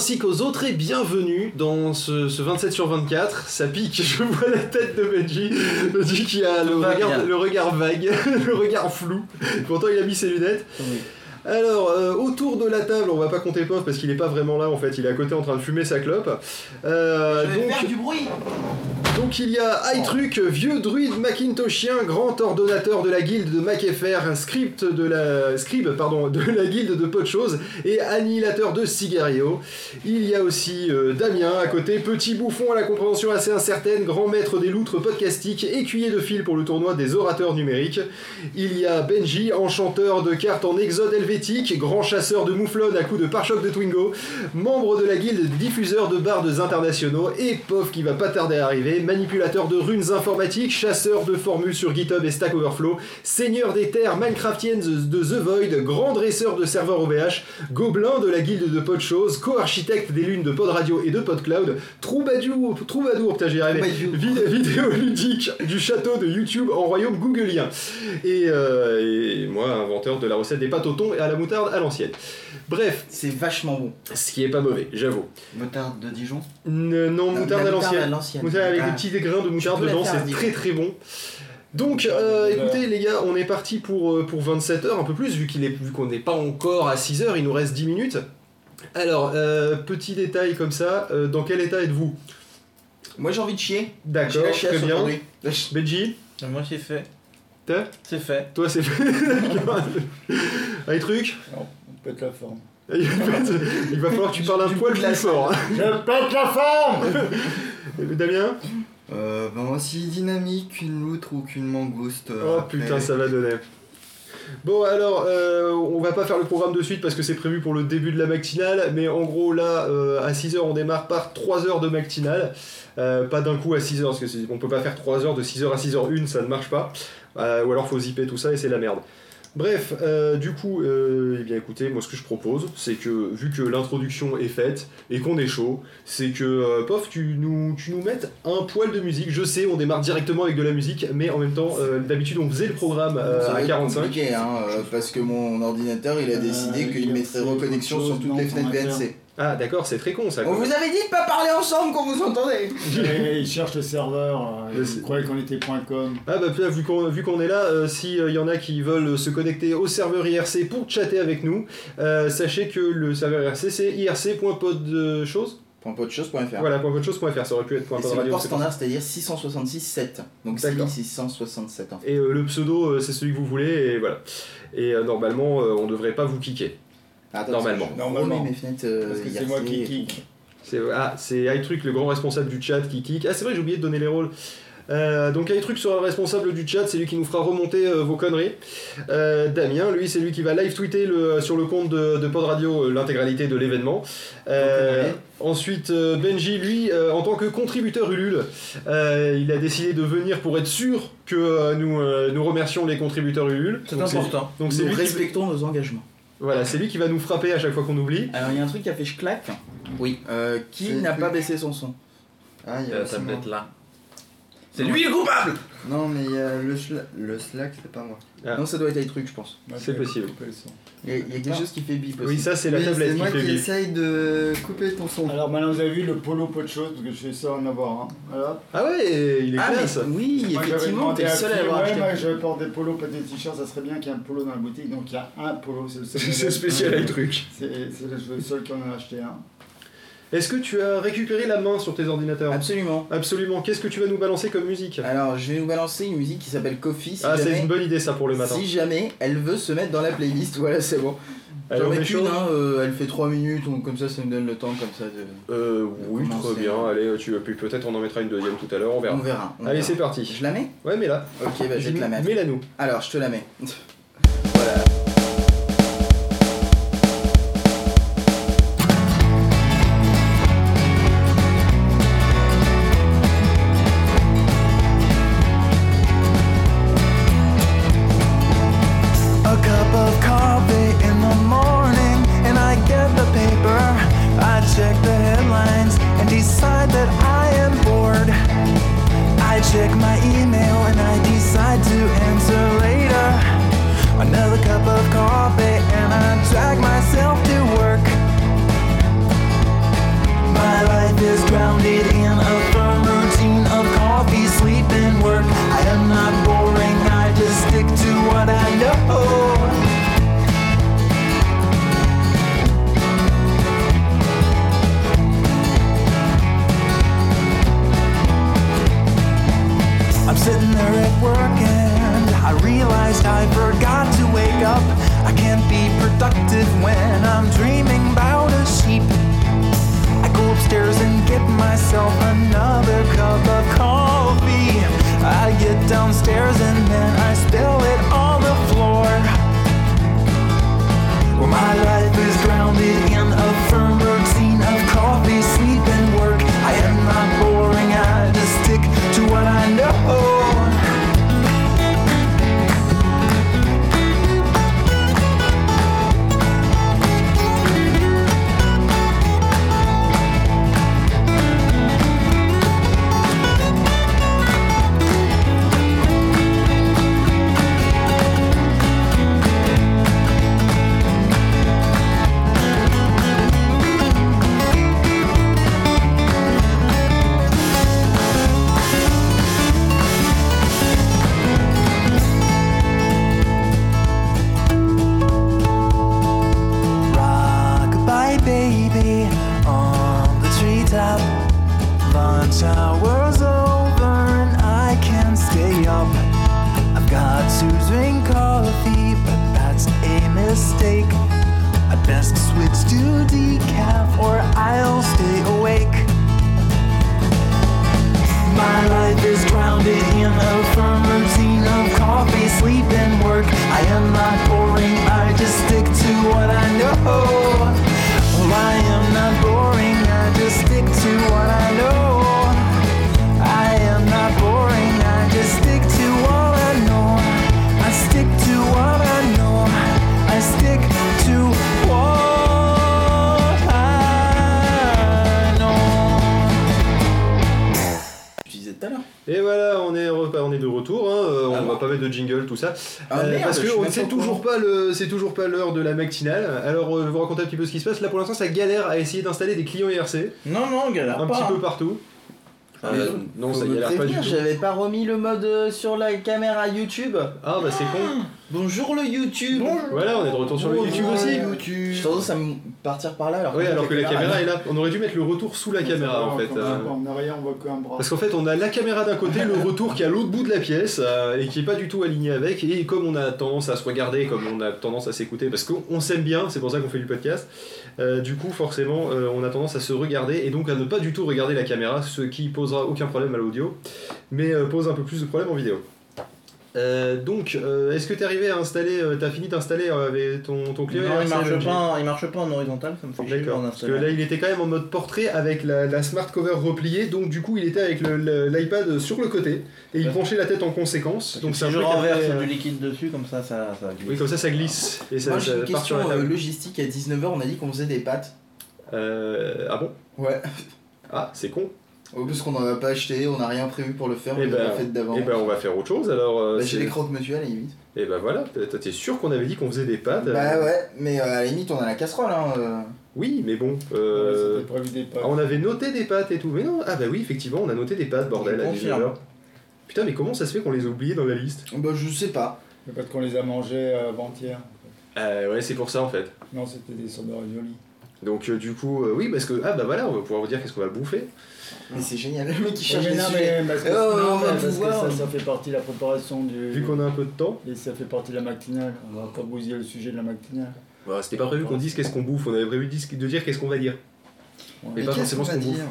Ainsi qu'aux autres et bienvenue dans ce, ce 27 sur 24. Ça pique, je vois la tête de Benji. Benji qui a le regard, le regard vague, le regard flou. Pourtant il a mis ses lunettes. Alors, euh, autour de la table, on va pas compter Pof parce qu'il est pas vraiment là en fait, il est à côté en train de fumer sa clope. Euh, Je vais donc, faire du bruit donc il y a iTruc, vieux druide macintoshien, grand ordonnateur de la guilde de MacFR, script de la scribe pardon de la guilde de peu de choses et annihilateur de Sigario. Il y a aussi euh, Damien à côté, petit bouffon à la compréhension assez incertaine, grand maître des loutres podcastiques, écuyer de fil pour le tournoi des orateurs numériques. Il y a Benji, enchanteur de cartes en exode helvétique, grand chasseur de mouflonnes à coups de pare-choc de Twingo, membre de la guilde diffuseur de bardes internationaux et POF qui va pas tarder à arriver, manipulateur de runes informatiques, chasseur de formules sur GitHub et Stack Overflow, seigneur des terres Minecraftiennes de The Void, grand dresseur de serveurs OVH, gobelin de la guilde de Podchose, co-architecte des lunes de Pod Radio et de PodCloud, troubadour, troubadour, putain j'y arrivé, Troubadour. Vid- vidéoludique du château de YouTube en royaume googlien. Et, euh, et moi, inventeur de la recette des pâtes au thon et à la moutarde à l'ancienne. Bref, C'est vachement bon. ce qui est pas mauvais, j'avoue. Moutarde de Dijon non, La- moutarde la à l'ancienne. l'ancienne. Moutarde avec Ah. des petits grains de moutarde peux la dedans, faire c'est très très bon. Donc, euh, écoutez les gars, on est parti pour, euh, pour 27 heures, un peu plus, vu qu'il est vu qu'on n'est pas encore à 6 heures, il nous reste 10 minutes. Alors, euh, petit détail comme ça, euh, dans quel état êtes-vous? Moi j'ai envie de chier. J'ai D'accord, la chiasse très bien. aujourd'hui. Benji, Moi c'est fait. t'as? C'est fait. Toi c'est fait. Allez, truc On pète la forme. il va falloir que tu parles un Du poil coup de la plus fort. hein. Je pète la forme Damien Euh, ben aussi dynamique qu'une loutre ou qu'une mangouste. euh, Oh après. putain, ça va donner. Bon alors, euh, on va pas faire le programme de suite parce que c'est prévu pour le début de la matinale, mais en gros là, euh, à 6h on démarre par 3 heures de matinale, Euh, pas d'un coup à 6h, parce que c'est- on peut pas faire 3 heures de 6h à 6h1, ça ne marche pas, Euh, ou alors faut zipper tout ça et c'est la merde. Bref, euh, du coup, euh, eh bien écoutez, moi ce que je propose, c'est que vu que l'introduction est faite et qu'on est chaud, c'est que euh, pof, tu nous, tu nous mettes un poil de musique. Je sais, on démarre directement avec de la musique, mais en même temps, euh, d'habitude on faisait le programme euh, Ça à être 45. compliqué, hein, euh, parce que mon ordinateur il a décidé Euh, qu'il il mettrait reconnexion sur toutes les fenêtres VNC. Ah d'accord, c'est très con ça. On vous avait dit de pas parler ensemble quand vous entendez il cherche le serveur. euh, Il croyait qu'on était .com. Ah bah là, vu qu'on vu qu'on est là, euh, si il y en a qui veulent se connecter au serveur IRC pour chatter avec nous, euh, sachez que le serveur IRC c'est irc.podchose. .podchose.fr Voilà, .podchose.fr, ça aurait pu être c'est le port standard, c'est-à-dire 666.7. Donc D'accord. 6667 en fait. Et euh, le pseudo, euh, c'est celui que vous voulez, et voilà. Et euh, normalement, euh, on devrait pas vous kicker. Attends, Normalement. parce que je Normalement. remets mes fenêtres euh, Parce que c'est moi qui kick. C'est ah, c'est iTruc, le grand responsable du chat, qui kick. Ah, c'est vrai, j'ai oublié de donner les rôles. Euh, donc iTruc sera le responsable du chat, c'est lui qui nous fera remonter euh, vos conneries. Euh, Damien, lui, c'est lui qui va live tweeter le, sur le compte de, de Pod Radio l'intégralité de l'événement. Euh, ensuite, euh, Benji, lui, euh, en tant que contributeur Ulule, euh, il a décidé de venir pour être sûr que euh, nous, euh, nous remercions les contributeurs Ulule. C'est important. Donc c'est Nous lui, respectons nos engagements. Voilà, c'est lui qui va nous frapper à chaque fois qu'on oublie. Alors il y a un truc qui a fait je claque. Oui. Euh, qui n'a pas baissé son son? Ah, il y a La tablette là. C'est lui le coupable Non, mais il y a le, schla- le Slack, c'est pas moi. Ah. Non, ça doit être les trucs, je pense. Ouais, C'est possible. Il y a, il y a quelque chose qui fait bip aussi. Oui, ça c'est la Oui, tablette c'est qui moi fait qui bip. essaye de couper ton son. Alors maintenant vous avez vu le polo peu de choses parce que je sais ça en avoir un. Voilà. Ah ouais, il est Ah, classe. mais oui, Moi, j'avais effectivement, demandé t'es le à seul à Phil, ouais, acheté. moi, je porte des polos, pas des t-shirts, ça serait bien qu'il y ait un polo dans la boutique. Donc il y a un polo, c'est le seul. C'est spécial avec truc. C'est c'est le seul qui en a acheté un. Est-ce que tu as récupéré la main sur tes ordinateurs Absolument. Absolument. Qu'est-ce que tu vas nous balancer comme musique Alors, je vais nous balancer une musique qui s'appelle Coffee. Si Ah, c'est une bonne idée ça pour le matin. si jamais elle veut se mettre dans la playlist, voilà, c'est bon. Ai est qu'une, chaud hein, euh, elle fait 3 minutes, donc comme ça, ça me donne le temps comme ça de. Euh, oui, très bien. Allez, tu peut-être on en mettra une deuxième tout à l'heure, on verra. On verra. on Allez, c'est parti. Je la mets? Ouais, mais là. Ok, bah je vais te la mettre. Mets-la nous. Alors, je te la mets. 小寒 c'est toujours pas l'heure de la matinale. Alors, euh, je vais vous raconter un petit peu ce qui se passe. Là, pour l'instant, ça galère à essayer d'installer des clients IRC Non, non, galère un pas. petit peu partout. Euh, non, ça galère pas du tout. J'avais pas remis le mode euh, sur la caméra YouTube. Ah bah c'est con. Bonjour le YouTube. Voilà, on est de retour sur le YouTube aussi. J'ai tendance à me partir par là alors. Fait, alors que la caméra est là. On aurait dû mettre le retour sous la caméra en fait. euh. En arrière, on voit qu'un bras. Parce qu'en fait, on a la caméra d'un côté, le retour qui est à l'autre bout de la pièce euh, et qui est pas du tout aligné avec. Et comme on a tendance à se regarder, comme on a tendance à s'écouter, parce qu'on on s'aime bien, c'est pour ça qu'on fait du podcast. euh, du coup, forcément, euh, on a tendance à se regarder et donc à ne pas du tout regarder la caméra, ce qui posera aucun problème à l'audio, mais euh, pose un peu plus de problème en vidéo. Euh, donc, euh, est-ce que tu es arrivé à installer, euh, t'as fini d'installer euh, avec ton, ton client Non, il marche, pas, en- il marche pas en horizontal, ça me fait chier D'accord. Parce que installer. là, il était quand même en mode portrait avec la, la smart cover repliée, donc du coup, il était avec le- le- l'iPad sur le côté et il Ouais. penchait la tête en conséquence. Donc si c'est un je peu renverse euh, du liquide dessus, comme ça, ça, ça glisse. Oui, comme ça, ça glisse et ça, Moi j'ai ça une part sur question la euh, table. logistique. À 19h, on a dit qu'on faisait des pâtes. Euh, ah bon? Ouais. Ah, c'est con. Oh, parce qu'on en a pas acheté, on n'a rien prévu pour le faire, Eh on l'a ben, fait d'avant. Et ben on va faire autre chose alors. euh, Bah, j'ai les croque-monsieur à la limite. Et ben voilà, toi t'es sûr qu'on avait dit qu'on faisait des pâtes euh, Bah ouais, mais euh, à la limite, on a la casserole, hein. euh. Oui, mais bon. Ouais, C'était prévu des pâtes. ah, on avait noté des pâtes et tout, mais non. Ah bah oui, effectivement, on a noté des pâtes, bordel, à confirme. 19h. Putain, mais comment ça se fait qu'on les a oubliés dans la liste? Bah, je sais pas. Pâtes qu'on les a mangées avant-hier. euh, Ouais, c'est pour ça en fait. Non, c'était des sorbets raviolis. Donc euh, du coup, euh, oui, parce que ah bah voilà, on va pouvoir vous dire qu'est-ce qu'on va bouffer. Mais c'est génial, le mec qui cherche Ouais, mais des non, sujets. mais parce que, Oh, non, on mais va parce que pouvoir. ça, ça fait partie de la préparation du. Vu qu'on a un peu de temps. Et ça fait partie de la matinale. On va pas bousiller le sujet de la matinale. Voilà, C'était pas prévu qu'on dise qu'est-ce qu'on bouffe, on avait prévu de dire qu'est-ce qu'on va dire. Ouais. Mais Mais pas qu'est-ce forcément qu'on ce qu'on dire?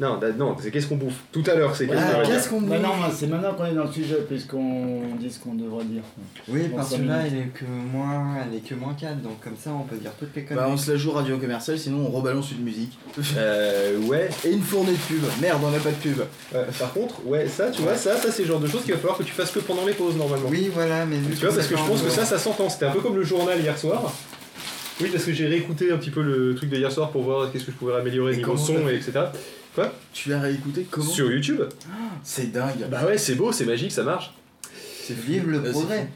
Non, da- non, c'est qu'est-ce qu'on bouffe. Tout à l'heure, c'est qu'est-ce Ah, qu'on Bah bouffe non, c'est maintenant qu'on est dans le sujet, puisqu'on dit ce qu'on devrait dire. Oui, parce que là, elle est que moins, elle est que moins 4, donc comme ça, on peut dire toutes les Bah, conneries. on se la joue radio commercial, sinon on rebalance une musique. Euh, ouais. Et une fournée de pub. Merde, on a pas de pub. Euh, par contre, ouais, ça, tu vois, ça, ça c'est le genre de choses qu'il va falloir que tu fasses que pendant les pauses normalement. Oui, voilà, mais Tu vois, parce que je pense que ça, ça s'entend. C'était un peu comme le journal hier soir. Oui, parce que j'ai réécouté un petit peu le truc de hier soir pour voir qu'est-ce que je pouvais améliorer Et niveau son, et etc. Tu l'as réécouté comment Sur YouTube. C'est dingue. Bah ouais, c'est beau, c'est magique, ça marche. C'est Vive le Euh, progrès.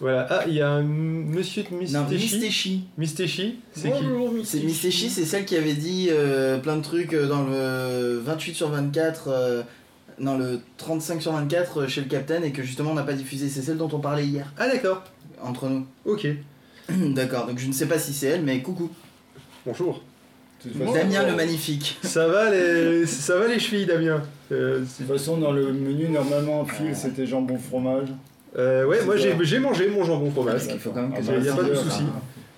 Voilà. Ah, il y a un monsieur de Non, Mistéchi. Mistéchi. Mistéchi, c'est qui C'est Mistéchi, c'est celle qui avait dit euh, plein de trucs euh, dans le 28 sur 24, euh, non le 35 sur 24 euh, chez le Capitaine et que justement on n'a pas diffusé. C'est celle dont on parlait hier, Ah d'accord. entre nous. Ok. D'accord, donc je ne sais pas si c'est elle, mais coucou. Bonjour. Façon, Damien euh, le magnifique. Ça va les, ça va les chevilles, Damien. Euh, De toute façon, dans le menu, normalement, fil, c'était jambon fromage. euh, ouais, moi j'ai mangé mon jambon fromage. Faut quand même que Ah ça bah, y a pas de souci.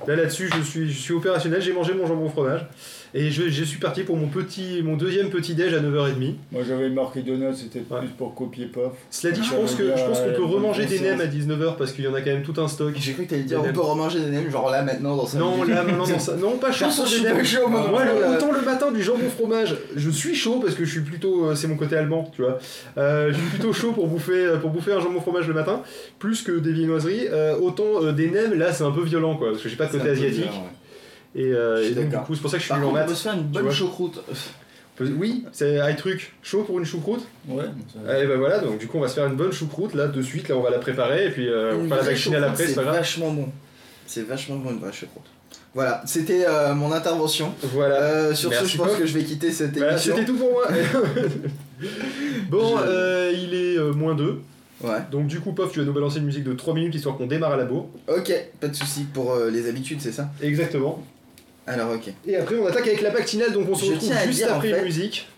Là là-dessus, je suis, je suis opérationnel. J'ai mangé mon jambon fromage et je, je suis parti pour mon petit, mon deuxième petit déj à 9h30. Moi, j'avais marqué donuts, c'était Ouais. plus pour copier pof. Cela dit, je pense que je pense qu'on peut remanger des nems à 19h parce qu'il y en a quand même tout un stock. J'ai cru que t'allais dire on peut remanger des nems, genre là maintenant dans 5 Non, là, non, non, non, ça- non, pas chaud je des nems. moi. Autant le matin du jambon fromage, je suis chaud parce que je suis plutôt, euh, c'est mon côté allemand, tu vois. Euh, je suis plutôt chaud pour bouffer, euh, pour bouffer un jambon fromage le matin, plus que des viennoiseries. Euh, autant euh, des nems, là, c'est un peu violent, quoi, parce que j'ai pas de côté asiatique. bizarre, ouais. Et, euh, et donc, du coup, c'est pour ça que je suis nul en contre, on maths. peut se faire une bonne choucroute. Oui, c'est un truc chaud pour une choucroute. Ouais, ça- Et ben voilà, donc du coup, on va se faire une bonne choucroute là de suite. Là, on va la préparer et puis euh, on fera la vraie vaccinale choucroute, après, c'est pas C'est grave. vachement bon. C'est vachement bon une vraie choucroute. Voilà, c'était euh, mon intervention. Voilà. Euh, sur Merci, ce, je pense que je vais quitter cette Voilà, émission. c'était tout pour moi. bon, Je- il est moins 2. Ouais. Donc du coup, Pof, tu vas nous balancer une musique de 3 minutes histoire qu'on démarre à la bourre. Ok, pas de soucis pour les habitudes, c'est ça? Exactement. Alors ok. Et après, on attaque avec la pactinale, donc on se Je retrouve tiens à juste dire, en après fait, une musique.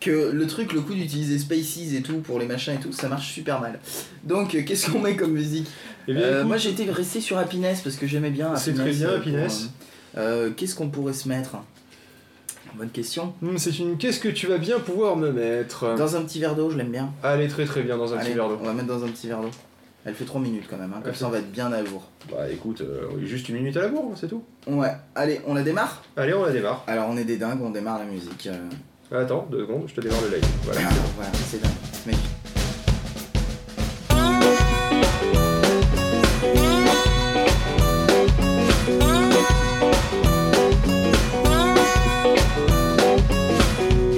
Que le truc, le coup d'utiliser Spaces et tout pour les machins et tout, ça marche super mal. Donc euh, qu'est-ce qu'on met comme musique Eh bien, Euh, écoute, Moi j'étais resté sur Happiness parce que j'aimais bien C'est Happiness. très bien, euh, Happiness. euh, euh, qu'est-ce qu'on pourrait se mettre Bonne question. hmm, c'est une. Qu'est-ce que tu vas bien pouvoir me mettre? Dans un petit verre d'eau, je l'aime bien. Allez, très très bien dans un Allez, petit verre d'eau. On va mettre dans un petit verre d'eau. Elle fait 3 minutes quand même, hein, comme ça on va être bien à jour. Bah écoute, euh, juste une minute à la bourre, c'est tout. Ouais, allez, on la démarre? Allez, on la démarre. Alors on est des dingues, on démarre la musique. euh, Attends, deux secondes, je te démarre le live. Voilà. voilà, c'est dingue. Mec.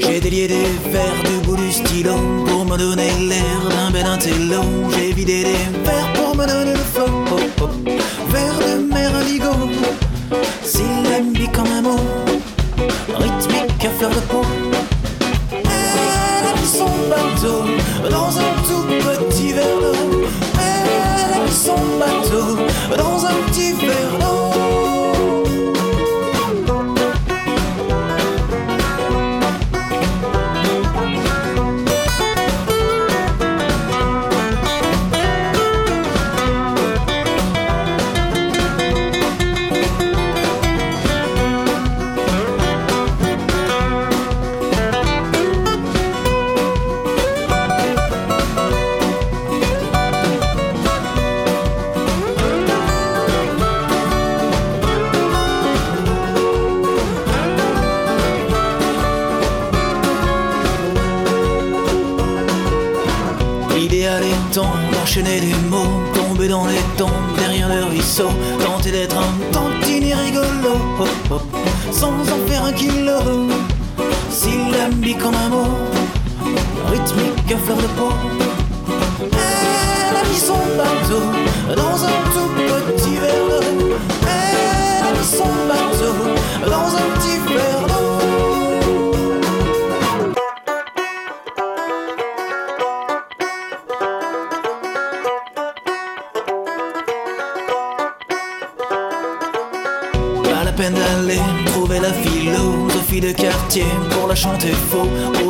J'ai délié des verres bout pour me donner l'air d'un bel intello. J'ai vidé des verres pour me donner le flow. Oh, oh. Verre de mer indigo, syllabique comme un mot, rythmique à fleur de peau. Elle a son bateau dans un tout petit verre d'eau. Elle a son bateau dans un petit verre d'eau. Enchaîner des mots, tomber dans les tombes, derrière le ruisseau, tenter d'être un tantinet rigolo, oh, oh, oh sans en faire un kilo. Syllabique comme un mot, rythmique à fleur de peau. Elle a mis son bateau dans un tout petit verre d'eau. Elle a mis son bateau dans un petit verre d'eau. chanter faux.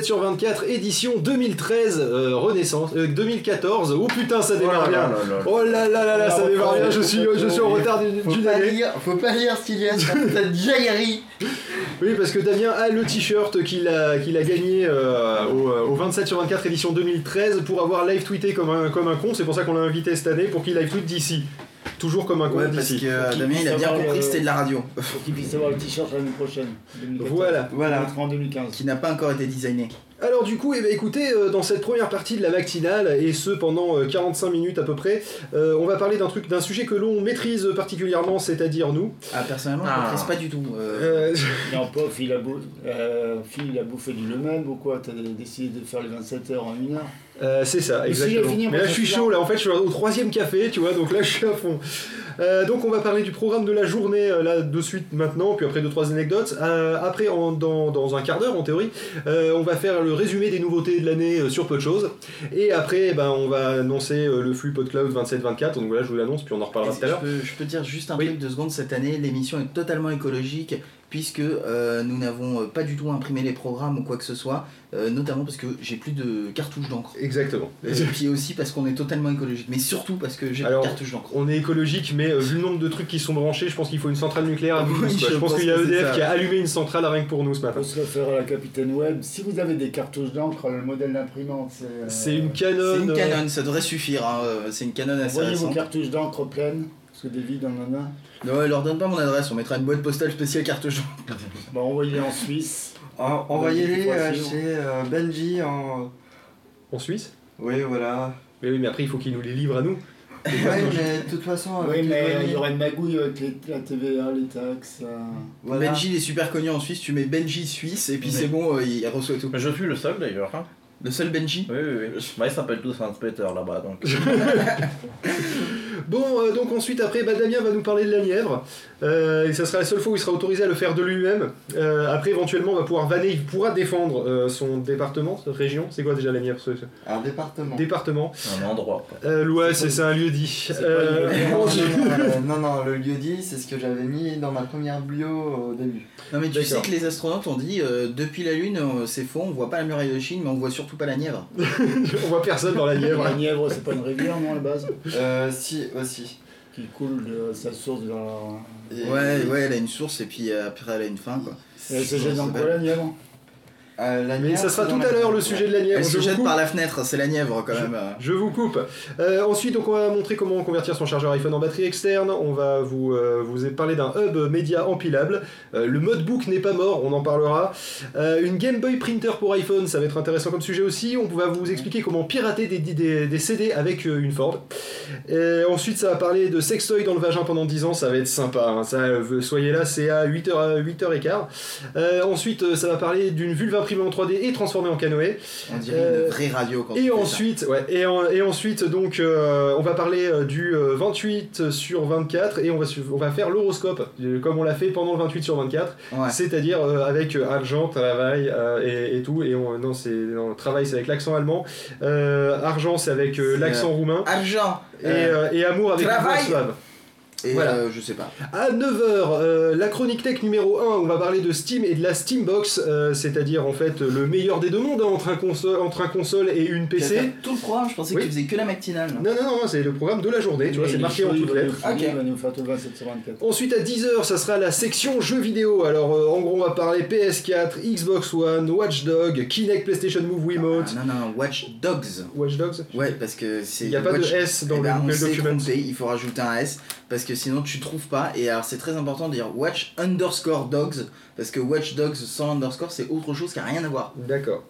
sur 24, édition 2013, euh, Renaissance, euh, 2014. Oh putain, ça démarre bien. Oh là là là là, ça démarre bien. Je suis, je suis en retard d'une année. Faut pas lire, Stylian, t'as déjà guéri. Oui, parce que Damien a le t-shirt qu'il a, qu'il a gagné euh, au, 27 sur 24 édition 2013 pour avoir live tweeté comme un, comme un con. C'est pour ça qu'on l'a invité cette année pour qu'il live tweet d'ici. Toujours comme un con Ouais, parce que euh, Damien il a bien compris que c'était de la radio, Pour qu'il puisse avoir le t-shirt l'année prochaine. 2014. Voilà. Voilà. En 2015. qui n'a pas encore été designé. Alors du coup, eh ben, écoutez, euh, dans cette première partie de la matinale, et ce pendant euh, 45 minutes à peu près, euh, on va parler d'un truc, d'un sujet que l'on maîtrise particulièrement, c'est-à-dire nous. Ah, personnellement, je Ah. ne maîtrise pas du tout. euh, Euh, Non, pas Phil a, bou- euh, Phil, il a bouffé du le même ou quoi T'as décidé de faire les 27 heures en une heure? Euh, c'est ça, si, exactement. Mais là, je suis chaud. là. En fait, je suis au troisième café, tu vois, donc là, je suis à fond. Euh, donc, on va parler du programme de la journée euh, là de suite maintenant, puis après deux trois anecdotes. Euh, après, en- dans, dans un quart d'heure, en théorie, euh, on va faire le résumé des nouveautés de l'année euh, sur peu de choses. Et après, eh ben, on va annoncer euh, le flux PodCloud 27-24. Donc voilà, je vous l'annonce, puis on en reparlera tout à l'heure. Je peux, je peux dire juste un Oui. truc de secondes. Cette année, l'émission est totalement écologique puisque euh, nous n'avons euh, pas du tout imprimé les programmes ou quoi que ce soit, euh, notamment parce que j'ai plus de cartouches d'encre. Exactement. Et puis aussi parce qu'on est totalement écologique, mais surtout parce que j'ai plus de cartouches d'encre. On est écologique, mais euh, vu le nombre de trucs qui sont branchés, je pense qu'il faut une centrale nucléaire à Oui, quoi. je Je pense pense qu'il y a EDF ça. qui a allumé une centrale rien que pour nous ce matin. Faut se le faire à la capitaine web. Si vous avez des cartouches d'encre, le modèle d'imprimante, c'est. euh, C'est une Canon. C'est une Canon, ça devrait suffire. hein, C'est une Canon assez Envoyez vos récente. cartouches d'encre pleines, parce que des vides, on en a. Non, leur donne pas mon adresse, on mettra une boîte postale spéciale cartouche d'encre. Bah, envoyez-les en Suisse. En- Envoyez-les euh, chez euh, Benji en. En Suisse? Oui, voilà. Mais oui, mais après, il faut qu'ils nous les livrent à nous. Oui, mais de toute façon. Oui, mais il y aurait une magouille avec les- la TVA, les taxes. euh. voilà. Benji il est super connu en Suisse, tu mets Benji Suisse et puis Oui. c'est bon, euh, il reçoit tout. Mais je suis le seul d'ailleurs. Hein. Le seul Benji? Oui, oui, oui. Bah, ils s'appellent tous Hans Peter là-bas. Donc. Bon, euh, donc ensuite, après, bah, Damien va nous parler de la Nièvre. Euh, et ça sera la seule fois où il sera autorisé à le faire de lui-même. Euh, après, éventuellement, on va pouvoir vanner, il pourra défendre euh, son département, sa région. C'est quoi déjà la Nièvre ce- Un département. Département. Un endroit. Euh, ouais, c'est c'est un lieu dit. Euh, Non, non, non, euh, non, non, le lieu dit, c'est ce que j'avais mis dans ma première bio au début. Non mais tu sais que les astronautes ont dit euh, depuis la Lune c'est faux, on voit pas la muraille de Chine mais on voit surtout pas la Nièvre. on voit personne dans la Nièvre. La Nièvre, c'est pas une rivière, non, à la base Euh, si, aussi. Qui coule de sa source dans. Et- Ouais ouais elle a une source et puis après elle a une fin quoi. Elle se jette dans quoi, la Nièvre Euh, la Mais Nièvre, ça sera tout à l'heure le sujet de la Nièvre. Elle Je se vous jette coupe. par la fenêtre, c'est la Nièvre quand même. Je vous coupe. Euh, ensuite, donc, on va montrer comment convertir son chargeur iPhone en batterie externe. On va vous, euh, vous parler d'un hub média empilable. Euh, le modebook n'est pas mort, on en parlera. Euh, une Game Boy Printer pour iPhone, ça va être intéressant comme sujet aussi. On va vous expliquer comment pirater des, des, des CD avec euh, une Ford. Et ensuite, ça va parler de sextoy dans le vagin pendant 10 ans, ça va être sympa. hein. Ça, soyez là, c'est à 8h, à 8h15. Euh, ensuite, ça va parler d'une vulve imprimée en 3D et transformée en canoë. On dirait Euh, une vraie radio quand tu Et fais ça. ensuite, ouais, et, en- et ensuite, donc, euh, on va parler euh, du euh, 28 sur 24 et on va, on va faire l'horoscope, euh, comme on l'a fait pendant le 28 sur 24, Ouais. c'est-à-dire euh, avec euh, argent, travail euh, et, et tout. Et on, non, c'est travail, c'est avec l'accent allemand. Euh, argent, c'est avec euh, l'accent roumain. Argent Et, euh, et amour avec l'accent slave. Et voilà. euh, je sais pas. À 9h, la chronique tech numéro 1, on va parler de Steam et de la Steambox, euh, c'est-à-dire en fait le meilleur des deux mondes hein, entre, un console, entre un console et une PC. tout le programme, je pensais Oui. que tu faisais que la matinale. Non, non, non, c'est le programme de la journée, tu vois, c'est marqué en toutes lettres. Ok. Il va nous faire tout le 27 sur 24. Ensuite à 10h, ça sera la section jeux vidéo. Alors euh, en gros, on va parler PS4, Xbox One, Watch Dog, Kinect, PlayStation Move, Wiimote, Ah, non, non, Watch Dogs. Watch Dogs? Ouais, parce que c'est. Il n'y a pas Watch- de S dans Eh ben, le on Document. trompé, il faut rajouter un S parce que sinon tu trouves pas. Et alors c'est très important de dire Watch underscore dogs parce que Watch Dogs sans underscore c'est autre chose qui a rien à voir. D'accord.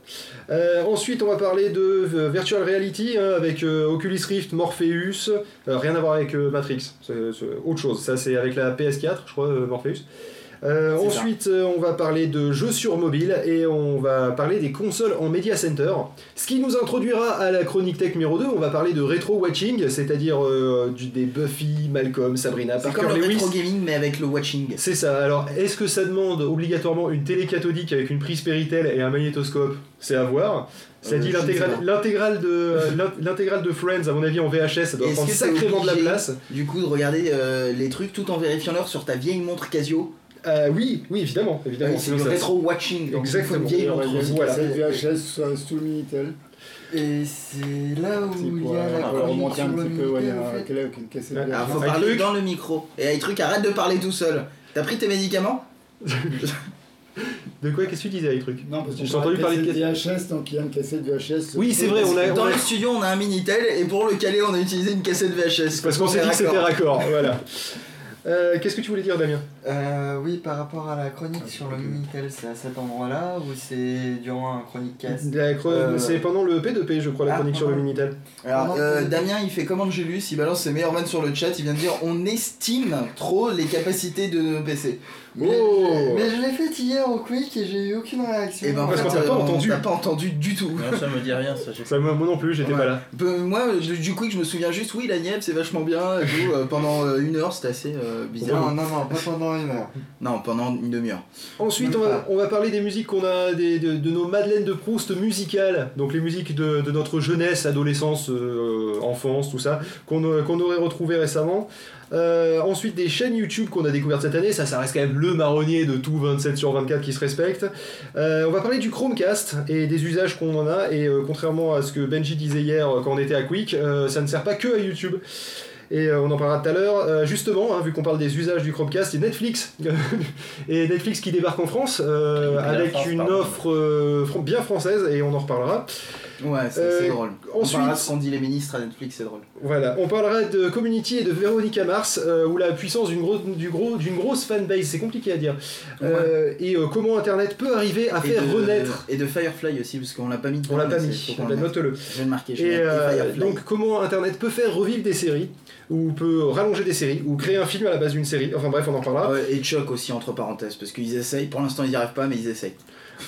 Euh, ensuite, on va parler de euh, Virtual Reality hein, avec euh, Oculus Rift, Morpheus. Euh, rien à voir avec euh, Matrix, c'est autre chose. Ça, c'est avec la PS4, je crois, euh, Morpheus. Euh, ensuite, euh, on va parler de jeux sur mobile et on va parler des consoles en Media Center. Ce qui nous introduira à la chronique tech numéro 2, on va parler de rétro watching, c'est-à-dire euh, du- des Buffy, Malcolm, Sabrina, Parker comme le Lewis. rétro gaming mais avec le watching. C'est ça. Alors, est-ce que ça demande obligatoirement une télé cathodique avec une prise Péritel et un magnétoscope? C'est à voir. Ça dit l'intégrale de l'in- l'intégrale de Friends à mon avis en VHS, ça doit prendre sacrément de la place. Du coup de regarder les trucs tout en vérifiant l'heure sur ta vieille montre Casio? Euh, oui, oui, évidemment, évidemment. C'est le rétro-watching. donc Exactement. une vieille Il y a montre. une Voilà. cassette VHS sous le Minitel. Et c'est là où il y a la remonter un petit peu, ouais, il y Minitel, a en fait. quelle- quelle cassette Ouais. VHS. Alors faut parler truc. dans le micro. Et truc arrête de parler tout seul. T'as pris tes médicaments? De quoi Qu'est-ce que tu disais truc? Non, parce que J'ai entendu parler de VHS, donc il y a une cassette VHS. Oui, c'est vrai, on a. Dans le studio, on a un Minitel et pour le caler, on a utilisé une cassette VHS. Parce qu'on s'est dit que c'était raccord, voilà. Euh, Qu'est-ce que tu voulais dire, Damien? Euh, oui, par rapport à la chronique sur le Minitel, c'est à cet endroit-là ou c'est durant un chronique cast Euh, C'est pendant le P2P, je crois, la Ah, chronique sur le. Minitel. Alors, euh, Comment- Damien, il fait comme Angelus, il balance ses meilleurs vannes sur le chat. Il vient de dire on estime trop les capacités de nos PC. mais, Oh. mais je l'ai fait hier au Quick et j'ai eu aucune réaction. Et ben, en Parce qu'on t'a pas entendu. Pas entendu du tout. Non, ça me dit rien, ça. j'ai- Ça, moi moi non plus, j'étais Ouais. pas là. Moi, du coup, je me souviens juste, oui, la nièvre, c'est vachement bien. et tout, euh, pendant une heure, c'était assez euh, bizarre. Non, non, non, pas pendant une heure. Non, pendant une demi-heure. Ensuite, on va, on va parler des musiques qu'on a, des- de, de nos Madeleines de Proust musicales, donc les musiques de, de notre jeunesse, adolescence, euh, enfance, tout ça, qu'on euh, aurait retrouvé récemment. Euh, ensuite, des chaînes YouTube qu'on a découvertes cette année, ça, ça reste quand même le marronnier de tout 27 sur 24 qui se respecte. Euh, on va parler du Chromecast et des usages qu'on en a, et euh, contrairement à ce que Benji disait hier quand on était à Quick, euh, ça ne sert pas que à YouTube. Et euh, on en parlera tout à l'heure. Euh, justement, hein, vu qu'on parle des usages du Chromecast, a Netflix. et Netflix qui débarque en France euh, avec France, une pardon. offre bien française, et on en reparlera. Ouais, c'est Euh, drôle. ensuite- On parlera de les ministres à Netflix, c'est drôle. Voilà, on parlera de Community et de Véronica Mars, euh, où la puissance d'une grosse, du gros, d'une grosse fanbase, c'est compliqué à dire, Euh, et euh, comment Internet peut arriver à Et faire de- renaître. Et de Firefly aussi, parce qu'on l'a pas mis. On l'a pas mis, note-le. Je vais le marquer. je Et donc comment Internet peut faire revivre des séries, ou peut rallonger des séries, ou créer un film à la base d'une série, enfin bref, on en reparlera. Ouais, et Chuck aussi, entre parenthèses, parce qu'ils essayent. Pour l'instant, ils n'y arrivent pas, mais ils essayent.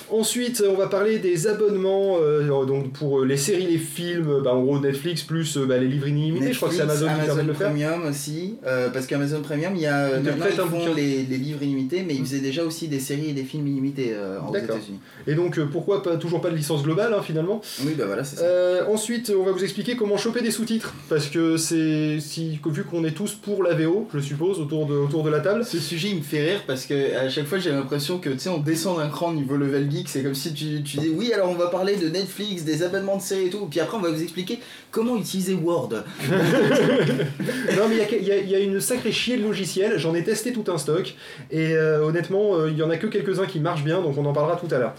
Ensuite, on va parler des abonnements euh, donc pour euh, les séries, les films, bah, en gros Netflix plus euh, bah, les livres illimités. Je crois que c'est Amazon, qui permet de le faire. Premium aussi, euh, parce qu'Amazon Premium, il y a Ils te maintenant, ils font les, les livres illimités, mais ils faisaient déjà aussi des séries et des films illimités euh, aux. États-Unis. Et donc pourquoi pas, toujours pas de licence globale hein, finalement. Oui, bah voilà, c'est ça. Ensuite, on va vous expliquer comment choper des sous-titres parce que c'est si vu qu'on est tous pour la VO, je suppose autour de autour de la table. Ce sujet il me fait rire parce que à chaque fois j'ai l'impression que tu sais on descend d'un cran niveau level geek, c'est comme si tu, tu dis oui alors on va parler de Netflix, des abonnements de séries et tout, puis après on va vous expliquer comment utiliser Word. non mais il y a- il y, a- il y a une sacrée chier de logiciels. J'en ai testé tout un stock et euh, honnêtement, euh, il y en a que quelques-uns qui marchent bien, donc on en parlera tout à l'heure.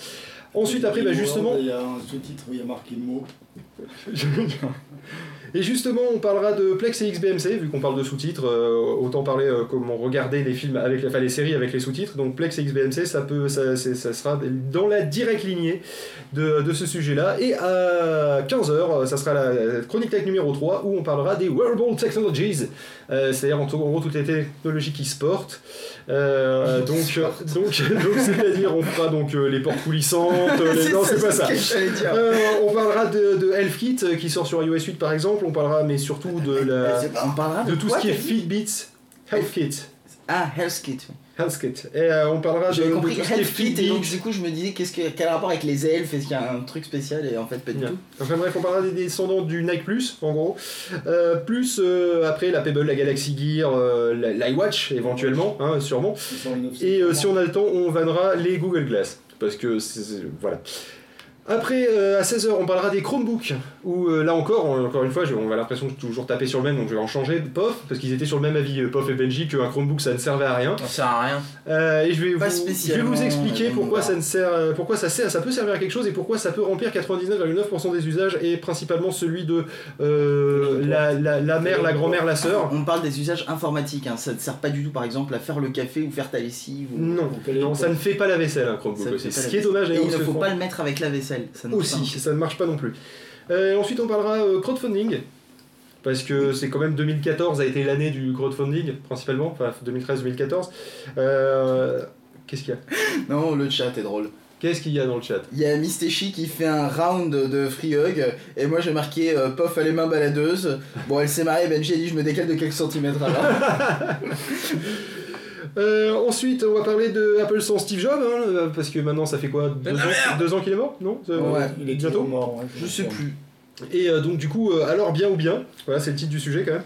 Ensuite, après, bah, justement, Il y a un sous-titre où il y a marqué le mot. Et justement, on parlera de Plex et XBMC, vu qu'on parle de sous-titres, euh, autant parler euh, comment regarder les films avec enfin, les séries avec les sous-titres. Donc Plex et XBMC, ça peut, ça, sera dans la directe lignée de, de ce sujet-là. Et à 15h, ça sera la chronique tech numéro 3, où on parlera des wearable technologies, euh, c'est-à-dire en, en gros toutes les technologies qui se portent. Euh, donc, euh, donc, donc c'est-à-dire on fera donc euh, les portes coulissantes. les... Non, c'est pas ça. Euh, on parlera de, de HealthKit qui sort sur iOS 8 par exemple, on parlera mais surtout de, la, On parlera de, de tout quoi, ce qui est Fitbits, HealthKit, Ah, Healthkit. HealthKit. Et euh, on parlera de, J'avais de compris Kit et donc du coup je me disais qu'est-ce que, quel rapport avec les elfes? Est-ce qu'il y a un truc spécial et en fait pas du Bien. tout? Enfin bref, on parlera des descendants du Nike Plus, en gros. Euh, plus euh, après la Pebble, la Galaxy Gear, euh, l'iWatch éventuellement, hein, sûrement. Et euh, si on a le temps, on vannera les Google Glass. Parce que c'est. c'est- Voilà. Après, euh, à 16h, on parlera des Chromebooks. Où euh, là encore, on- encore une fois, on a l'impression de toujours taper sur le même, donc je vais en changer de POF, parce qu'ils étaient sur le même avis, euh, POF et Benji, qu'un Chromebook ça ne servait à rien. Ça sert à rien. Euh, et je vais, Pas vous, je vais spécialement, vous expliquer pourquoi ça ne sert, pourquoi ça sert, ça peut servir à quelque chose et pourquoi ça peut remplir 99,9% des usages et principalement celui de euh, la, la, la mère, la grand-mère, la sœur. On parle des usages informatiques, hein. ça ne sert pas du tout par exemple à faire le café ou faire ta lessive. ou- Non, non, ça ne fait pas la vaisselle un Chromebook ne aussi. Ce qui est dommage Et d'ailleurs. il ne faut pas le mettre avec la vaisselle. Ça ne marche Aussi, pas. ça ne marche pas non plus. Euh, ensuite, on parlera euh, crowdfunding. Parce que c'est quand même 2014 a été l'année du crowdfunding, principalement, enfin 2013-2014. Euh, Qu'est-ce qu'il y a? Non, le chat est drôle. Qu'est-ce qu'il y a dans le chat? Il y a Mistéchi qui fait un round de free hug et moi j'ai marqué euh, Pof a les mains baladeuses. Bon, elle s'est mariée, Benji a dit je me décale de quelques centimètres alors. Euh, ensuite, on va parler de Apple sans Steve Jobs, hein, euh, parce que maintenant ça fait quoi Deux ans, deux ans qu'il est mort Non Ouais, Il est bientôt bientôt mort. ouais, Je sais plus. Et euh, donc du coup, euh, alors bien ou bien, voilà c'est le titre du sujet quand même.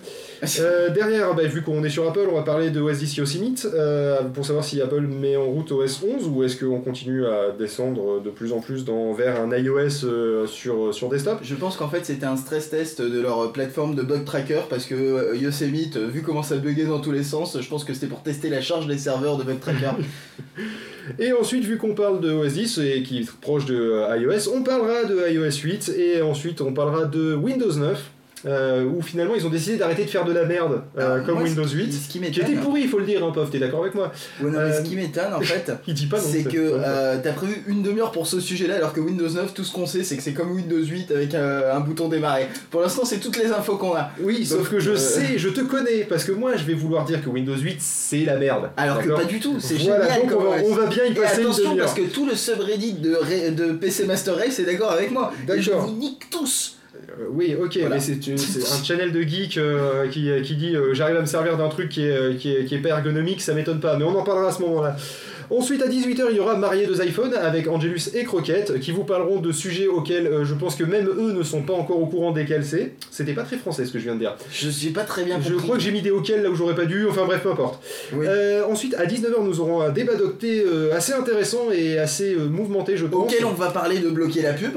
Euh, derrière, bah, vu qu'on est sur Apple, on va parler de 10 Yosemite euh, pour savoir si Apple met en route OS 11 ou est-ce qu'on continue à descendre de plus en plus dans, vers un iOS euh, sur, sur desktop. Je pense qu'en fait c'était un stress test de leur plateforme de bug tracker parce que Yosemite, vu comment ça buguait dans tous les sens, je pense que c'était pour tester la charge des serveurs de bug tracker. Et ensuite, vu qu'on parle de OS 10 et qui est proche de iOS, on parlera de iOS 8 et ensuite on parlera de Windows 9. Euh, où finalement ils ont décidé d'arrêter de faire de la merde euh, Alors, comme moi, Windows ce qui- 8 Ce qui qui était pourri il faut le dire hein, Pov t'es d'accord avec moi Ouais, non, mais Euh, ce qui m'étonne en fait, c'est que euh, t'as prévu une demi-heure pour ce sujet-là, alors que Windows 9, tout ce qu'on sait, c'est que c'est comme Windows 8 avec euh, un bouton démarrer. Pour l'instant, c'est toutes les infos qu'on a. Oui, sauf que je euh, sais, je te connais, parce que moi je vais vouloir dire que Windows 8 c'est la merde. Alors que pas du tout, c'est Voilà, génial donc on va, OS. on va bien y Et passer une attention parce que tout le subreddit de, PC Master Race est d'accord avec moi. Et je vous nique tous. Euh, oui, ok, Voilà. mais c'est un channel de geek euh, qui, qui dit euh, j'arrive à me servir d'un truc qui est, euh, qui, est, qui est pas ergonomique, ça m'étonne pas, mais on en parlera à ce moment-là. Ensuite, à 18h, il y aura Marié deux iPhones avec Angelus et Croquette qui vous parleront de sujets auxquels euh, je pense que même eux ne sont pas encore au courant desquels c'est. C'était pas très français ce que je viens de dire. Je suis pas très bien Je compris. crois que j'ai mis des auxquels là où j'aurais pas dû, enfin bref, peu importe. Oui. Euh, ensuite, à 19h, nous aurons un débat d'octet euh, assez intéressant et assez euh, mouvementé, je pense. Auquel on va parler de bloquer la pub.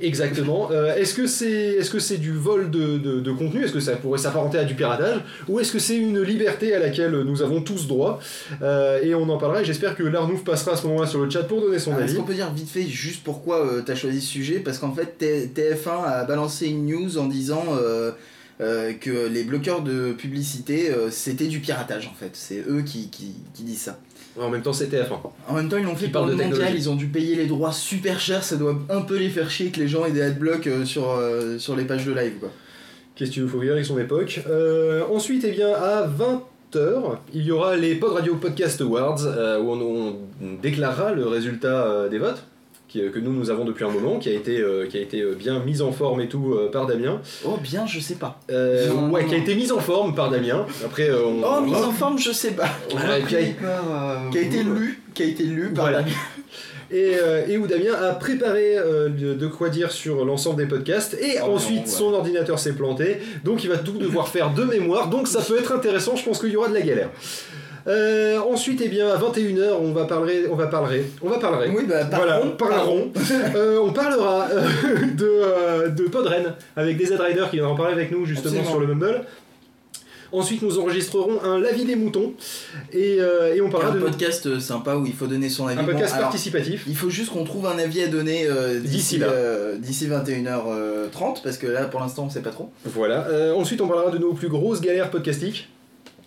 Exactement. Euh, est-ce que c'est est-ce que c'est du vol de, de- de contenu? Est-ce que ça pourrait s'apparenter à du piratage? Ou est-ce que c'est une liberté à laquelle nous avons tous droit? Euh, Et on en parlera. Et j'espère que l'Arnouf passera à ce moment-là sur le chat pour donner son Ah, Est-ce avis. qu'on peut dire vite fait juste pourquoi euh, t'as choisi ce sujet? Parce qu'en fait, T- TF1 a balancé une news en disant euh, que les bloqueurs de publicité, euh, c'était du piratage en fait. C'est eux qui, qui, qui disent ça. En même temps, c'est TF1. En même temps, ils l'ont fait pour le de mondial, technologie. ils ont dû payer les droits super chers, ça doit un peu les faire chier que les gens aient des adblocks euh, sur, euh, sur les pages de live quoi. Qu'est-ce qu'il nous faut dire avec son époque Ensuite, eh bien, à 20h, il y aura les Pod Radio Podcast Awards euh, où on, on déclarera le résultat euh, des votes. Qui- que nous nous avons depuis un moment, qui a été, euh, qui a été euh, bien mise en forme et tout euh, par Damien. Oh bien, je sais pas. Euh, Non, ouais, non, qui a non. été mise en forme par Damien. Après, euh, on, Oh, mise en forme, je sais pas. Et puis, euh, Qui a été lu, qui a été lu par Voilà. Damien. et, euh, et où Damien a préparé euh, de, de quoi dire sur l'ensemble des podcasts. Et Oh non, ensuite, ouais. son ordinateur s'est planté. Donc, il va tout devoir faire de mémoire. Donc, ça peut être intéressant. Je pense qu'il y aura de la galère. Euh, ensuite, eh bien, à 21h, on va parler, on va parler, on va parler. Oui, bah, par voilà, parlerons. Euh, on parlera euh, de, de Podren avec des Z-Riders qui viendront en parler avec nous justement Absolument. sur le Mumble. Ensuite, nous enregistrerons un Lavis des moutons et, euh, et on parlera un de podcast euh, sympa où il faut donner son avis. un Bon, podcast alors, participatif. Il faut juste qu'on trouve un avis à donner euh, D'ici d'ici là. euh, d'ici 21h30 parce que là pour l'instant on sait pas trop. Voilà. Ensuite, on parlera de nos plus grosses galères podcastiques.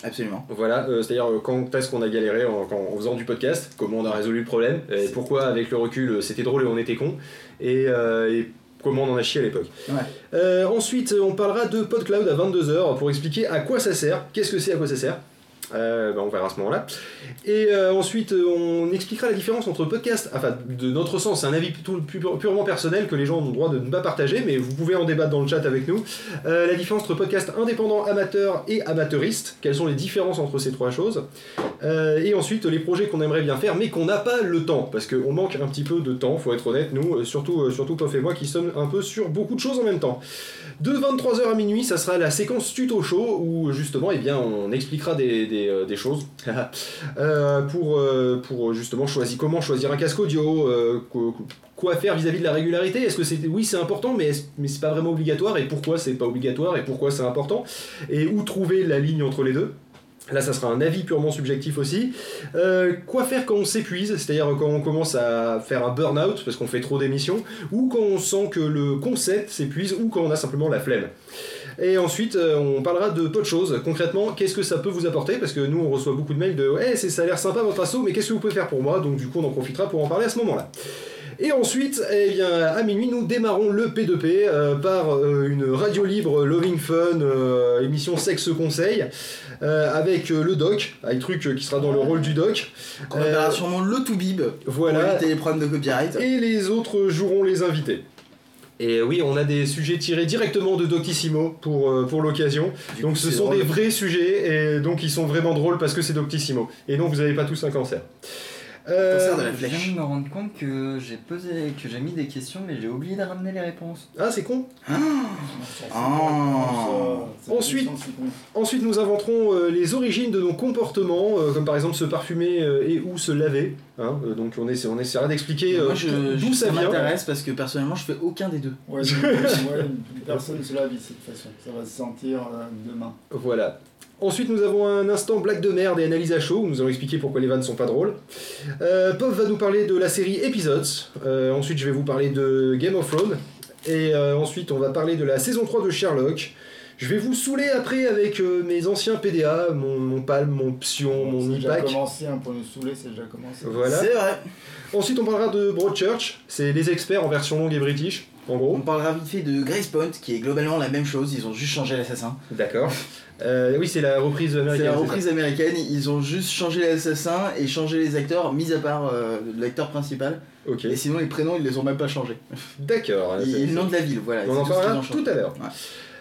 Absolument. Voilà, euh, c'est-à-dire euh, quand est-ce qu'on a galéré en, en faisant du podcast, comment on a résolu le problème, et pourquoi avec le recul euh, c'était drôle et on était con, et, euh, et comment on en a chié à l'époque. Ouais. Euh, ensuite, on parlera de PodCloud à 22h pour expliquer à quoi ça sert, qu'est-ce que c'est, à quoi ça sert. Euh, bah, on verra à ce moment-là. Et euh, ensuite, euh, on expliquera la différence entre podcast, enfin, de notre sens, c'est un avis tout- pu- purement personnel que les gens ont le droit de ne pas partager, mais vous pouvez en débattre dans le chat avec nous. La différence entre podcast indépendant, amateur et amateuriste, quelles sont les différences entre ces trois choses? Et ensuite, les projets qu'on aimerait bien faire, mais qu'on n'a pas le temps, parce qu'on manque un petit peu de temps, faut être honnête, nous, surtout, surtout Pof et moi qui sommes un peu sur beaucoup de choses en même temps. De 23h à minuit, ça sera la séquence tuto show où justement, eh bien, on expliquera des, euh, choses Euh, pour, euh, pour justement choisir comment choisir un casque audio, quoi, faire vis-à-vis de la régularité. Est-ce que c'est oui, c'est important, mais est-ce- mais c'est pas vraiment obligatoire? Et pourquoi c'est pas obligatoire? Et pourquoi c'est important? Et où trouver la ligne entre les deux? Là, ça sera un avis purement subjectif aussi. Euh, quoi faire quand on s'épuise, c'est-à-dire quand on commence à faire un burn-out parce qu'on fait trop d'émissions, ou quand on sent que le concept s'épuise, ou quand on a simplement la flemme. Et ensuite, euh, on parlera de peu de choses. Concrètement, qu'est-ce que ça peut vous apporter? Parce que nous, on reçoit beaucoup de mails de Eh, c'est ça a l'air sympa votre asso, mais qu'est-ce que vous pouvez faire pour moi? Donc, du coup, on en profitera pour en parler à ce moment-là. Et ensuite, eh bien, à minuit, nous démarrons le P2P euh, par une radio libre Loving Fun, émission Sexe Conseil, euh, avec euh, le doc, un truc euh, qui sera dans le rôle du doc. On Euh, verra sûrement le to bib pour Voilà, éviter les problèmes de copyright. et les autres joueront les invités. Et oui, on a des sujets tirés directement de Doctissimo pour, euh, pour l'occasion. Donc coup, ce sont drôle. des vrais sujets et donc ils sont vraiment drôles parce que c'est Doctissimo. Et donc vous n'avez pas tous un cancer. Euh, Cancer de la Je viens de me rendre compte que j'ai posé, que j'ai mis des questions, mais j'ai oublié de ramener les réponses. Ah, c'est con. Ah. Ensuite- Ensuite, nous inventerons euh, les origines de nos comportements, euh, comme par exemple se parfumer et ou se laver. hein. Donc on, essaie- on essaiera d'expliquer Moi, je, d'où je- ça ça vient. m'intéresse parce que personnellement, je fais aucun des deux. Ouais, donc, ouais, personne se lave ici de toute façon. Ça va se sentir demain. Voilà. Ensuite, nous avons un instant blague de merde et analyse à chaud, où nous allons expliquer pourquoi les vannes sont pas drôles. Euh, Pop va nous parler de la série Episodes. Euh, ensuite, je vais vous parler de Game of Thrones. Et euh, ensuite, on va parler de la saison 3 de Sherlock. Je vais vous saouler après avec euh, mes anciens PDA, mon, mon Palm, mon Psion, mon C'est déjà IPAC. commencé, hein, pour nous saouler, c'est déjà commencé. Voilà. C'est vrai. Ensuite, on parlera de Broadchurch. C'est les experts en version longue et british, en On gros. parlera vite fait de Grace Point, qui est globalement la même chose, ils ont juste changé l'assassin. D'accord. Euh, oui, c'est la reprise C'est américaine. la c'est ça reprise américaine, ils ont juste changé l'assassin et changé les acteurs, mis à part euh, l'acteur principal. Ok. Et sinon, les prénoms, ils les ont même pas changés. D'accord. Et le nom de la ville, voilà. On en parlera tout à l'heure. Ouais.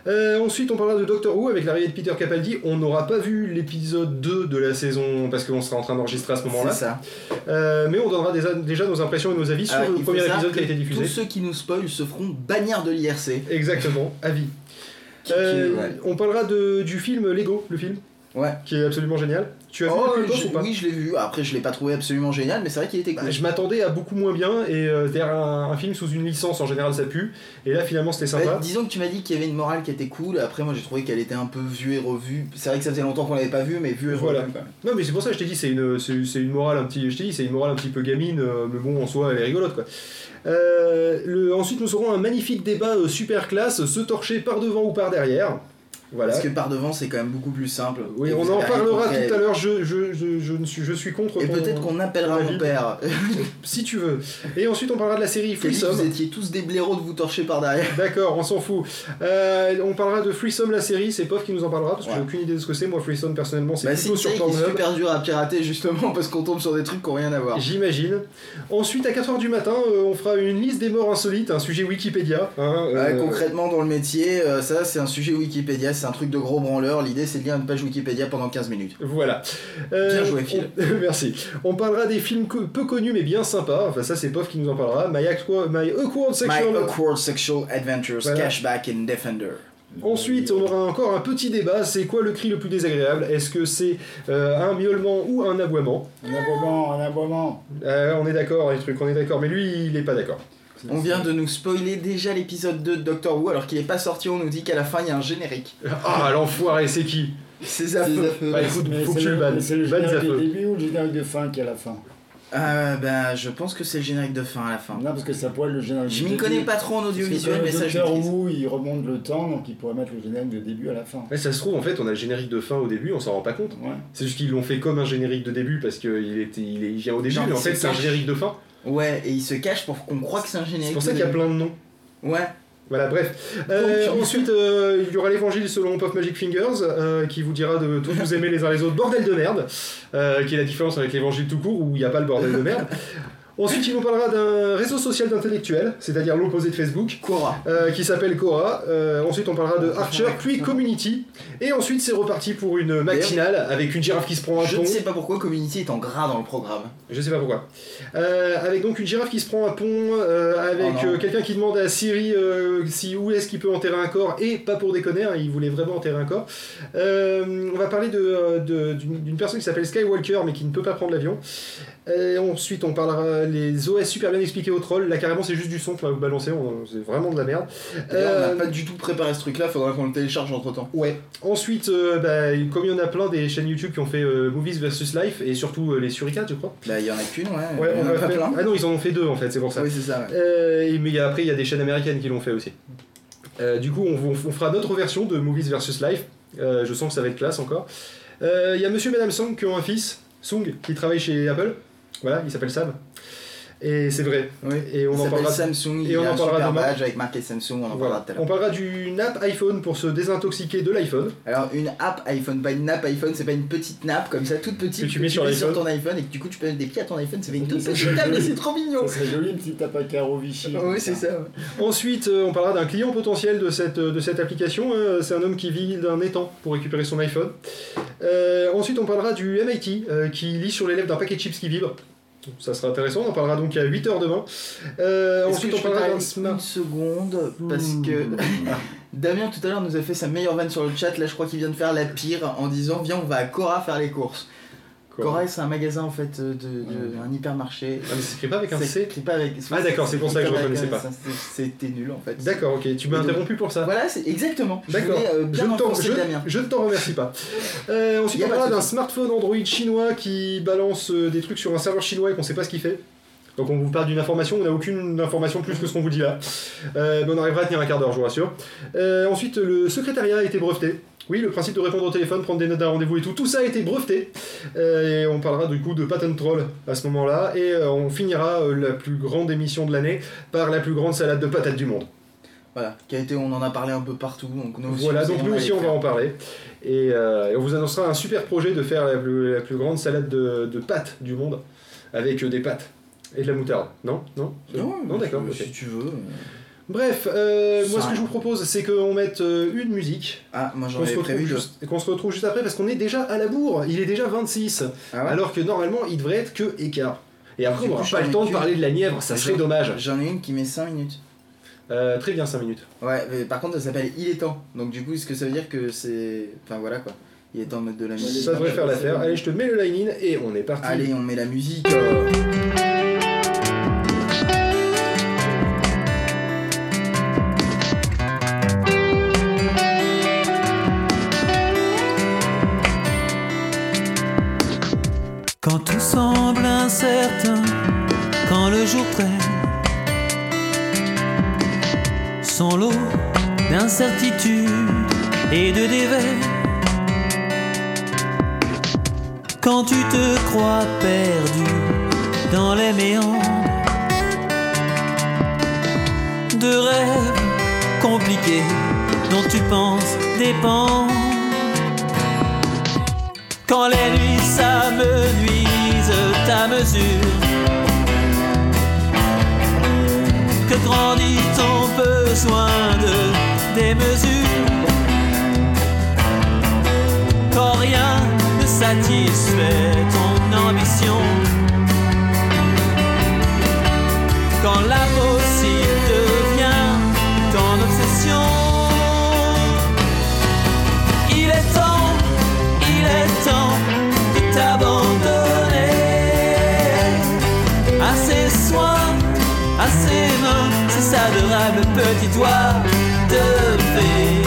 Euh, ensuite, on parlera de Doctor Who avec l'arrivée de Peter Capaldi. On n'aura pas vu l'épisode 2 de la saison parce qu'on sera en train d'enregistrer à ce moment-là. C'est ça. Euh, mais on donnera déjà, déjà nos impressions et nos avis sur Alors, le premier épisode qui a été diffusé. Tous ceux qui nous spoilent se feront bannir de l'IRC. Exactement, avis. Qui- Euh, qui- ouais. On parlera de, du film Lego, le film, Ouais. qui est absolument génial. Tu as vu Oh, le film, je- ou pas oui, je l'ai vu. Après, je l'ai pas trouvé absolument génial, mais c'est vrai qu'il était Bah, cool. Je m'attendais à beaucoup moins bien et euh, derrière un, un film sous une licence en général ça pue. Et là finalement c'était sympa. disons que tu m'as dit qu'il y avait une morale qui était cool. Après, moi, j'ai trouvé qu'elle était un peu vue et revue. C'est vrai que ça faisait longtemps qu'on l'avait pas vue, mais vue et Voilà. revue. Non mais c'est pour ça que je t'ai dit c'est une, c'est, c'est une morale un petit, je t'ai dit c'est une morale un petit peu gamine, euh, mais bon en soi elle est rigolote quoi. Euh, ensuite nous aurons un magnifique débat euh, super classe, se torcher par devant ou par derrière. Voilà. Parce que par devant, c'est quand même beaucoup plus simple. Oui, on en parlera tout à l'heure. Je, je, je, je, ne suis, je suis contre. Et ton- peut-être qu'on appellera mon père. Si tu veux. Et ensuite on parlera de la série Freesome. vous étiez tous des blaireaux de vous torcher par derrière. D'accord, on s'en fout. Euh, on parlera de Freesome la série, c'est Pof qui nous en parlera parce que Ouais. j'ai aucune idée de ce que c'est. Moi Freesome personnellement c'est Bah, c'est plutôt sur série qui est Pornhub. super dur à pirater justement parce qu'on tombe sur des trucs qui n'ont rien à voir. J'imagine. Ensuite, à 4h du matin, euh, on fera une liste des morts insolites, un sujet Wikipédia. hein, euh, concrètement, dans le métier, ça c'est un sujet Wikipédia, c'est un truc de gros branleur. L'idée c'est de lire une page Wikipédia pendant 15 minutes. Voilà. Euh, Bien joué, Phil. on- Merci. On parlera des films co- peu connus mais bien sympas. Enfin, ça, c'est Pof qui nous en parlera. My, My Awkward My Sexual. Awkward Sexual Adventures, Voilà. Cashback in Defender. Ensuite, on aura encore un petit débat. C'est quoi le cri le plus désagréable? Est-ce que c'est euh, un miaulement ou un aboiement? Un aboiement, un aboiement. Euh, On est d'accord, les trucs, on est d'accord. Mais lui, il est pas d'accord. On vient de nous spoiler déjà l'épisode 2 de Doctor Who alors qu'il est pas sorti, on nous dit qu'à la fin il y a un générique. Ah, l'enfoiré, c'est qui C'est affreux. Bah écoute, Mais faut que c'est tu le bannes. C'est le générique Zafeu. du début ou le générique de fin qui est à la fin Euh, ben, je pense que c'est le générique de fin à la fin. Non, parce que ça pourrait être le générique Je m'y connais pas trop en audiovisuel, mais ça je. Who, il remonte le temps, donc il pourrait mettre le générique de début à la fin. Ouais, ça se trouve, en fait, on a le générique de fin au début, on s'en rend pas compte. Ouais. C'est juste qu'ils l'ont fait comme un générique de début parce qu'il était, il, est- il vient au début, mais en fait c'est un générique de fin. Ouais, et il se cache pour qu'on croit que c'est un générique. C'est pour ça qu'il y a plein de noms. Ouais. Voilà, bref. Euh, ensuite, euh, il y aura l'évangile selon Puff Magic Fingers, euh, qui vous dira de tous vous aimer les uns les autres, bordel de merde, qui est la différence avec l'évangile tout court, où il n'y a pas le bordel de merde. Ensuite, il nous parlera d'un réseau social d'intellectuels, c'est-à-dire l'opposé de Facebook, Quora. euh, qui s'appelle Cora. Euh, ensuite, on parlera de Archer, puis Community. Et ensuite, c'est reparti pour une matinale avec une girafe qui se prend un Je pont. ne sais pas pourquoi Community est en gras dans le programme. Je sais pas pourquoi. Euh, avec donc une girafe qui se prend un pont, avec Oh non. euh, quelqu'un qui demande à Siri euh, si où est-ce qu'il peut enterrer un corps, et pas pour déconner, hein, il voulait vraiment enterrer un corps. Euh, on va parler de, euh, de- d'une d'une personne qui s'appelle Skywalker, mais qui ne peut pas prendre l'avion. Et ensuite, on parlera les OS super bien expliqués aux trolls. Là, carrément, c'est juste du son qu'on va vous balancer, on- c'est vraiment de la merde. Euh, on n'a pas du tout préparé ce truc-là, faudra qu'on le télécharge entre temps. Ouais. Ensuite, euh, bah, comme il y en a plein des chaînes YouTube qui ont fait euh, Movies versus Life, et surtout euh, les Suricates, je crois? Bah, il y en a qu'une, ouais. Ouais, on en a faire- plein. Ah non, ils en ont fait deux en fait, c'est pour ça. Oui, c'est ça, ouais. Euh, mais après, il y a des chaînes américaines qui l'ont fait aussi. Euh, du coup, on, fera notre version de Movies versus Life. Euh, je sens que ça va être classe encore. Euh, Il y a monsieur et madame Song qui ont un fils, Sung, qui travaille chez Apple. Voilà, il s'appelle Sam. Et c'est vrai. Oui. Et on il en parlera. Samsung, et on en parlera badge avec marqué Samsung, on en Voilà. parlera tout à l'heure. On parlera d'une app iPhone pour se désintoxiquer de l'iPhone. Alors, une app iPhone, pas une nappe iPhone, c'est pas une petite nappe comme ça, toute petite, Que tu mets sur l'iPhone. ton iPhone et que du coup tu peux mettre des pieds à ton iPhone, ça fait une toute petite c'est- table et c'est trop mignon. Serait joli, une petite tape à carreau Vichy. Oui, c'est ça. ouais. Ensuite, euh, on parlera d'un client potentiel de cette, de cette application. hein. C'est un homme qui vit d'un étang pour récupérer son iPhone. Euh, ensuite, on parlera du MIT euh, qui lit sur les lèvres d'un paquet de chips qui vibre. Ça sera intéressant, on en parlera donc à 8h demain. Euh, ensuite, que on parlera parler d'un smart. seconde parce que Damien tout à l'heure nous a fait sa meilleure vanne sur le chat. Là, je crois qu'il vient de faire la pire en disant Viens, on va à Cora faire les courses. Cora, c'est un magasin en fait de, de- un hypermarché. Ah, mais c'est écrit pas avec un C écrit pas avec. Ah, d'accord, c'est pour ça que je écrit reconnaissais pas. C'était nul en fait. D'accord, ok, tu m'as interrompu pour ça. Voilà, c'est exactement. D'accord, euh, je, ne t'en- je- ne t'en remercie pas. Euh, ensuite, on parlera d'un smartphone Android chinois qui balance euh, des trucs sur un serveur chinois et qu'on sait pas ce qu'il fait. Donc on vous parle d'une information, on n'a aucune information plus que ce qu'on vous dit là. Euh, mais on arrivera à tenir un quart d'heure, je vous rassure. Euh, ensuite, le secrétariat a été breveté. Oui, le principe de répondre au téléphone, prendre des notes d'un rendez-vous et tout, tout ça a été breveté. Euh, et on parlera du coup de patent troll à ce moment-là. Et on finira la plus grande émission de l'année par la plus grande salade de patates du monde. Voilà, qui a été, on en a parlé un peu partout. Donc nous aussi, Voilà, on donc nous aussi on va en parler. Et, et on vous annoncera un super projet de faire la plus, la plus grande salade de, de pâtes du monde avec des pâtes et de la moutarde. Non Non Non, d'accord. si- tu veux. Bref, euh, moi ce que je vous propose c'est qu'on mette euh, une musique, Ah, moi j'en avais prévu juste, et qu'on se retrouve juste après parce qu'on est déjà à la bourre, il est déjà 26, Ah ouais alors que normalement il devrait être que écart. Et après Du on n'aura pas le temps de parler de la Nièvre, ça serait dommage. J'en ai une qui met 5 minutes. Euh, très bien 5 minutes. Ouais, mais par contre, ça s'appelle Il est temps. Donc, du coup, est-ce que ça veut dire que c'est. Enfin, voilà quoi. Il est temps de mettre de la musique. Ça devrait faire l'affaire. Allez, je te mets le line-in et on est parti. Allez, on met la musique. Son lot d'incertitudes et de dévers. Quand tu te crois perdu dans les méandres de rêves compliqués dont tu penses dépendre. Quand les nuits s'amenuisent ta mesure Que grandit besoin de démesure Quand rien ne satisfait ton ambition. Quand l'impossible petit doigt de fée.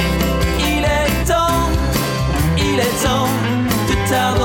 Il est temps, il est temps de t'abandonner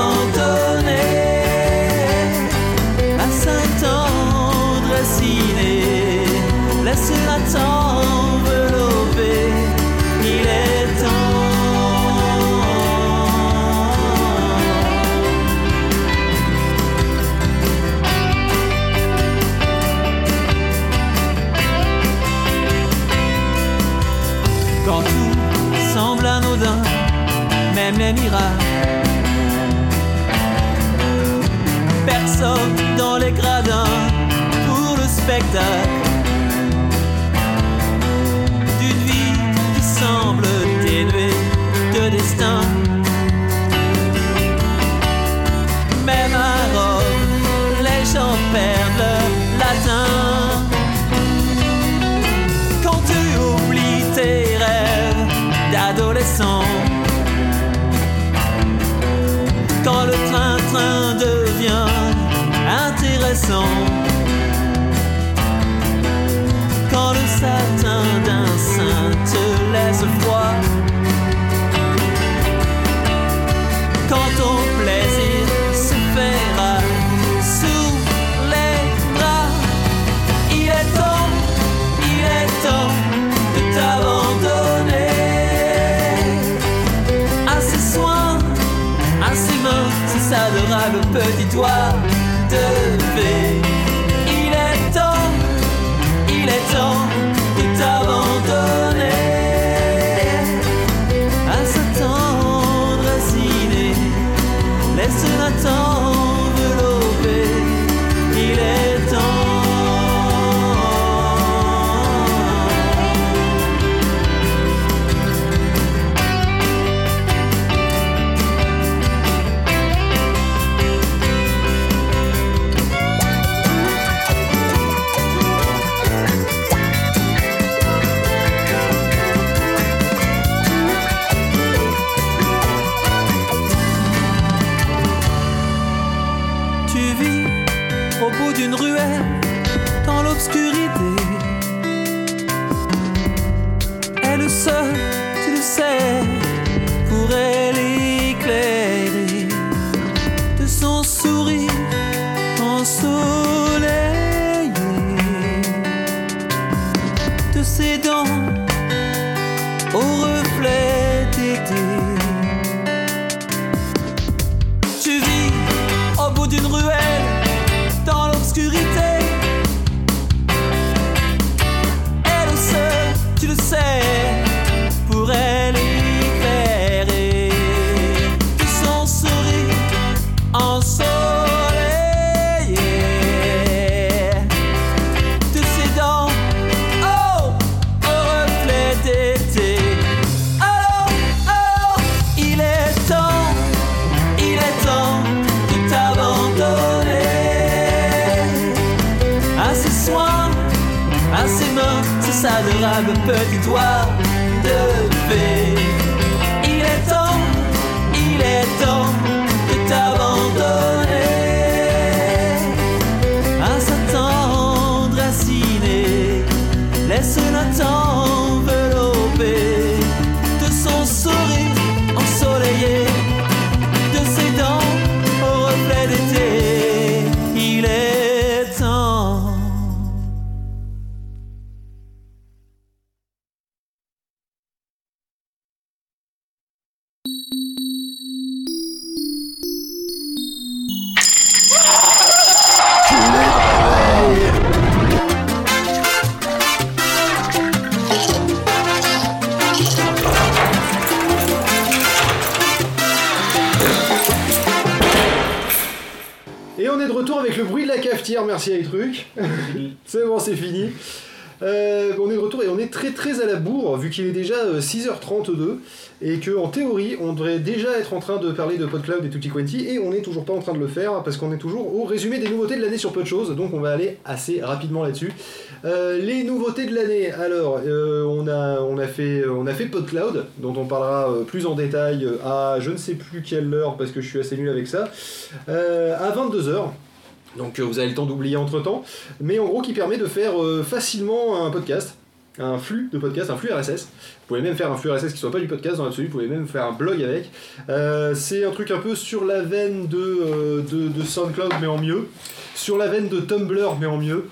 le en théorie on devrait déjà être en train de parler de PodCloud et Tutti Quanti et on n'est toujours pas en train de le faire parce qu'on est toujours au résumé des nouveautés de l'année sur peu de choses donc on va aller assez rapidement là-dessus. Euh, les nouveautés de l'année, alors euh, on, a, on, a fait, on a fait PodCloud dont on parlera euh, plus en détail euh, à je ne sais plus quelle heure parce que je suis assez nul avec ça, euh, à 22h. Donc euh, vous avez le temps d'oublier entre temps, mais en gros qui permet de faire euh, facilement un podcast, un flux de podcast, un flux RSS. Vous pouvez même faire un flux RSS qui soit pas du podcast dans l'absolu, vous pouvez même faire un blog avec. Euh, c'est un truc un peu sur la veine euh, de, de SoundCloud mais en mieux, sur la veine de Tumblr mais en mieux.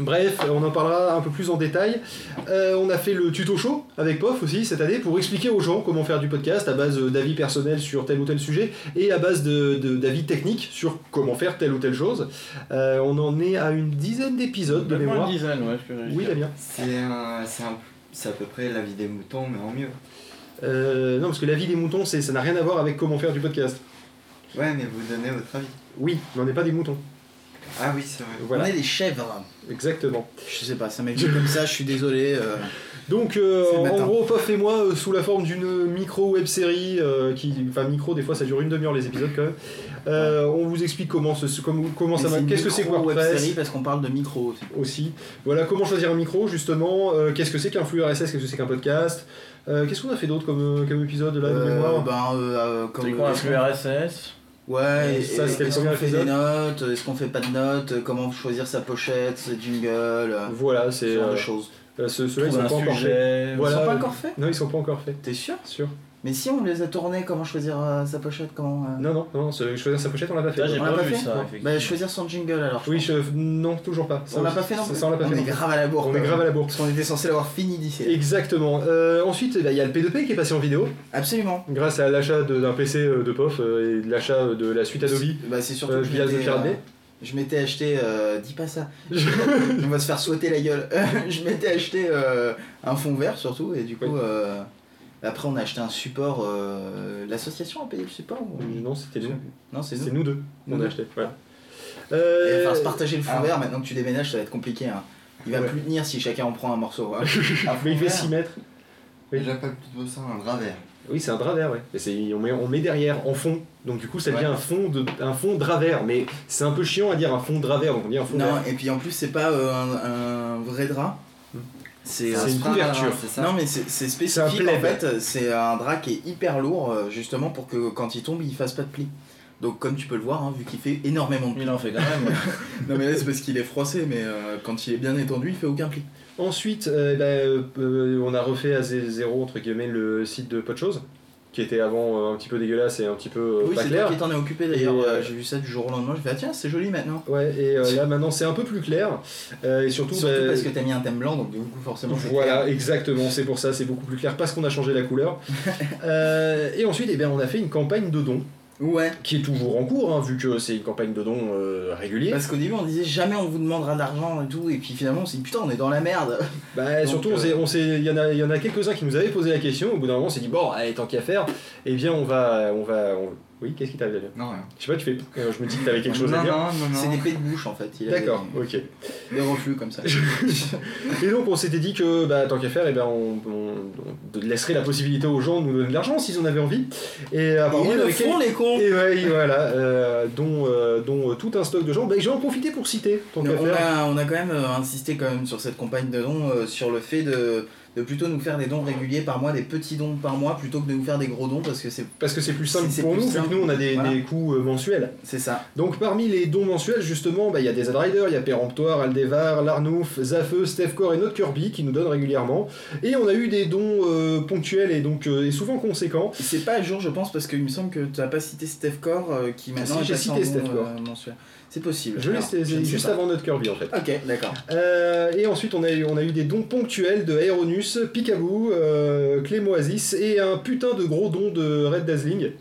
Bref, on en parlera un peu plus en détail. Euh, on a fait le tuto show avec POF aussi cette année pour expliquer aux gens comment faire du podcast à base euh, d'avis personnels sur tel ou tel sujet et à base de- de- d'avis techniques sur comment faire telle ou telle chose. Euh, on en est à une dizaine d'épisodes de mémoire. une dizaine, ouais, je peux Oui, Damien. C'est un, c'est un- c'est à peu près la vie des moutons, mais en mieux. Euh, non, parce que l'avis des moutons, c'est- ça n'a rien à voir avec comment faire du podcast. Ouais, mais vous donnez votre avis. Oui, mais on n'est pas des moutons. Ah oui, c'est vrai. Voilà, On est des chèvres. exactement. Je sais pas, ça m'est venu comme ça, je suis désolé. euh. Donc, euh, en gros, Pof et moi, euh, sous la forme d'une micro web série, qui, enfin micro, des fois ça dure une demi-heure les épisodes quand même. Euh, on vous explique comment, ce, comment, comment ça une qu'est-ce que c'est que micro web WordPress série parce qu'on parle de micro aussi. aussi. Voilà, comment choisir un micro justement. euh, qu'est-ce que c'est qu'un flux RSS, qu'est-ce que c'est qu'un podcast? Euh, qu'est-ce qu'on a fait d'autre comme, comme épisode là de mémoire? ben, euh, euh, comme C'est quoi un flux RSS Ouais, Ça, et- c'était le est-ce premier qu'on fait des notes, est-ce qu'on fait pas de notes, euh, comment choisir sa pochette, ses jingles, euh, Voilà, ce c'est genre euh, de choses. euh, ceux- ceux-là ils sont pas encore faits. sujet. Voilà. Ils sont pas encore faits Non, ils sont pas encore faits. T'es sûr? Sûr. Mais si on les a tournés, comment choisir euh, sa pochette comment, euh, Non, non, non, ce- choisir sa pochette, on l'a pas fait. J'ai On l'a pas pas vu fait ça. Bah choisir son jingle alors. je Oui, je... non, toujours pas. Ça, On l'a pas fait non ça, plus ça, on l'a pas On fait. est non grave à la bourre. On est grave à la bourre. Parce qu'on était censé l'avoir fini d'ici. Exactement. Euh, ensuite, bah, il y a le P2P qui est passé en vidéo, Absolument. grâce à l'achat de- d'un PC de POF et de l'achat de la suite Adobe Bah c'est surtout euh, que je via The m'étais, Pirate Bay. Je m'étais acheté, euh, dis pas ça, on va se faire souhaiter la gueule. je m'étais acheté euh, un fond vert surtout, et du coup, Oui. euh, après on a acheté un support. euh, L'association a payé le support ou- Non, c'était nous. Non, c'est nous. C'est nous deux qu'on a acheté. Voilà. Il va Euh, falloir se partager le fond ah. vert, maintenant que tu déménages, ça va être compliqué. hein. Il va Ouais. plus tenir si chacun en prend un morceau. hein. mais il fait 6 mètres. Oui. J'appelle plutôt ça un drap vert. Oui, c'est un drap vert, ouais. Et on, met, on met derrière en fond. Donc du coup, ça devient Ouais. un fond de un fond drap vert. Mais c'est un peu chiant à dire un fond drap vert. Donc on dit un fond non, vert. et puis en plus, c'est pas euh, un, un vrai drap. C'est C'est un une couverture. Non mais c'est spécifique en fait, c'est un drap qui est hyper lourd euh, justement pour que quand il tombe il fasse pas de plis. Donc comme tu peux le voir, hein, vu qu'il fait énormément de plis. Il en fait quand même. Non mais là c'est parce qu'il est froissé, mais euh, quand il est bien étendu, il fait aucun pli. Ensuite, euh, bah, on a refait à zé- zéro entre guillemets le site de Podchose, qui était avant euh, un petit peu dégueulasse et un petit peu euh, oui, pas c'est clair. toi qui t'en es occupé d'ailleurs. Euh, J'ai vu ça du jour au lendemain. Je fait ah tiens c'est joli maintenant. Ouais, et euh, là maintenant c'est un peu plus clair. Euh, et surtout, Surtout bah, parce que t'as mis un thème blanc, donc du coup forcément. c'est Voilà, clair. exactement, c'est pour ça, c'est beaucoup plus clair parce qu'on a changé la couleur. Et ensuite, eh bien, on a fait une campagne de dons Ouais. qui est toujours en cours, hein, vu que c'est une campagne de dons euh, régulier. Parce qu'au début on disait jamais on vous demandera de l'argent et tout, et puis finalement on s'est dit putain on est dans la merde. Bah, Donc, surtout, on euh, on il y en a, y en a quelques-uns qui nous avaient posé la question. Au bout d'un moment, on s'est dit bon, allez, tant qu'à faire, eh bien, on va, on va, on- oui, qu'est-ce qui t'arrive, Damien Non, rien. Je sais pas, tu fais, euh, je me dis que t'avais quelque chose non, à dire. non, non, non. C'est des plaies de bouche en fait. Il D'accord, des, ok. des reflux comme ça. Et donc on s'était dit que bah, tant qu'à faire, eh ben, on, on- on laisserait la possibilité aux gens de nous donner de l'argent s'ils en avaient envie. Et apparemment, Ils il y en le avait font les cons. Et ouais, voilà, euh, dont, euh, dont euh, tout un stock de gens. Bah, je vais en profiter pour citer, tant qu'à on, faire. a, on a quand même euh, insisté quand même sur cette campagne de dons, euh, sur le fait de, de plutôt nous faire des dons réguliers par mois, des petits dons par mois, plutôt que de nous faire des gros dons, parce que c'est Parce que c'est plus simple pour plus nous, vu simple. que nous on a des, Voilà. des coûts euh, mensuels. c'est ça. Donc parmi les dons mensuels, justement, bah, il y a des Riders, il y a Péremptoire, Aldevar, Larnouf, Zafeu, Stefcore et notre Kirby qui nous donnent régulièrement. Et on a eu des dons euh, ponctuels et donc euh, et souvent conséquents. C'est pas à jour, je pense, parce qu'il me semble que tu n'as pas cité euh, qui maintenant si, est j'ai cité euh, mensuel. C'est possible. Je l'ai juste avant notre Kirby en fait. Ok, d'accord. Euh, et ensuite, on a, eu, on a eu des dons ponctuels de Aeronus, Picaboo, euh, Clémoasis et un putain de gros don de Red Dazzling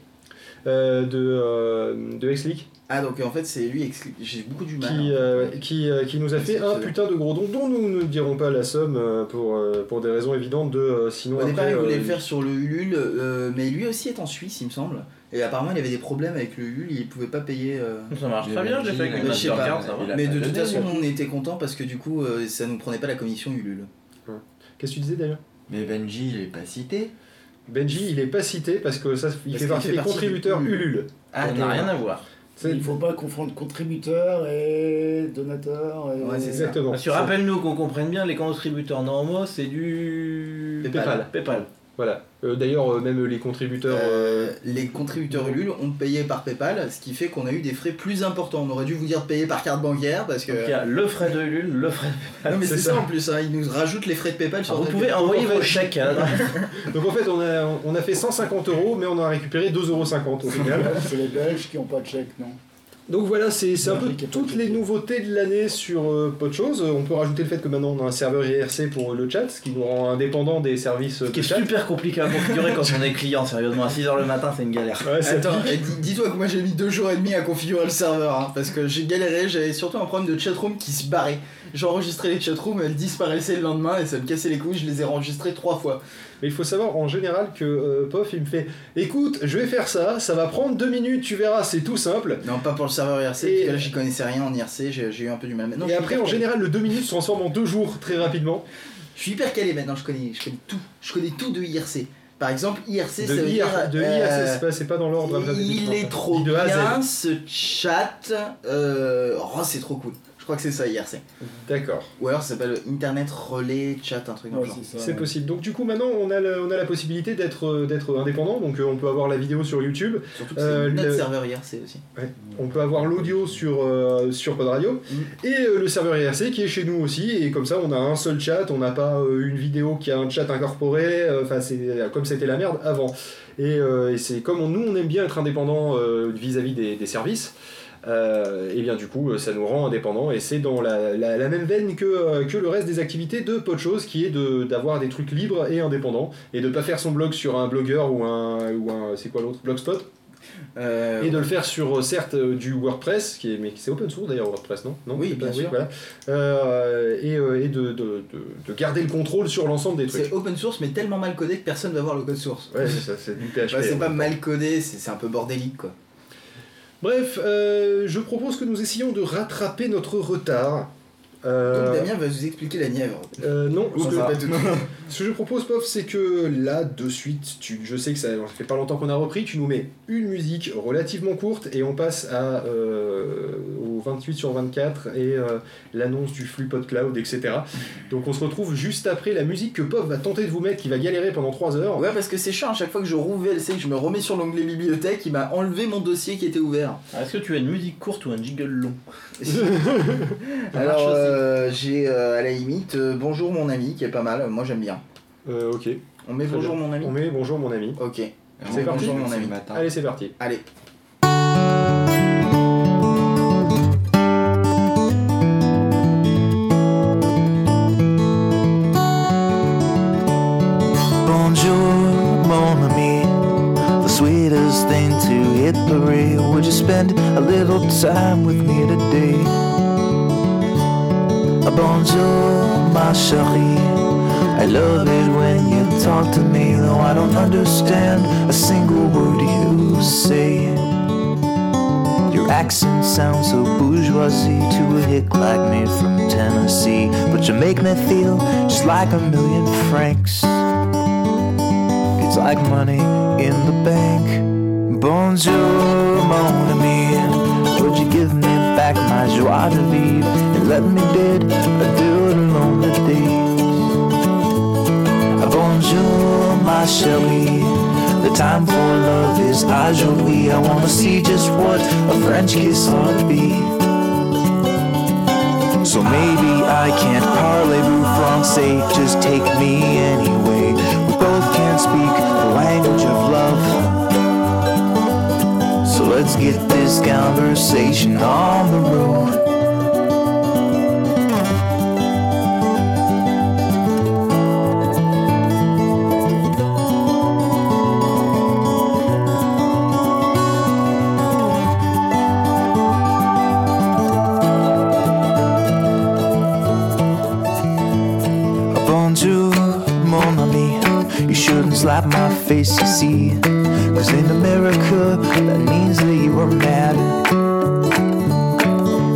euh, de, de X-League Ah, donc en fait, c'est lui, j'ai beaucoup du mal. qui, hein. euh, qui, euh, qui nous a fait un putain de gros don dont nous ne dirons pas la somme euh, pour, euh, pour des raisons évidentes de euh, sinon Au départ, après, il voulait euh, le faire sur le Ulule, euh, mais lui aussi est en Suisse, il me semble. Et apparemment, il avait des problèmes avec le Ulule, il pouvait pas payer. euh, Ça marche très bien, j'ai fait avec une pas, Mastercard, ça Mais de toute façon, le on était content parce que du coup, euh, ça nous prenait pas la commission Ulule. Qu'est-ce que tu disais d'ailleurs? Mais Benji, il est pas cité. Benji, il est pas cité parce que ça, il Parce fait partie fait des contributeurs Ulule. Ulule. Ah, n'a rien à voir. Il faut pas confondre contributeur et donateur. Et... Ouais, c'est ça. Exactement. Parce que rappelle-nous qu'on comprenne bien, les contributeurs normaux, c'est du. Paypal. Paypal. Voilà. Euh, D'ailleurs, euh, même les contributeurs. euh, Euh, les contributeurs Ulule ont payé par PayPal, ce qui fait qu'on a eu des frais plus importants. On aurait dû vous dire de payer par carte bancaire parce que. Donc il y a le frais de Ulule, le frais de Non mais c'est ça. ça. en plus, hein, ils nous rajoutent les frais de PayPal sur Alors, vous pouvez envoyer vos chèques. hein. Donc en fait, on a, on a fait 150 euros, mais on a récupéré 2,50 euros au final. C'est les Belges qui n'ont pas de chèque, non? Donc voilà, c'est c'est un peu toutes les nouveautés de l'année sur euh, pas de choses. On peut rajouter le fait que maintenant on a un serveur IRC pour le chat, ce qui nous rend indépendant des services Ce de qui est chat. super compliqué à configurer quand on est client, sérieusement. À 6h le matin, c'est une galère. Ouais, Attends, dis-toi que moi j'ai mis deux jours et demi à configurer le serveur hein, parce que j'ai galéré, j'avais surtout un problème de chatroom qui se barrait. J'enregistrais les chatrooms, elles disparaissaient le lendemain et ça me cassait les couilles, je les ai enregistrées trois fois. Mais il faut savoir en général que euh, Pof il me fait écoute, je vais faire ça, ça va prendre deux minutes, tu verras, c'est tout simple. Non, pas pour le serveur IRC, Et- parce que là j'y connaissais rien en IRC, j'ai eu un peu du mal. Maintenant, Et après en général le deux minutes se transforme en deux jours très rapidement. Je suis hyper calé maintenant, je connais, je connais tout. Je connais tout de IRC. Par exemple, IRC, De, ça veut IR, dire. de euh, IRC, c'est pas- c'est pas dans l'ordre Il est trop bien ce chat. Euh... Oh, c'est trop cool. Je crois que c'est ça IRC. D'accord. Ou alors ça s'appelle Internet Relais Chat, un truc Ouais, genre. c'est ça. C'est possible. Donc du coup maintenant on a, le- on a la possibilité d'être euh, d'être indépendant, donc euh, on peut avoir la vidéo sur YouTube, Surtout que Euh, notre le- serveur IRC aussi. on peut avoir l'audio sur, euh, sur Pod Radio, Mm. et euh, le serveur IRC qui est chez nous aussi, et comme ça on a un seul chat, on n'a pas euh, une vidéo qui a un chat incorporé, euh, enfin c'est comme c'était la merde avant. Et, euh, et c'est comme on- nous on aime bien être indépendant euh, vis-à-vis des, des services. Euh, et bien du coup euh, ça nous rend indépendants et c'est dans la, la- la même veine que, euh, que le reste des activités de Podchose qui est de- d'avoir des trucs libres et indépendants et de pas faire son blog sur un blogueur ou un, ou un c'est quoi l'autre? Blogspot? Euh, et de le faire sur certes du WordPress qui est mais c'est open source d'ailleurs WordPress non? Non Oui, bien sûr. voilà. Euh, et, euh, et de, de, de, de garder le contrôle sur l'ensemble des trucs C'est open source mais tellement mal codé que personne va voir le code source. ouais c'est ça c'est du PHP Bah, c'est hein. pas mal codé, c'est c'est un peu bordélique quoi. Bref euh, je propose que nous essayions de rattraper notre retard Euh, Donc Damien va vous expliquer la Nièvre. euh, non, que, pas tout. ce que je propose, Pof, c'est que là, de suite, tu, je sais que ça, ça fait pas longtemps qu'on a repris, tu nous mets une musique relativement courte et on passe à, euh, au 28 sur 24 et euh, l'annonce du flux PodCloud, etc. Donc on se retrouve juste après la musique que Pof va tenter de vous mettre, qui va galérer pendant 3 heures. Ouais, parce que c'est chiant, à chaque fois que je rouvre VLC, que je me remets sur l'onglet bibliothèque, il m'a enlevé mon dossier qui était ouvert. Est-ce que tu as une musique courte ou un jingle long? Alors, euh, j'ai euh, à la limite euh, Bonjour mon ami, qui est pas mal, moi j'aime bien. Euh, ok. On met Très Bonjour bien. mon ami On met bonjour mon ami. Ok. On C'est met parti Bonjour mon ami. Allez, c'est parti. Allez. Bonjour, mon ami. Bonjour, ma chérie. I love it when you talk to me, though I don't understand a single word you say. Your accent sounds so bourgeoisie to a hick like me from Tennessee. But you make me feel just like a million francs. It's like money in the bank. Bonjour, mon ami. Back my joie de vivre and let me bid adieu to lonely days? Bonjour, ma chérie. The time for love is aujourd'hui. I wanna see just what a French kiss ought to be. So maybe I can't parlez-vous français, just take me anyway. We both can't speak the language of love. Let's get this conversation on the road. Bonjour, mon ami. You shouldn't slap my face, you see. Cause in America, that means that you are mad.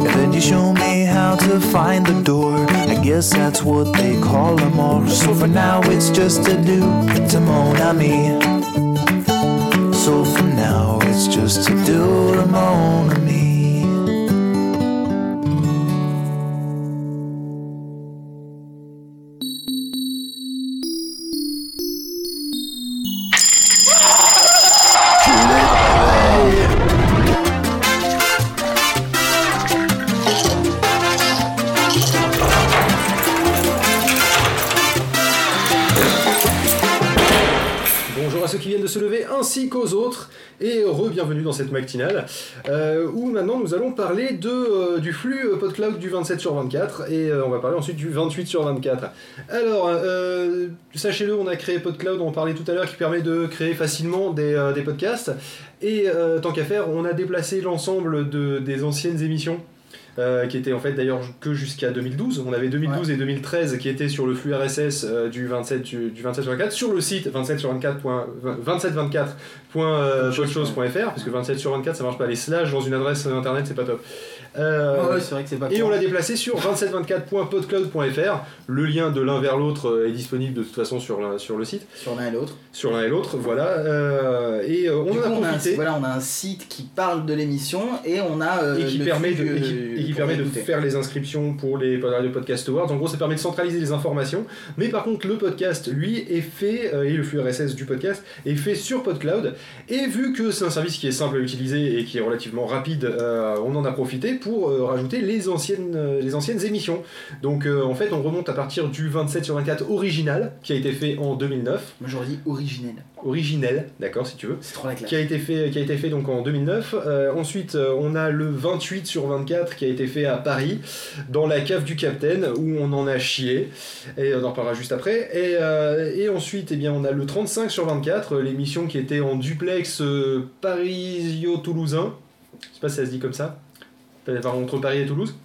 And then you show me how to find the door. I guess that's what they call them all. So for now, it's just a do to mon ami. So for now, it's just a do to mon parler de, euh, du flux euh, PodCloud du 27 sur 24 et euh, on va parler ensuite du 28 sur 24. Alors, sachez-le, on a créé PodCloud, on parlait tout à l'heure, qui permet de créer facilement des, des podcasts et tant qu'à faire, on a déplacé l'ensemble de, des anciennes émissions. Euh, qui étaient en fait d'ailleurs que jusqu'à 2012. On avait 2012 et 2013 qui étaient sur le flux RSS euh, du 27 du, du 27 sur 24 sur le site 27 sur 24. 2724.chose.fr parce que 27 sur 24 ça marche pas les slash dans une adresse internet c'est pas top. Euh, ouais, c'est vrai que c'est pas et on l'a déplacé sur 2724.podcloud.fr. Le lien de l'un vers l'autre est disponible de toute façon sur, la- sur le site, Sur l'un et l'autre. sur l'un et l'autre, voilà. Euh, et euh, on Du en coup, a on a, un, profité. voilà, on a un site qui parle de l'émission et on a euh, et qui le permet, de, et qui, et qui pour permet de faire les inscriptions pour les Radio Podcast Awards. En gros, ça permet de centraliser les informations. Mais par contre, le podcast, lui, est fait, euh, et le flux RSS du podcast, est fait sur PodCloud. Et vu que c'est un service qui est simple à utiliser et qui est relativement rapide, euh, on en a profité pour euh, rajouter les anciennes, euh, les anciennes émissions. Donc, euh, en fait, on remonte à partir du 27 sur 24 original, qui a été fait en 2009. Moi j'aurais dit originel. Originel, d'accord, si tu veux C'est trop la classe. qui a été fait, qui a été fait donc en 2009. Euh, ensuite, on a le 28 sur 24 qui a été fait à Paris, dans la cave du Capitaine, où on en a chié. Et on en reparlera juste après. Et, euh, et ensuite, eh bien, on a le 35 sur 24, euh, l'émission qui était en duplex euh, parisio-toulousain. Je sais pas si ça se dit comme ça. Enfin, entre Paris et Toulouse,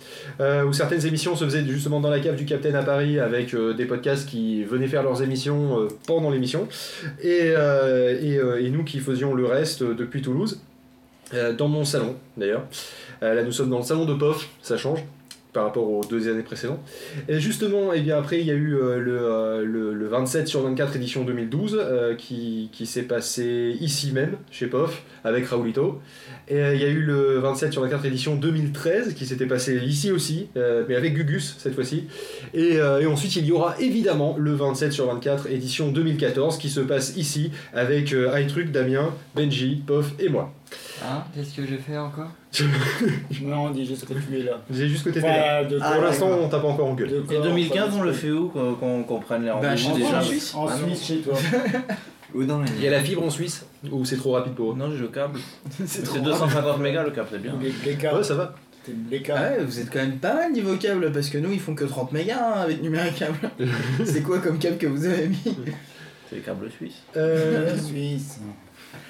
euh, où certaines émissions se faisaient justement dans la cave du Capitaine à Paris avec euh, des podcasts qui venaient faire leurs émissions euh, pendant l'émission et, et, nous qui faisions le reste depuis Toulouse, dans mon salon d'ailleurs. Là nous sommes dans le salon de POF, ça change. par rapport aux deux années précédentes. Et justement, et bien après, il y a eu le, le, le 27 sur 24 édition 2012 euh, qui, qui s'est passé ici même, chez POF, avec Raoulito. Et euh, il y a eu le 27 sur 24 édition 2013 qui s'était passé ici aussi, euh, mais avec Gugus cette fois-ci. Et, euh, et ensuite, il y aura évidemment le 27 sur 24 édition 2014 qui se passe ici avec euh, iTruc, Damien, Benji, POF et moi. Hein Qu'est-ce que j'ai fait encore? Non, on dit juste que tu es là. J'ai juste que là. Enfin, de Ah, Pour l'instant, on t'a pas encore engueulé. Et corps, 2015, enfin, on le fait où qu'on qu'on prenne les Ben, rendez-vous En? Suisse, en Ah. Suisse chez toi. Ou dans les... Il y a la fibre en Suisse ou c'est trop rapide pour eux Non, j'ai le câble. C'est C'est 250 mégas le câble, c'est bien. Les, les câbles. Ouais, ça va. C'est les câbles. Ah ouais, vous êtes quand même pas mal niveau câble parce que nous ils font que 30 mégas hein, avec numéricable. c'est quoi comme câble que vous avez mis C'est les câbles suisses. Euh, Suisse.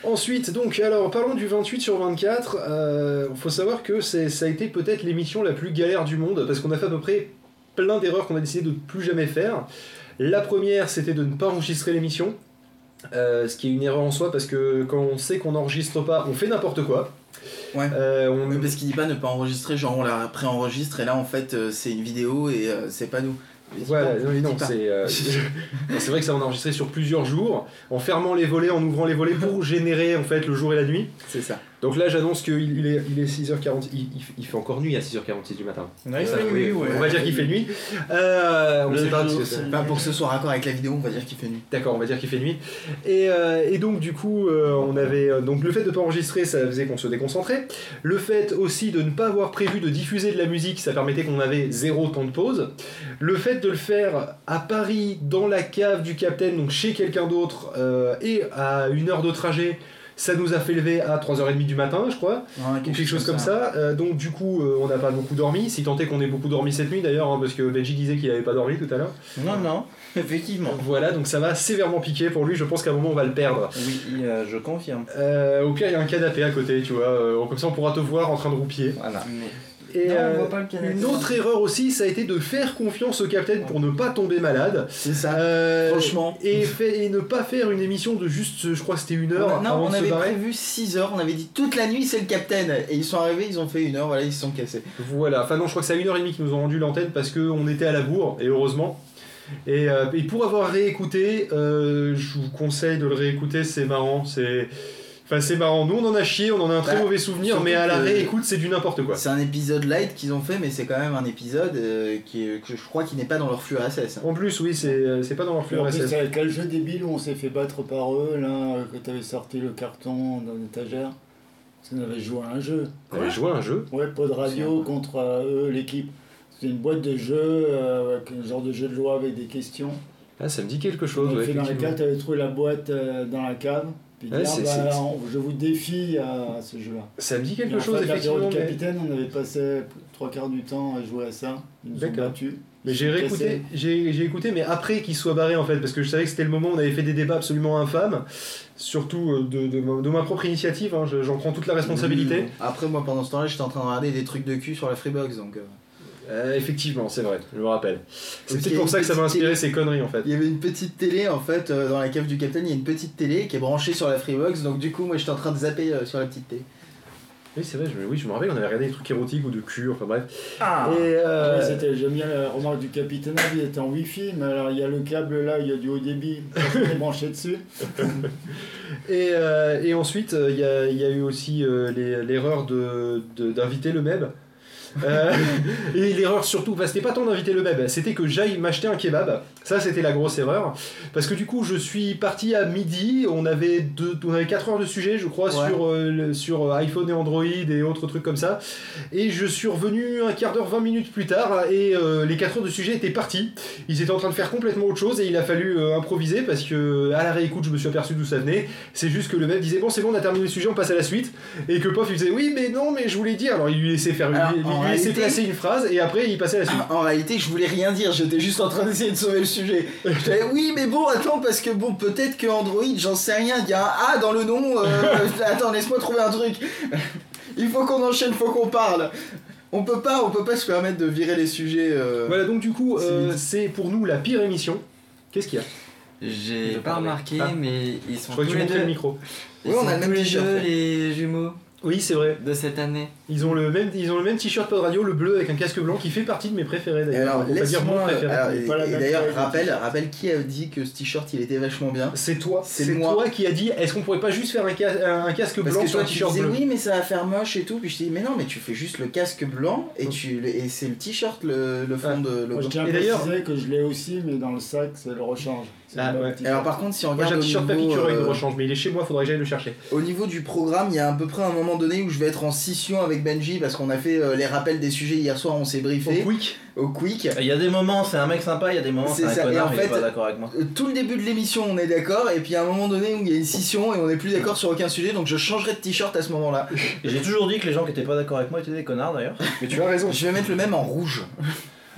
ensuite, donc, alors parlons du 28 sur 24. Il faut savoir que ça a été peut-être l'émission la plus galère du monde parce qu'on a fait à peu près plein d'erreurs qu'on a décidé de ne plus jamais faire. La première, c'était de ne pas enregistrer l'émission. Euh, ce qui est une erreur en soi parce que quand on sait qu'on n'enregistre pas, on fait n'importe quoi. Ouais. Euh, on, Oui, parce qu'il dit pas ne pas enregistrer, genre on la pré-enregistre et là en fait euh, c'est une vidéo et c'est pas nous. Voilà, non, non, c'est euh, c'est vrai que ça on a enregistré sur plusieurs jours, en fermant les volets, en ouvrant les volets pour générer en fait le jour et la nuit. C'est ça. Donc là j'annonce qu'il il est, il est 6h40, il, fait encore nuit à 6h46 du matin. Ouais, Ça, c'est oui, nuit, ouais. On va dire qu'il fait nuit. Euh, on sait pas jour, parce que c'est- Enfin, pour que ce soit raccord avec la vidéo, on va dire qu'il fait nuit. D'accord, on va dire qu'il fait nuit. Et, euh, et donc du coup, euh, on avait euh, donc le fait de ne pas enregistrer, ça faisait qu'on se déconcentrait. Le fait aussi de ne pas avoir prévu de diffuser de la musique, ça permettait qu'on avait zéro temps de pause. Le fait de le faire à Paris, dans la cave du Capitaine, donc chez quelqu'un d'autre, euh, et à une heure de trajet. Ça nous a fait lever à 3h30 du matin, je crois, Ouais, ou quelque chose comme ça. Euh, donc du coup, euh, on n'a pas beaucoup dormi. Si tant est qu'on ait beaucoup dormi cette nuit d'ailleurs, hein, parce que Benji disait qu'il n'avait pas dormi tout à l'heure. Non, non, effectivement. Voilà, donc ça va sévèrement piquer pour lui. Je pense qu'à un moment on va le perdre. Oui, euh, je confirme. Euh, au pire, il y a un canapé à côté, tu vois. euh, comme ça, on pourra te voir en train de roupier. Voilà. Et non, euh, on voit pas le canapé. une autre erreur aussi, ça a été de faire confiance au capitaine pour ne pas tomber malade. C'est ça. Euh, Franchement. Et, fait- et ne pas faire une émission de juste, je crois que c'était une heure non, avant on de se avait barrer. prévu 6 heures, on avait dit toute la nuit c'est le capitaine. Et ils sont arrivés, ils ont fait une heure, voilà, ils se sont cassés. Voilà, enfin non, je crois que c'est à une heure et demie qu'ils nous ont rendu l'antenne parce qu'on était à la bourre, et heureusement. Et, euh, et pour avoir réécouté, euh, je vous conseille de le réécouter, c'est marrant, c'est... Enfin, c'est marrant. Nous, on en a chié, on en a un très Bah, mauvais souvenir, surtout mais à la que- réécoute, c'est du n'importe quoi. C'est un épisode light qu'ils ont fait, mais c'est quand même un épisode euh, qui est- que je crois qu'il n'est pas dans leur flux RSS. En plus, oui, c'est euh, c'est pas dans leur flux RSS. c'est quel jeu débile où on s'est fait battre par eux, là, euh, que t'avais sorti le carton dans l'étagère Parce qu'on avait joué à un jeu. On avait joué à un jeu. Ouais, Pod Radio contre euh, eux, l'équipe. C'était une boîte de jeux, euh, avec un genre de jeu de loi avec des questions. Ah, ça me dit quelque chose. On ouais, fait dans la effectivement. cave, t'avais trouvé la boîte euh, dans la cave. Puis Ouais, dire, c'est- bah, c'est- je vous défie à, ce jeu-là. Ça me dit quelque chose, fait, effectivement. du Mais, capitaine, on avait passé trois quarts du temps à jouer à ça. Ils nous ont D'accord. battus. mais j'ai réécouté, j'ai j'ai écouté, mais après qu'il soit barré en fait, parce que je savais que c'était le moment où on avait fait des débats absolument infâmes, surtout euh, de, de, ma- de ma propre initiative, hein, je- j'en prends toute la responsabilité. Après, moi pendant ce temps-là, j'étais en train de regarder des trucs de cul sur la Freebox donc. euh, Euh, effectivement, c'est vrai, je me rappelle. C'est pour ça que ça m'a inspiré télé- ces conneries en fait. Il y avait une petite télé en fait euh, dans la cave du capitaine, il y a une petite télé qui est branchée sur la Freebox donc du coup, moi j'étais en train de zapper euh, sur la petite télé. Oui, c'est vrai, je, me- oui, je me rappelle, on avait regardé des trucs érotiques ou de cul, enfin bref. Ah euh, c'était- J'aime bien la remarque du capitaine, il était en wifi, mais alors il y a le câble là, il y a du haut débit, on est branché dessus. Et, euh, et ensuite, il y, a, il y a eu aussi euh, l'erreur de- de- d'inviter le MEB. Euh, et l'erreur surtout, enfin, c'était pas tant d'inviter le MEB, c'était que j'aille m'acheter un kebab. Ça, c'était la grosse erreur. Parce que du coup, je suis parti à midi, on avait, deux, on avait 4 heures de sujet, je crois, Ouais. sur, euh, sur euh, iPhone et Android et autres trucs comme ça. Et je suis revenu un quart d'heure, 20 minutes plus tard, et euh, les 4 heures de sujet étaient partis. Ils étaient en train de faire complètement autre chose, et il a fallu euh, improviser parce que à la réécoute, je me suis aperçu d'où ça venait. C'est juste que le mec disait bon c'est bon on a terminé le sujet on passe à la suite et que Pof il disait oui mais non mais je voulais dire alors il lui laissait faire Alors, il lui laissait placer une phrase et après il passait à la suite. En réalité, je voulais rien dire, j'étais juste en train d'essayer de sauver le sujet. J'avais, oui, mais bon, attends, parce que bon, peut-être que Android, j'en sais rien, il y a un A dans le nom. euh, attends, laisse-moi trouver un truc. Il faut qu'on enchaîne, faut qu'on parle. On peut pas, on peut pas se permettre de virer les sujets. euh, Voilà donc du coup C'est euh, c'est pour nous la pire émission. Qu'est-ce qu'il y a? J'ai pas parler. remarqué, Ah. mais ils Je sont crois que tous tu les montrais le deux. micro. Ils Ouais, on sont a le même tous les t-shirt, deux, ouais. les jumeaux. Oui, c'est vrai. de cette année. Ils ont le même, ils ont le même t-shirt pod radio, le bleu avec un casque blanc, qui fait partie de mes préférés d'ailleurs. alors, laisse-moi. d'ailleurs, rappelle, le rappelle qui a dit que ce t-shirt il était vachement bien. C'est toi, C'est c'est moi. toi qui a dit est-ce qu'on pourrait pas juste faire un, ca- un- casque Parce blanc que sur toi un t-shirt disais bleu? oui mais ça va faire moche et tout puis je dis mais non mais tu fais juste le casque blanc et tu et c'est le t-shirt le, le fond Ouais. de Moi, logo. je tiens à préciser que je l'ai aussi, mais dans le sac, c'est le rechange. Ouais. Alors par contre si on Moi j'ai regarde un au t-shirt euh, rechange, mais il est chez moi, faudrait que j'aille le chercher. au niveau du programme il y a à peu près un moment donné où je vais être en scission avec Benji parce qu'on a fait euh, les rappels des sujets hier soir on s'est Au briefé quick. au quick. Il y a des moments, c'est un mec sympa, il y a des moments, C'est un ça, et connard, en il est pas d'accord avec moi. Euh, Tout le début de l'émission on est d'accord et puis à un moment donné où il y a une scission et on n'est plus d'accord sur aucun sujet donc je changerai de t-shirt à ce moment là. Et J'ai toujours dit que les gens qui étaient pas d'accord avec moi étaient des connards d'ailleurs. Mais tu as raison. Je vais mettre le même en rouge.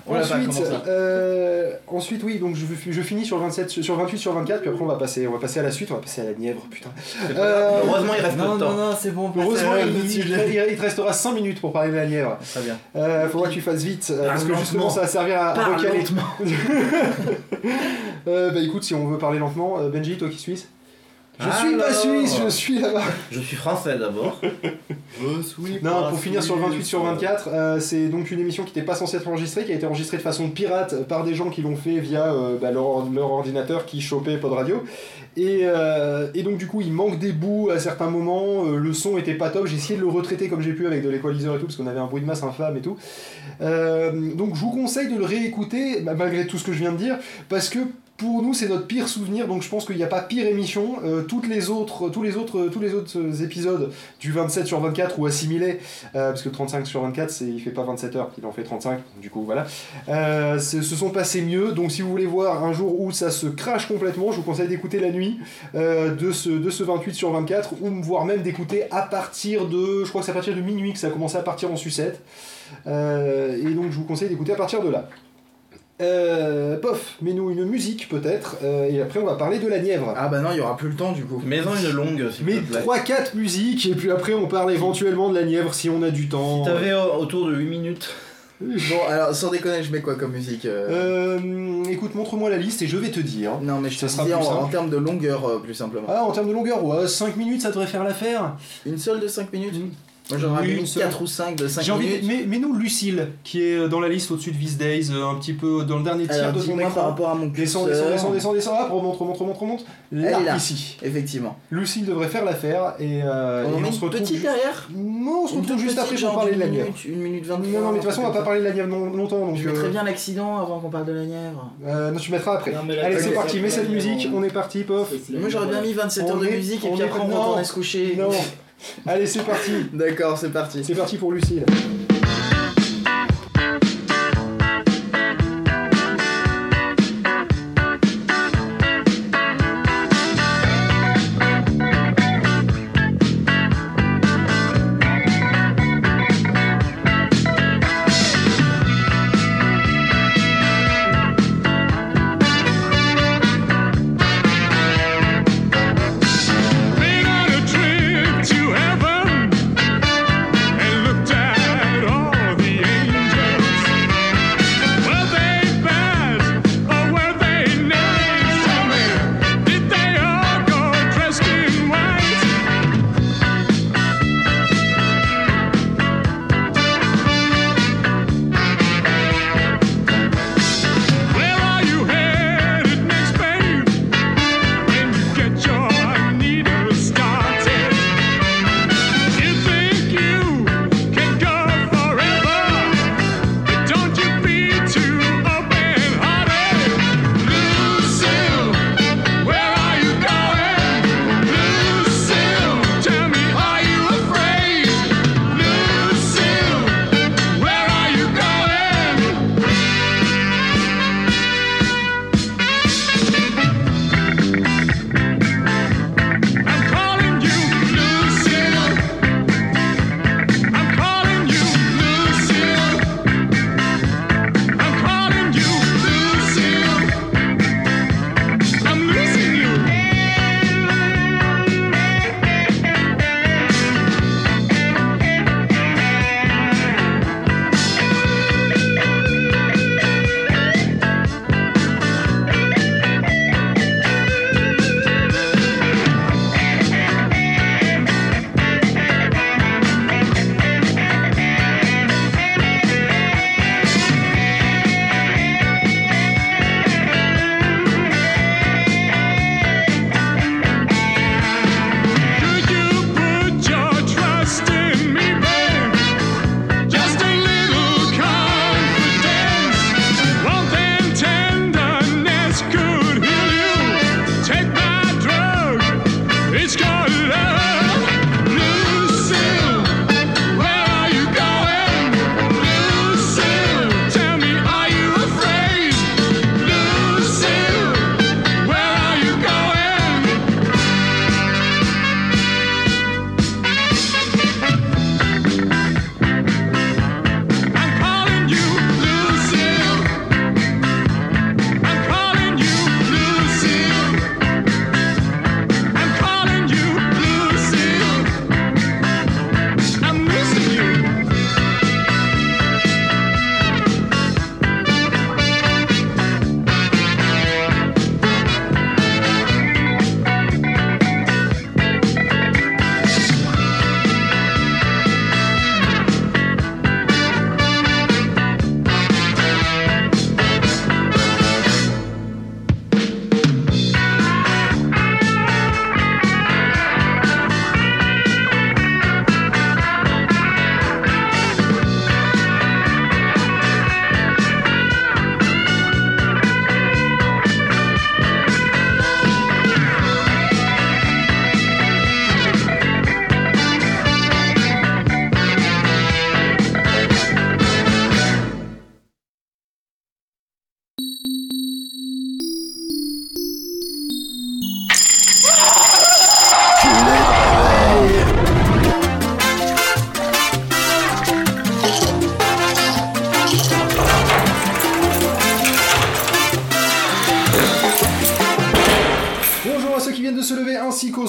Ensuite, euh, ensuite, oui, donc je, je finis sur 27, sur 28, sur 24, puis après on va passer, on va passer à la suite, on va passer à la Nièvre, putain. Euh, Heureusement, il reste peu Non, de non, temps. non, c'est bon. Heureusement, il, il- il- il te restera 5 minutes pour parler de la Nièvre. Très bien. Euh, faudra que tu fasses vite, euh, parce que justement ça va servir à, recaler. Euh, bah écoute, si on veut parler lentement, Benji, toi qui es suisse Je suis pas suisse, je suis là-bas. Je suis français d'abord. Je suis Non, pas pour finir sur le 28 suisse. sur 24, euh, c'est donc une émission qui n'était pas censée être enregistrée, qui a été enregistrée de façon pirate par des gens qui l'ont fait via euh, bah, leur, leur ordinateur qui chopait Pod Radio. Et, euh, et donc du coup, il manque des bouts à certains moments, euh, le son était pas top, j'ai essayé de le retraiter comme j'ai pu avec de l'équaliseur et tout, parce qu'on avait un bruit de masse infâme et tout. Euh, donc je vous conseille de le réécouter, bah, malgré tout ce que je viens de dire, parce que pour nous c'est notre pire souvenir, donc je pense qu'il n'y a pas pire émission. Euh, toutes les autres, tous les autres, euh, épisodes du 27 sur 24 ou assimilés, euh, parce que 35 sur 24, c'est, il fait pas 27 heures, il en fait 35, du coup voilà. Se sont passés mieux, donc si vous voulez voir un jour où ça se crache complètement, je vous conseille d'écouter la nuit de, ce, de ce 28 sur 24, ou voire même d'écouter à partir de, je crois que c'est à partir de minuit que ça a commencé à partir en sucette. Et donc je vous conseille d'écouter à partir de là. Euh, pof, mets-nous une musique peut-être, euh, et après on va parler de la Nièvre. Ah bah non il y aura plus le temps du coup. Mets-en une longue, s'il Mais te plaît. 3-4 musiques, et puis après on parle éventuellement de la Nièvre si on a du temps. Si t'avais euh, autour de 8 minutes. Bon alors sans déconner je mets quoi comme musique euh? Euh, écoute, montre-moi la liste et je vais te dire. Non mais je te ça sera disais en, simple. en termes de longueur euh, plus simplement. Ah, en termes de longueur, ouais, 5 minutes ça devrait faire l'affaire. Une seule de 5 minutes? Moi Oui, mis une seule. 4 ou 5 de 5 J'ai envie minutes. de... mais, mais nous, Lucille, qui est dans la liste au-dessus de Vice Days, euh, un petit peu dans le dernier tiers de ton écran. par rapport à mon Descends, descends, descends, descends, hop, remonte, remonte, remonte, remonte. Là, Elle est là. ici. Effectivement. Lucille devrait faire l'affaire et, euh, on et en met on se une retrouve. petite derrière Non, on se retrouve juste après pour parler de la Nièvre. minute, Une minute 23. Non, non, mais de toute façon, on va pas parler de la Nièvre non- longtemps. Donc, Je mettrais euh, bien l'accident avant qu'on parle de la Nièvre. euh, non, tu mettras après. Non, Allez, c'est parti, mets cette musique, on- est parti, pof. Moi j'aurais bien mis 27 heures de musique et puis après on non. retournait se coucher. Non. Allez, c'est parti. D'accord, c'est parti. C'est parti pour Lucille.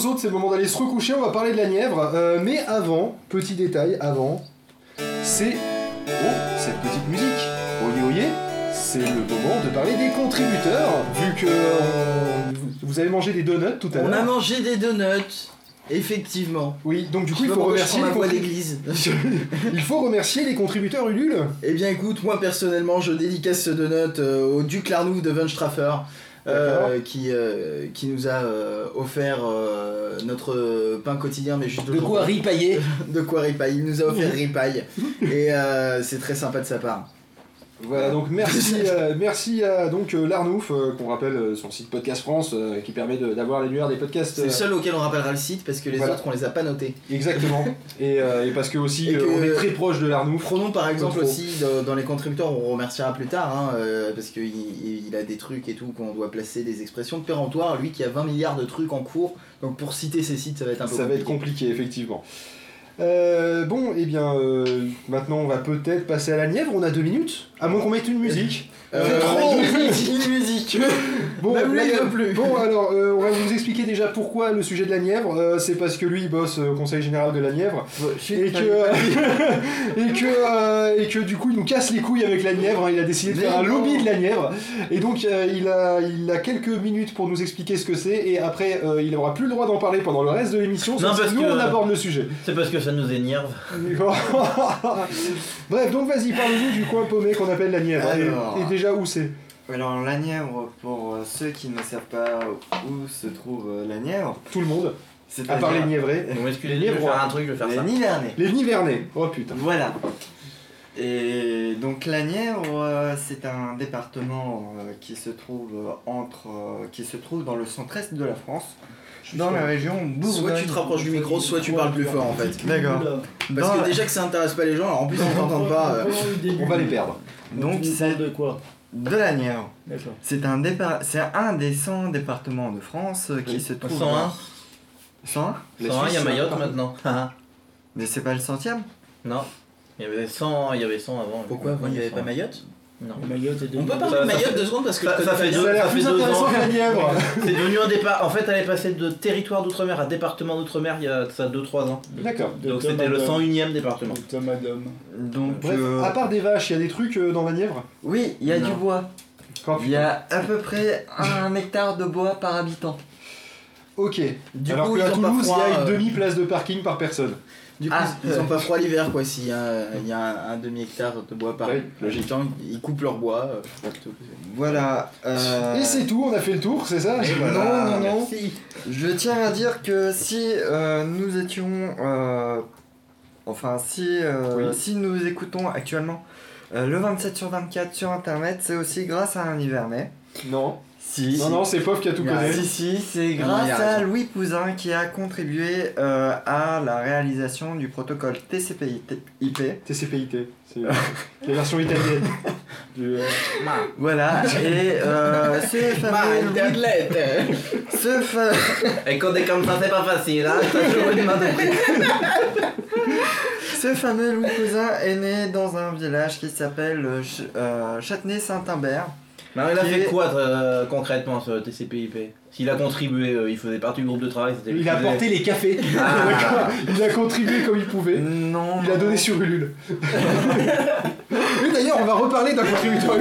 Autres, c'est le moment d'aller se recoucher, on va parler de la Nièvre. Euh, mais avant, petit détail, avant, c'est... Oh, cette petite musique. Oyez, oyez, c'est le moment de parler des contributeurs, vu que euh, vous- avez mangé des donuts tout à On a l'heure. mangé des donuts, effectivement. Oui, donc du coup, il faut, remercier les contrib- d'église. il faut remercier les contributeurs Ulule. Eh bien écoute, moi personnellement, je dédicace ce donut euh, au Duc Larnouf de Von Straffer. Euh, qui, euh, qui nous a euh, offert notre pain quotidien, mais juste De quoi ripailler De quoi ripaille. Il nous a offert ripaille. Et c'est très sympa de sa part. Voilà, donc merci, euh, merci à donc euh, Larnouf, euh, qu'on rappelle son site Podcast France, qui permet de- d'avoir les lumières des podcasts. C'est le seul auquel on rappellera le site parce que les Voilà. autres on les a pas notés. Exactement. et, et parce que aussi, que- on est très proche de Larnouf. Prenons par exemple aussi dans, dans les contributeurs, on remerciera plus tard, hein, parce qu'il il a des trucs et tout qu'on doit placer, des expressions de péremptoire, lui qui a 20 milliards de trucs en cours, donc pour citer ces sites ça va être un peu Ça va être compliqué, effectivement. Bon, et bien, euh, maintenant on va peut-être passer à la Nièvre. On a deux minutes, à moins qu'on mette une musique. Euh, trop une musique Bon, Même lui, il veut plus. bon alors, euh, on va vous expliquer déjà pourquoi le sujet de la Nièvre. Euh, c'est parce que lui, il bosse au Conseil Général de la Nièvre. Et que, et, que, euh, et que du coup, il nous casse les couilles avec la Nièvre. hein. Il a décidé de Mais faire un lobby de la Nièvre. Et donc, euh, il, a, il a quelques minutes pour nous expliquer ce que c'est. Et après, euh, il n'aura plus le droit d'en parler pendant le reste de l'émission. Non, sauf si parce nous, que- on aborde le sujet. C'est parce que ça nous énerve. Bref, donc vas-y, parle-nous du coin paumé qu'on appelle la Nièvre. Et- Alors. Et, déjà, où c'est Alors la Nièvre, pour euh, ceux qui ne savent pas où se trouve euh, la Nièvre, Tout le monde, c'est à part les Nièvrais. Bon, excusez-moi, Les je vais rois. faire un truc, je vais faire les ça. Nivernais. Les Nivernais. Oh putain. Voilà. Et donc la Nièvre, euh, c'est un département qui se trouve entre, qui se trouve dans le centre-est de la France, dans la région Bourgogne. Soit tu te rapproches du micro, soit tu parles plus fort en fait. D'accord. Parce que déjà que ça intéresse pas les gens, alors en plus on t'entend pas. euh, On va les perdre. Donc c'est de quoi de la Nièvre. D'accord. C'est un départ, c'est un des 100 départements de France euh, qui Oui. se trouve 101. dans- 101 La 101, il y a Mayotte maintenant. Haha. Mais c'est pas le centième? Non. Il y avait 100, il y avait 100 avant. Pourquoi avant il n'y avait pas 100. Mayotte? Non. Mayotte On peut parler de Mayotte deux secondes parce que ça- ça fait deux- Ça a l'air ça fait plus deux intéressant ans. C'est devenu un départ. En fait, elle est passée de territoire d'outre-mer à département d'outre-mer il y a ça 2-3 ans. D'accord. Donc c'était le Adam. 101ème département. De Tom Adam. Donc Bref, euh, à part des vaches, il y a des trucs euh, dans la Nièvre oui, il y a Non. du bois. Il y a à peu près un hectare de bois par habitant. Ok. Du Alors coup, pas Toulouse, il y a une euh, demi-place de parking par personne. Du coup, Ah. ils ont pas froid l'hiver quoi. S'il y a, il y a un, un demi-hectare de bois par Oui, habitant, ils coupent leur bois. euh, Voilà. euh, Et c'est tout, on a fait le tour, c'est ça Non, non, non. Merci. Je tiens à dire que si euh, nous étions. euh, enfin, si, euh, Oui. si nous écoutons actuellement euh, le 27 sur 24 sur internet, c'est aussi grâce à un Hivernais. Non. Si. Non, non, c'est Pof qui a tout connu. Si, si, c'est grâce à. Louis Pouzin qui a contribué euh, à la réalisation du protocole TCP/IP. TCPIT, c'est euh, la version italienne. Du, euh, Voilà, et euh, ce Ma fameux internet ce fa- Et quand comme ça, c'est pas facile, hein. T'as toujours une main de prix. ce fameux Louis Pouzin est né dans un village qui s'appelle Ch- Châtenay-Saint-Imbert. Non, il a fait est- quoi euh, concrètement ce TCP/IP S'il a contribué, euh, il faisait partie du groupe de travail. c'était lui il qui a faisait- porté les cafés. Ah. Il a contribué comme il pouvait. Non. Il a donné sur Ulule. Oui, d'ailleurs, on va reparler d'un contributeur.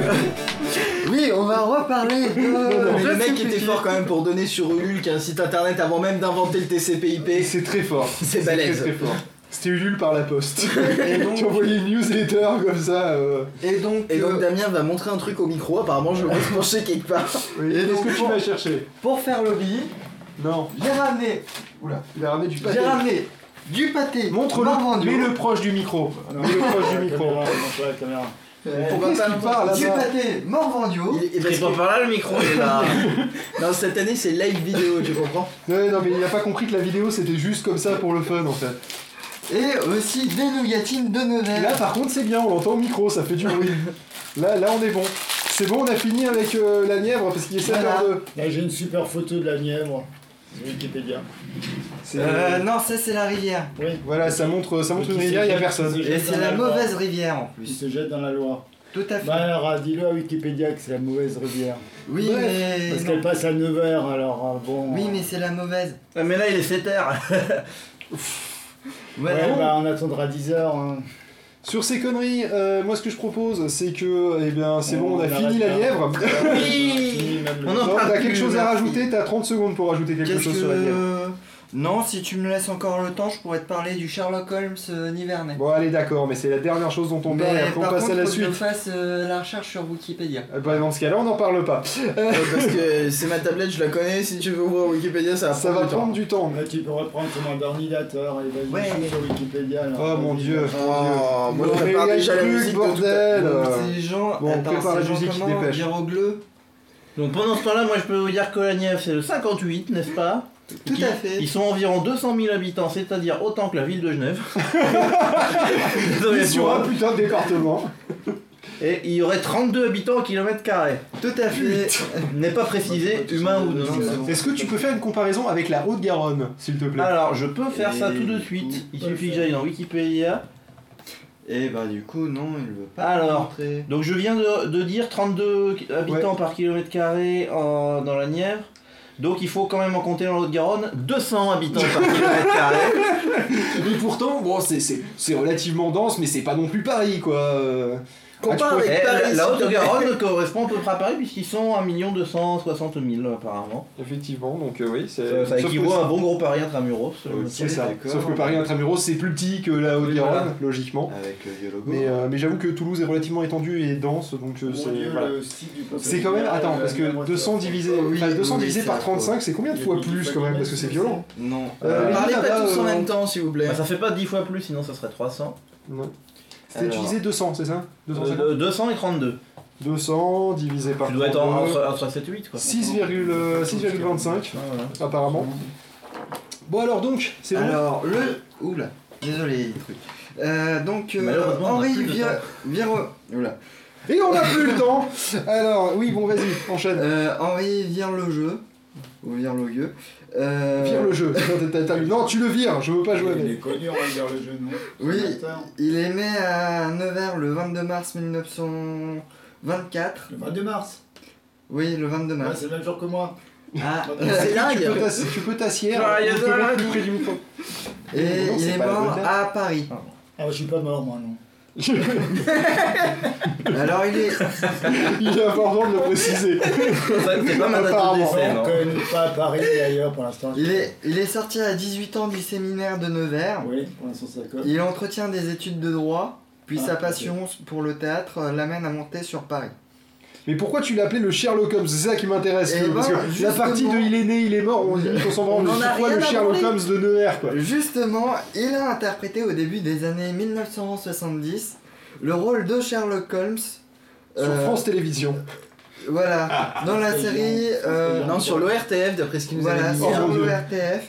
Oui, on va reparler de. Mais le mec était fort quand même pour donner sur Ulule qui est un site internet avant même d'inventer le TCP/IP. C'est très fort. C'est très, balèze. très fort. C'était Ulule par la poste. Et donc, tu envoyais une newsletter comme ça. euh, et donc, Et donc euh, Damien va montrer un truc au micro, apparemment je le vois se pencher quelque part. oui. Et Qu'est-ce donc, que tu vas chercher pour faire lobby, Non. j'ai ramené, Il a ramené du pâté. j'ai ramené du pâté. Montre-le, mets-le proche du micro. Mets-le proche du micro. la caméra. Pourquoi Qu'est-ce pas qu'il parle Du pâté Morvandio. Il Il est pas que- par là le micro, il est là. Non, cette année c'est live vidéo, tu comprends Ouais, non, mais il a pas compris que la vidéo c'était juste comme ça pour le fun en fait. Et aussi des nougatines de Là, Nevers. par contre, c'est bien, on l'entend au micro, ça fait du bruit. Là, là, on est bon. C'est bon, on a fini avec euh, la Nièvre parce qu'il est 7 Voilà. h Là, j'ai une super photo de la Nièvre. Wikipédia. C'est Euh, non, ça c'est la rivière. Oui. Voilà, ça montre, ça montre une rivière, il y a personne. Et c'est la mauvaise rivière en Il plus. se jette dans la Loire. Tout à fait. Bah alors, euh, dis-le à Wikipédia que c'est la mauvaise rivière. oui, mais. Parce qu'elle passe à 9h, alors euh, bon. Oui, mais c'est la mauvaise. Ah, mais là, il est 7 Ouais, bah on attendra 10h. Hein. Sur ces conneries, euh, moi ce que je propose, c'est que, eh bien, c'est bon, on a fini la lièvre. Oui On en Non, parle t'as quelque chose à rajouter, t'as 30 secondes pour rajouter quelque chose que. sur la lièvre. Non, si tu me laisses encore le temps, je pourrais te parler du Sherlock Holmes euh, Nivernais. Bon, allez, d'accord, mais c'est la dernière chose dont on parle et après on par passe contre, à la faut que je suite. fasse euh, la recherche sur Wikipédia. Euh, Bah, dans ce cas-là, on n'en parle pas. Parce que c'est ma tablette, je la connais. Si tu veux ouvrir Wikipédia, ça va Ça prendre va du temps. prendre du temps. Là, tu peux reprendre ton ordinateur et vas-y Ouais. sur Wikipédia. alors. Oh mon dieu. Oh, moi Bon, je prépare mais il y a déjà la musique bordel. Ces gens. bon, attends, prépare la musique, dépêche. Donc pendant ce temps-là, moi je peux vous dire que la Nièvre c'est le 58, n'est-ce pas? Tout à fait. Ils sont environ 200 000 habitants, c'est-à-dire autant que la ville de Genève. Et sur un putain de département. Et il y aurait 32 habitants au kilomètre carré. Tout à fait. N'est pas précisé, humain ou non. Est-ce que tu peux faire une comparaison avec la Haute-Garonne, s'il te plaît? Alors je peux faire ça tout de suite. Il suffit que j'aille dans Wikipédia. Et bah, du coup, non, il veut pas. Alors. Donc je viens de, de dire 32 habitants par kilomètre carré en- dans la Nièvre. Donc il faut quand même en compter dans l'Haute-Garonne 200 habitants par kilomètre carré. Et pourtant, c'est relativement dense, mais c'est pas non plus Paris, quoi. Euh, Compare Ah, avec Paris. la. Haute-Garonne correspond à peu près à Paris puisqu'ils sont à 1 260 000 apparemment. Effectivement, donc euh, oui, c'est. Ça, équivaut à un bon gros Paris intramuros. Euh, euh, C'est ça. Sauf que Paris intramuros c'est plus petit que la Haute-Garonne, voilà. logiquement. Avec le vieux logo. Mais, euh, mais j'avoue que Toulouse est relativement étendue et dense, donc euh, c'est. Voilà. le C'est quand même. Attends, euh, parce que même 200 retraite. divisé, Oui, enfin, 200 oui, divisé par à 35, c'est combien de fois plus quand même Parce que c'est violent. Non. Euh, Parlez pas tous en euh, même temps, s'il vous plaît. bah, ça fait pas 10 fois plus, sinon ça serait 300. Non. Alors. divisé 200, c'est ça 250 Euh, 200 et 32. 200 divisé par Tu dois être en- 32, entre, entre 7 et 8 quoi. 6,25 Ah, voilà. apparemment. Bon alors donc, c'est bon Alors, le. Oula, désolé, les trucs. Euh, donc, euh, Henri. Viro... Oula. Et on n'a plus le temps Alors, oui, bon, vas-y, enchaîne. Euh, Henri vire le jeu. Ou vire le gueux. Euh, Vire le jeu. T'as- t'as- t'as- Non, tu le vires, je veux pas jouer Il avec. est connu, on va dire le jeu, non Oui, il est né à Nevers le 22 mars 1924. Le 22 mars. Oui, le 22 Ouais, mars. c'est le même jour que moi. Ah, C'est Tu dingue. Tu peux t'assier, Ah, il y a on de peut la- mettre plus près du micro. et Non, il est mort à Paris. Ah, je suis pas mort, moi, non. Alors, il est. Il est important de le préciser. C'est pas ma date de Apparemment. décès, On non. connaît pas à Paris et ailleurs pour l'instant. Il est, il est sorti à 18 ans du séminaire de Nevers. Oui, pour l'instant, ça colle. Il entretient des études de droit, puis Ah, sa passion pour le théâtre l'amène à monter sur Paris. Mais pourquoi tu l'appelais le Sherlock Holmes C'est ça qui m'intéresse. Eh parce ben, que la partie de il est né, il est mort, on, on s'en branle. On en C'est a quoi rien le Sherlock. Holmes de Nevers, quoi Justement, il a interprété au début des années 1970 le rôle de Sherlock Holmes. Sur euh, France Télévisions. Voilà, dans la série. euh, Non, sur l'ORTF, d'après ce qu'il nous Voilà, avait dit. Oh, sur Dieu. l'ORTF.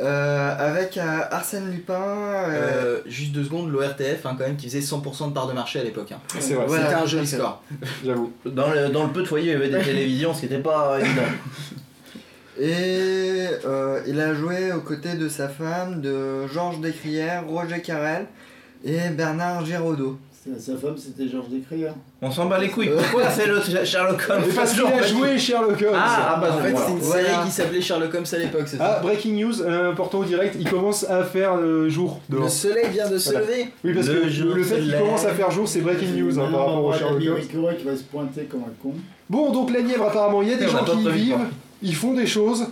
Euh, avec euh, Arsène Lupin. euh, Euh, juste deux secondes, l'ORTF, hein, quand même, qui faisait 100% de part de marché à l'époque. hein. C'est vrai, Voilà. C'était un joli score. j'avoue. Dans le, dans le peu de foyers, il y avait des télévisions, ce qui n'était pas évident. Et euh, il a joué aux côtés de sa femme, de Georges Descrières, Roger Carrel et Bernard Giraudot. C'est- Sa femme, c'était Georges Descrières. On s'en bat les couilles. Pourquoi c'est le Sherlock Holmes Mais parce qu'il a joué Sherlock Holmes. Ah, ah bah En fait, c'était une Voilà. série qui s'appelait Sherlock Holmes à l'époque, c'est Ah, ça breaking news, euh, important au direct, il commence à faire euh, jour Le dehors. soleil vient de se Voilà. lever. Oui, parce Le que jour le fait qu'il commence à faire jour, c'est breaking news hein, par rapport au Sherlock Holmes. Qui va se pointer comme un con. Bon, donc la Nièvre, apparemment, il y a des gens qui y vivent, ils font des choses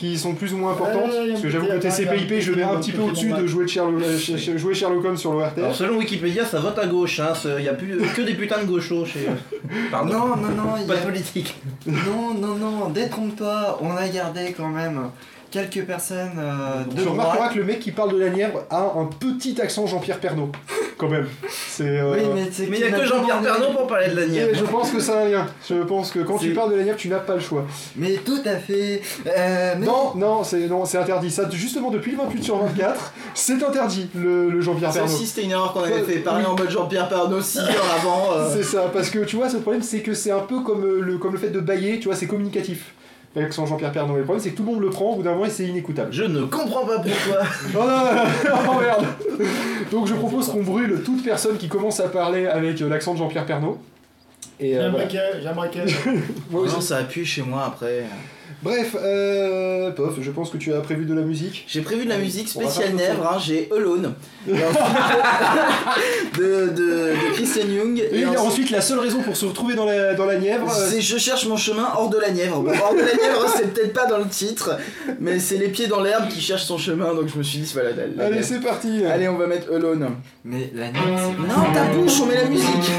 qui sont plus ou moins importantes. Parce que j'avoue que TCPIP, je mets un petit peu au-dessus de jouer, de Sherlock, euh, jouer Sherlock Holmes sur Alors l'ORTF. selon Wikipédia, ça vote à gauche, hein. Il n'y a plus que des putains de gauchos chez Pardon. Non, non, non, Pas de a- politique. non, non, non, détrompe-toi, on a gardé quand même quelques personnes euh, de Tu remarqueras droite. que le mec qui parle de la Nièvre a un petit accent Jean-Pierre Pernaut, quand même. Euh, Oui, mais il n'y a que Jean-Pierre Pernaut pour parler de la Nièvre. je pense que ça a un lien. Je pense que quand tu parles de la Nièvre, tu n'as pas le choix. Mais tout à fait. euh, mais- Non, non, c'est non, c'est interdit. Ça, justement, depuis le 28 sur 24, c'est interdit le, le Jean-Pierre Ça Pernaut. aussi, c'était une erreur qu'on avait fait. Parler oui. en mode Jean-Pierre 6 heures avant. euh, C'est ça, parce que tu vois, ce problème, c'est que c'est un peu comme le, comme le fait de bailler, tu vois, c'est communicatif. L'accent Jean-Pierre Pernaut. Et le problème, c'est que tout le monde le prend, au bout d'un moment, et c'est inécoutable. Je ne comprends pas pourquoi. Oh non, non, non, merde Donc je propose qu'on brûle toute personne qui commence à parler avec euh, l'accent de Jean-Pierre Pernaut. Et, euh, J'aimerais voilà. que. J'aimerais que. Moi aussi. Non, ça appuie chez moi après. Bref, euh, Pof, je pense que tu as prévu de la musique. J'ai prévu de la musique spéciale faire Nèvre, hein, j'ai Alone. Et ensuite, de, de, de Christian Young. Et, Et ensuite, ensuite, la seule raison pour se retrouver dans la, dans la Nièvre, euh, c'est Je cherche mon chemin hors de la Nièvre. Bon, hors de la Nièvre, c'est peut-être pas dans le titre, mais c'est les pieds dans l'herbe qui cherchent son chemin, donc je me suis dit, voilà, la, la Allez, Nièvre. c'est parti Allez, on va mettre Alone. Mais la nuit, c'est Non, ta bouche, on met la musique.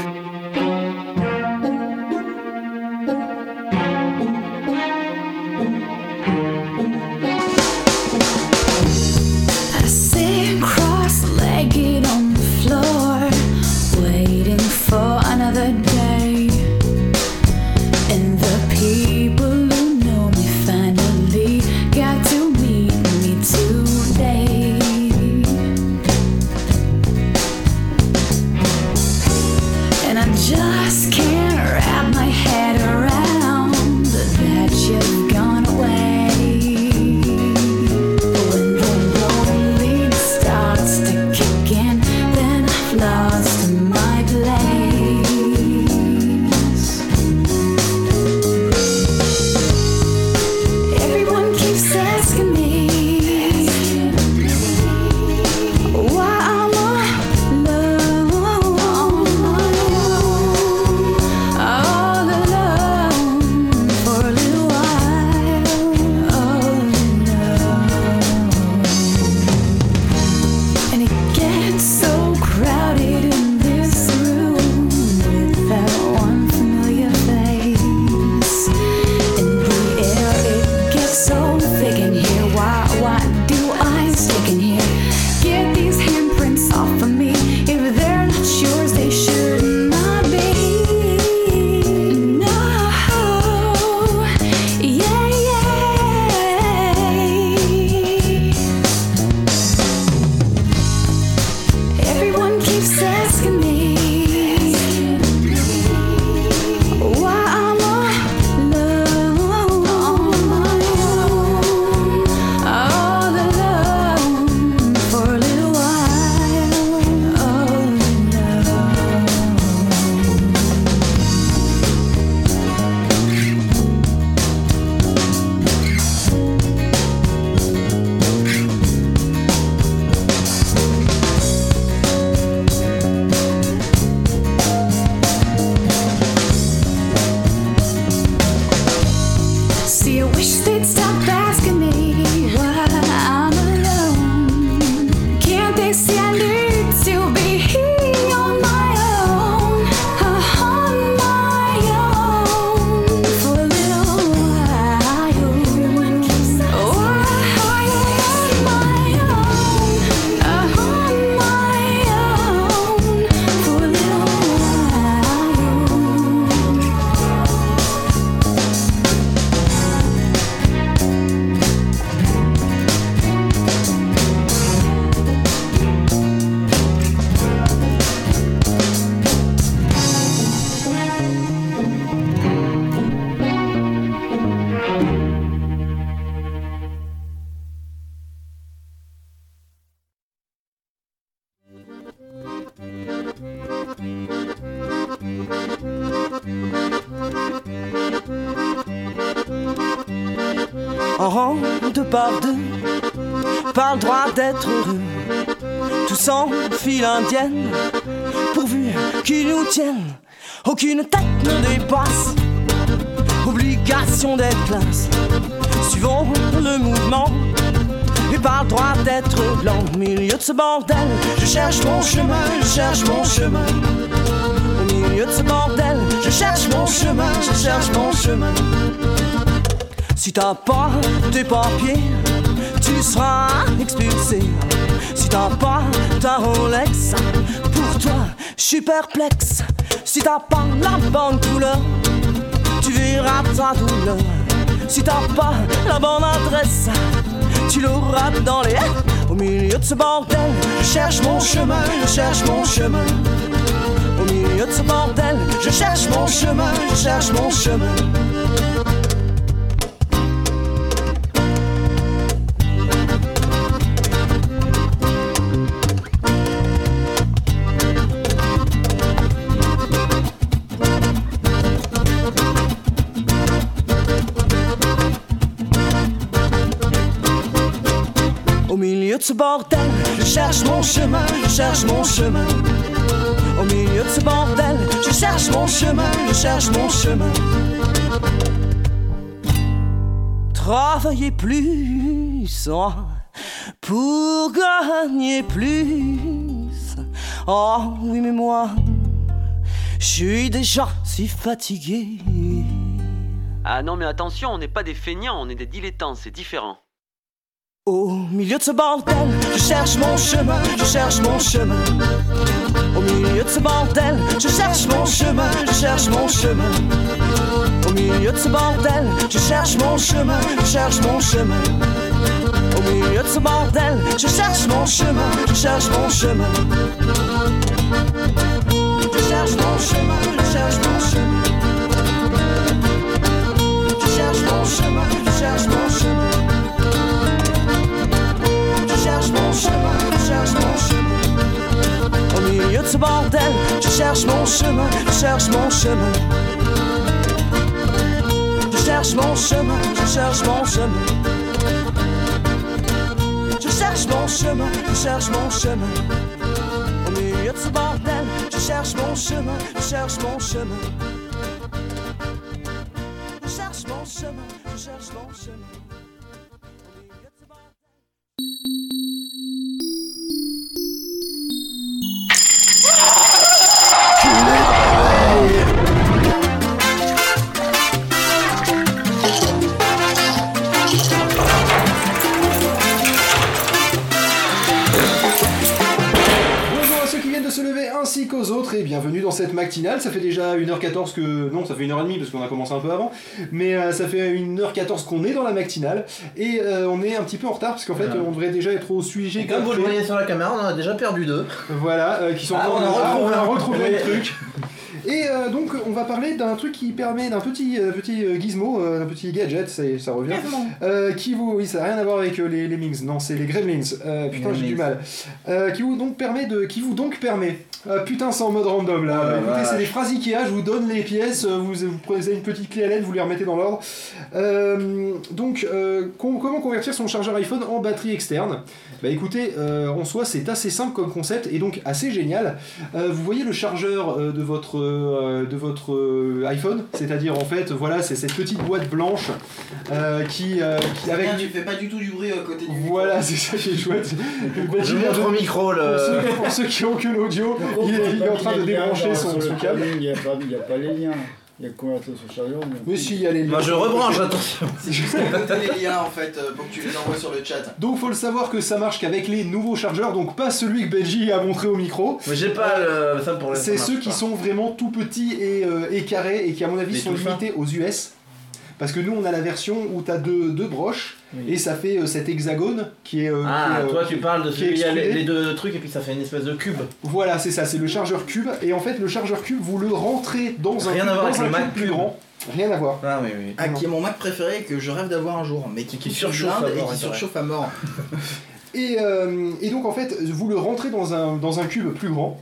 Si t'as pas tes papiers, tu seras expulsé. Si t'as pas ta Rolex, pour toi, je suis perplexe. Si t'as pas la bonne couleur, tu verras ta douleur. Si t'as pas la bonne adresse, tu l'auras dans les Au milieu de ce bordel, je cherche mon chemin, je cherche mon chemin. Au milieu de ce bordel, je cherche mon chemin, je cherche mon chemin. Je cherche mon chemin, je cherche mon chemin. Au milieu de ce bordel, je cherche mon chemin, je cherche mon chemin. Travailler plus oh, pour gagner plus. Oh oui, mais moi, je suis déjà si fatigué. Ah non mais attention, on n'est pas des feignants, on est des dilettants, c'est différent. Milieu de ce bordel, je cherche mon chemin, je cherche mon chemin. Au milieu de ce bordel, je cherche mon chemin, je cherche mon chemin. Au milieu de ce bordel, je cherche mon chemin, je cherche mon chemin. Au milieu de ce bordel, je cherche mon chemin, je cherche mon chemin. Je cherche mon chemin, je cherche mon chemin. Je cherche mon chemin, je cherche mon chemin. Ce bordel, je cherche mon chemin, je cherche mon chemin. Je cherche mon chemin, je cherche mon chemin. Je cherche mon chemin, je cherche mon chemin. Au milieu de ce bordel, je cherche mon chemin, je cherche mon chemin. Matinale. Ça fait déjà 1h14 que. Non, ça fait 1h30 parce qu'on a commencé un peu avant. Mais euh, ça fait 1h14 qu'on est dans la matinale et euh, on est un petit peu en retard parce qu'en fait Voilà. on devrait déjà être au sujet. Comme vous le voyez sur la caméra, on en a déjà perdu deux. Voilà, euh, qui sont Ah, encore- on a retrouvé on a un. retrouvé Oui. le truc. Et euh, donc on va parler d'un truc qui permet d'un petit euh, petit euh, gizmo, euh, d'un petit gadget, ça, ça revient, euh, qui vous, oui ça n'a rien à voir avec euh, les, les Mings, non c'est les Gremlins. Euh, putain j'ai du mal. Euh, qui vous donc permet de, qui vous donc permet. Ah, putain c'est en mode random là. Oh la Écoutez c'est des phrases Ikea, je vous donne les pièces, euh, vous, vous prenez une petite clé à LED, vous les remettez dans l'ordre. Euh, donc euh, con- comment convertir son chargeur iPhone en batterie externe? Bah écoutez, euh, en soi c'est assez simple comme concept et donc assez génial. Euh, vous voyez le chargeur euh, de votre, euh, de votre euh, iPhone, c'est-à-dire en fait, voilà, c'est cette petite boîte blanche euh, qui, euh, qui avec. Bien, tu fais pas du tout du bruit à côté du Voilà, c'est ça qui est chouette. Je montre au micro Pour le. ceux, pour ceux qui ont que l'audio, il, est- il est en train de débrancher son, son câble. Il n'y a, pas- il y a pas les liens. Il y a convertir sur chargeur. mais- Mais si, il y a les liens. Moi je rebranche, attention. C'est juste à côté les liens en fait euh, pour que tu les envoies sur le chat. Donc faut le savoir que ça marche qu'avec les nouveaux chargeurs, donc pas celui que Benji a montré au micro. Mais j'ai pas le... ça pour l'instant, C'est ceux qui pas. sont vraiment tout petits et, euh, et carrés et qui à mon avis Les sont limités aux US. Parce que nous on a la version où t'as deux, deux broches Oui. et ça fait euh, cet hexagone qui est... euh, Ah, qui est, euh, toi tu parles de celui où il y a les, deux trucs et puis ça fait une espèce de cube. Voilà, c'est ça, c'est le chargeur cube. Et en fait, le chargeur cube, vous le rentrez dans un Rien à voir dans avec un le cube Mac plus grand. Rien à voir. Ah oui, oui. Ah, qui est mon Mac préféré et que je rêve d'avoir un jour, mais qui, Qui surchauffe et qui surchauffe à mort. Et, euh, et donc en fait, vous le rentrez dans un, dans un cube plus grand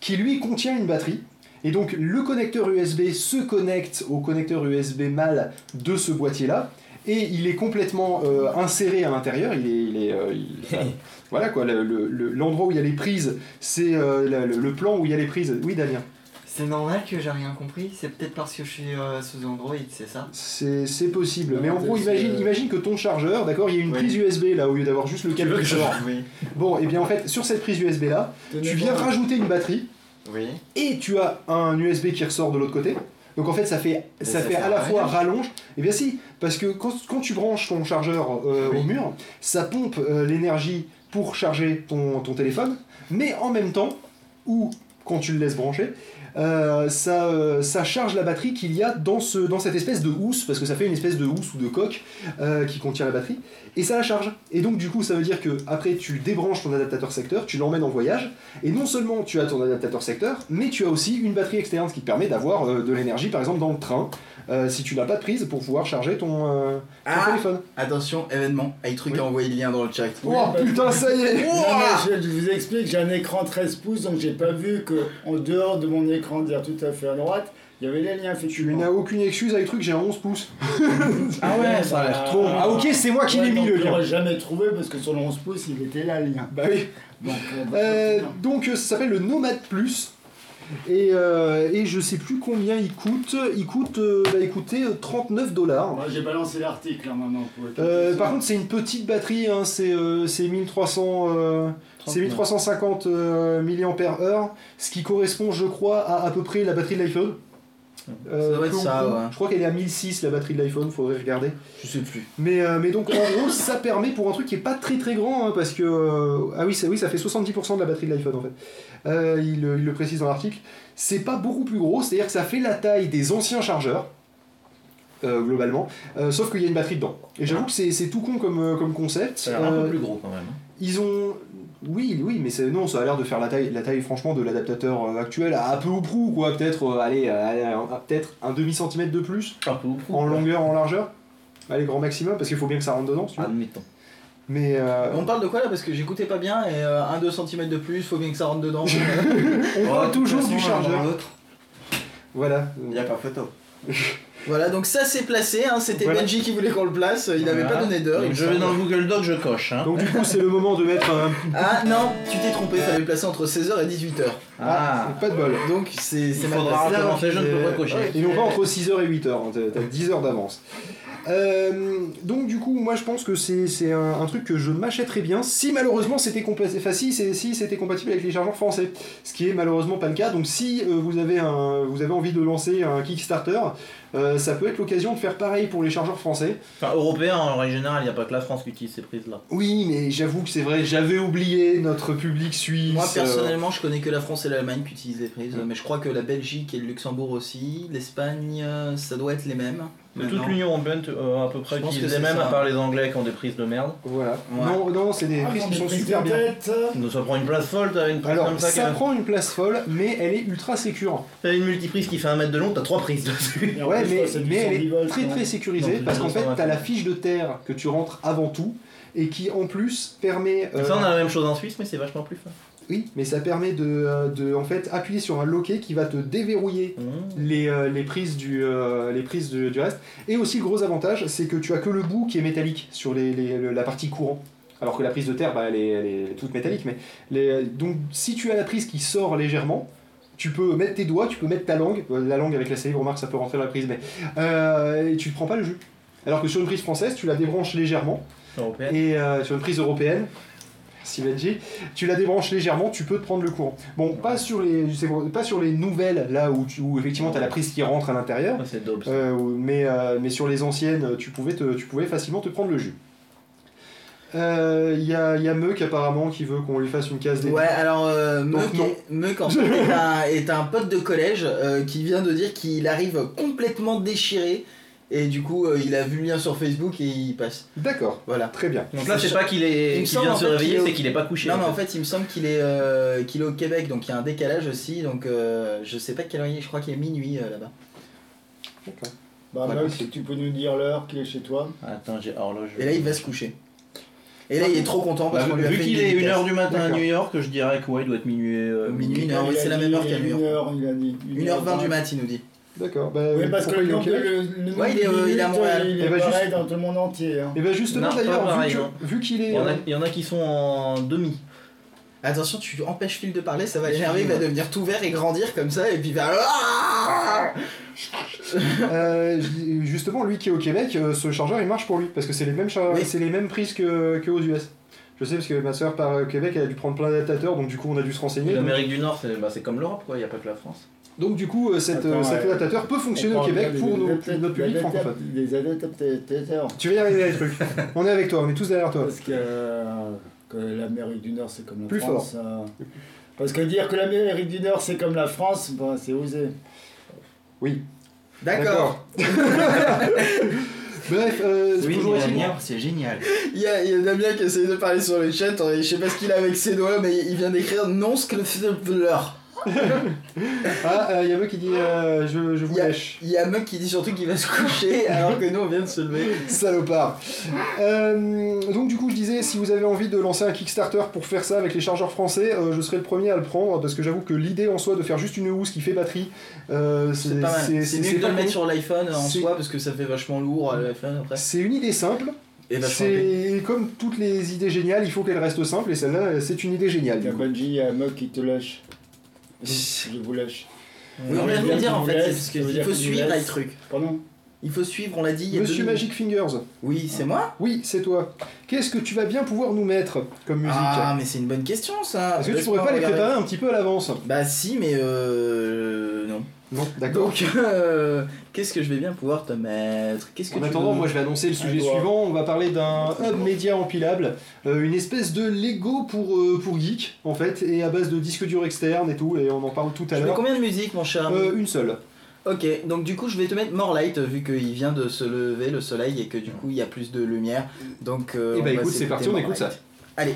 qui lui contient une batterie. Et donc le connecteur USB se connecte au connecteur USB mâle de ce boîtier-là. Et il est complètement euh, inséré à l'intérieur. Il est, il est, euh, il- voilà quoi. le- le- le- L'endroit où il y a les prises, c'est euh, le, plan où il y a les prises. Oui, Damien. C'est normal que j'ai rien compris, c'est peut-être parce que je suis euh, sous Android, c'est ça? C'est c'est possible. Non, Mais en gros, imagine, que ton chargeur, d'accord, il y a une Oui. prise USB là au lieu d'avoir juste le câble qui sort. Oui. Bon, et bien en fait, sur cette prise USB là, tu viens rajouter une batterie. Oui. et tu as un USB qui ressort de l'autre côté. Donc en fait, ça fait, Mais ça ça fait à la fois rallonge. Et bien si, parce que quand, quand tu branches ton chargeur euh, Oui. au mur, ça pompe euh, l'énergie pour charger ton, ton téléphone, mais en même temps, ou quand tu le laisses brancher, euh, ça, euh, ça charge la batterie qu'il y a dans, ce, dans cette espèce de housse, parce que ça fait une espèce de housse ou de coque euh, qui contient la batterie, et ça la charge. Et donc du coup, ça veut dire que après tu débranches ton adaptateur secteur, tu l'emmènes en voyage, et non seulement tu as ton adaptateur secteur, mais tu as aussi une batterie externe, ce qui te permet d'avoir de l'énergie, par exemple dans le train, euh, si tu n'as pas de prise pour pouvoir charger ton, euh, ton Ah. téléphone. Attention, événement, iTruc Oui. a envoyé le lien dans le chat. Oh bah, putain, ça y est Non, mais je, je vous explique, j'ai un écran 13 pouces, donc j'ai pas vu que en dehors de mon écran, dire tout à fait à droite, Il y avait les liens, Tu n'as aucune excuse avec le truc, j'ai un 11 pouces. Ah ouais, ça a l'air trop. Ah ok, c'est moi qui Ouais, l'ai mis le lien. l'aurais jamais trouvé parce que sur le 11 pouces, il était là, le lien. Bah oui. Donc, euh, bah, Euh, donc euh, ça s'appelle le Nomad Plus. Et, euh, et je sais plus combien il coûte. Il coûte, euh, bah écoutez, euh, 39 dollars. Moi, j'ai balancé l'article là maintenant. Pour être Euh, par contre, c'est une petite batterie, hein, c'est euh, c'est 1300, euh, c'est 1350 euh, mAh, ce qui correspond, je crois, à à peu près la batterie de l'iPhone. Euh, Ça doit être peu ou ça, prou. ouais. Je crois qu'elle est à 1006 la batterie de l'iPhone, faudrait regarder. Je sais plus. Mais, euh, mais donc en gros, ça permet pour un truc qui est pas très très grand, hein, parce que euh, ah oui, ça, oui, ça fait 70% de la batterie de l'iPhone en fait. Euh, il, le- il le précise dans l'article. C'est pas beaucoup plus gros, c'est-à-dire que ça fait la taille des anciens chargeurs. euh, globalement, Euh, sauf qu'il y a une batterie dedans. Et j'avoue que c'est c'est tout con comme, comme concept. Ça a l'air un peu plus gros quand même. ils ont. Oui, oui, mais c'est- non, ça a l'air de faire la taille, la taille franchement de l'adaptateur euh, actuel à peu ou prou, quoi. Peut-être, euh, allez, euh, peut-être un demi centimètre de plus Un peu ou prou. en longueur, en largeur. Allez, grand maximum, parce qu'il faut bien que ça rentre dedans, si tu. Admettons. Mais euh, On parle de quoi là? Parce que j'écoutais pas bien et 1-2 cm de plus, faut bien que ça rentre dedans. on Oh, parle toute toujours du chargeur. Voilà. Il n'y a pas photo. voilà, donc ça c'est placé, hein, c'était Voilà. Benji qui voulait qu'on le place, il n'avait Voilà. pas donné d'heure. Je vais dans Google Doc, je coche. Hein. Donc du coup, c'est le moment de mettre un... Ah non, tu t'es trompé, fallait le placer entre 16h et 18h. Ah, Pas de bol. Donc c'est c'est il mal faudra recommencer, je ne peux pas cocher. Et non pas entre 6h et 8h, hein, t'as t'as 10 heures d'avance. Euh, donc du coup, moi je pense que c'est c'est un, un truc que je m'achèterais bien si malheureusement c'était enfin, si, si c'était compatible avec les chargeurs français, ce qui est malheureusement pas le cas. Donc si euh, vous, avez un, vous avez envie de lancer un Kickstarter, euh, ça peut être l'occasion de faire pareil pour les chargeurs français. Enfin, européen en règle générale, il n'y a pas que la France qui utilise ces prises-là. Oui, mais j'avoue que c'est vrai, j'avais oublié notre public suisse. Moi euh, personnellement, je connais que la France et l'Allemagne qui utilisent les prises, mais je crois que la Belgique et le Luxembourg aussi, l'Espagne, euh, ça doit être les mêmes. Maintenant. toute l'Union européenne, euh, à peu près, que les mêmes, à part les Anglais qui ont des prises de merde. Voilà. Ouais. Non, non, c'est des Ah, prises qui sont super de bien. Donc ça prend une place folle, t'as une prise Alors, comme ça, qui ça prend une place folle, mais elle est ultra sécure. T'as une multiprise qui fait un mètre de long, t'as trois prises dessus. Ouais, mais, mais elle 110 est très très sécurisée Non, parce qu'en fait, 220. t'as la fiche de terre que tu rentres avant tout et qui en plus permet. euh, Ça, on a la même chose en Suisse, mais c'est vachement plus fin. Oui, mais ça permet de, euh, de en fait appuyer sur un loquet qui va te déverrouiller Mmh. les, euh, les prises, du, euh, les prises du, du reste. Et aussi, le gros avantage, c'est que tu as que le bout qui est métallique sur les, les- le- la partie courant. Alors que la prise de terre, bah, elle, est, elle est toute métallique. Mais les, donc, si tu as la prise qui sort légèrement, tu peux mettre tes doigts, tu peux mettre ta langue. La langue avec la salive, remarque, ça peut rentrer dans la prise, mais. euh, et tu ne prends pas le jus. Alors que sur une prise française, tu la débranches légèrement. Européenne. Et euh, sur une prise européenne, merci Benji, tu la débranches légèrement, tu peux te prendre le courant. Bon, pas sur les, pas sur les nouvelles, là où, tu, où effectivement tu as la prise qui rentre à l'intérieur, Ça, c'est dope. ça. euh, mais, euh, mais sur les anciennes, tu pouvais, te- tu pouvais facilement te prendre le jus. Euh, Il y, a, il y a Meuk apparemment qui veut qu'on lui fasse une case des. Ouais, alors euh, Meuk, non. est- Meuk, en fait, est, un, est un pote de collège euh, qui vient de dire qu'il arrive complètement déchiré et du coup euh, il a vu le lien sur Facebook et il passe. D'accord, Voilà. très bien. Donc là, c'est pas qu'il est, Il me qu'il semble, vient en de se fait, réveiller, au- c'est qu'il est pas couché. Non mais en fait. fait il me semble qu'il est, euh, qu'il est au Québec donc il y a un décalage aussi donc euh, je sais pas quelle heure il est, je crois qu'il est minuit euh, là-bas. D'accord. Bah, Voilà. Max, tu peux nous dire l'heure qu'il est chez toi Attends, j'ai horloge. Et là il va se coucher. Et là il est trop content parce Bah, qu'on lui a vu fait qu'il une est dédicace. 1h du matin à. New York, je dirais que ouais, il doit être minuit. euh, Minuit, a c'est la même heure qu'à New Une York. heure, il a dit. 1h20 du mat il nous dit. D'accord. Bah, Oui, parce que il le, le Ouais, il est, de euh, il est à Montréal. il est Eh ben, pareil juste- dans tout le monde entier. hein. Et ben justement Non, pas d'ailleurs, vu vu qu'il Il est. y, en a, euh, il y en a qui sont en demi. Attention, tu empêches Phil de parler, ça va l'énerver, il va devenir tout vert et grandir comme ça, et puis il va. Ah Euh, justement, lui qui est au Québec, euh, ce chargeur il marche pour lui parce que c'est les mêmes char- Oui. c'est les mêmes prises que, que aux US. Je sais parce que ma soeur part au Québec, elle a dû prendre plein d'adaptateurs, donc du coup on a dû se renseigner. Donc, L'Amérique du Nord, c'est bah, c'est comme l'Europe, quoi. Il n'y a pas que la France. Donc, du coup, euh, cet, Attends, euh, cet ouais. adaptateur peut fonctionner On au Québec pour nos- notre public francophone. Des adaptateurs. Tu vas y arriver les trucs. on est avec toi, on est tous derrière toi. Parce que, euh, que l'Amérique du Nord c'est comme la Plus France. euh, parce que dire que l'Amérique du Nord c'est comme la France, bah, c'est osé. Oui. D'accord. Bref, euh, c'est toujours est-il- c'est génial. Il y, a, il y a Damien qui essaye de parler sur le chat, je sais pas ce qu'il a avec ses doigts, mais il vient d'écrire non ce que le leur. Ah, il y a qui dit euh, je, je vous y a- lèche. Il y a mec qui dit surtout qu'il va se coucher alors que nous on vient de se lever. Salopard. Euh, donc du coup je disais si vous avez envie de lancer un Kickstarter pour faire ça avec les chargeurs français, euh, je serai le premier à le prendre parce que j'avoue que l'idée en soi de faire juste une housse qui fait batterie, euh, C'est pas mal. C'est mieux que de le mettre sur l'iPhone en soi parce que ça fait vachement lourd à l'iPhone après. C'est une idée simple. Et vachement épais. C'est comme toutes les idées géniales, il faut qu'elles restent simples et celle-là c'est une idée géniale. Il y a. Bungie, il y a Mog qui te lâche. Je vous lâche. Oui, on vient de le dire en fait, parce qu'il faut suivre là, laisse. le truc. Pardon Il faut suivre, on l'a dit. il y a Monsieur deux Magic Fingers. Oui, c'est moi Oui, c'est toi. Qu'est-ce que tu vas bien pouvoir nous mettre comme musique Ah, mais c'est une bonne question ça. Est-ce que tu pourrais pas les préparer un petit peu à l'avance? Bah si, mais euh. Non. Non, d'accord. Donc, euh, qu'est-ce que je vais bien pouvoir te mettre? Qu'est-ce que En attendant, veux moi je vais annoncer le sujet À toi. suivant. On va parler d'un hub média empilable, euh, une espèce de Lego pour, euh, pour geek en fait, et à base de disques durs externes et tout, et on en parle tout à l'heure. combien de musique, mon cher une seule. Ok, donc du coup je vais te mettre More Light vu qu'il vient de se lever le soleil et que du coup il y a plus de lumière. Donc euh, Eh bah va écoute, c'est parti, on écoute ça. Allez.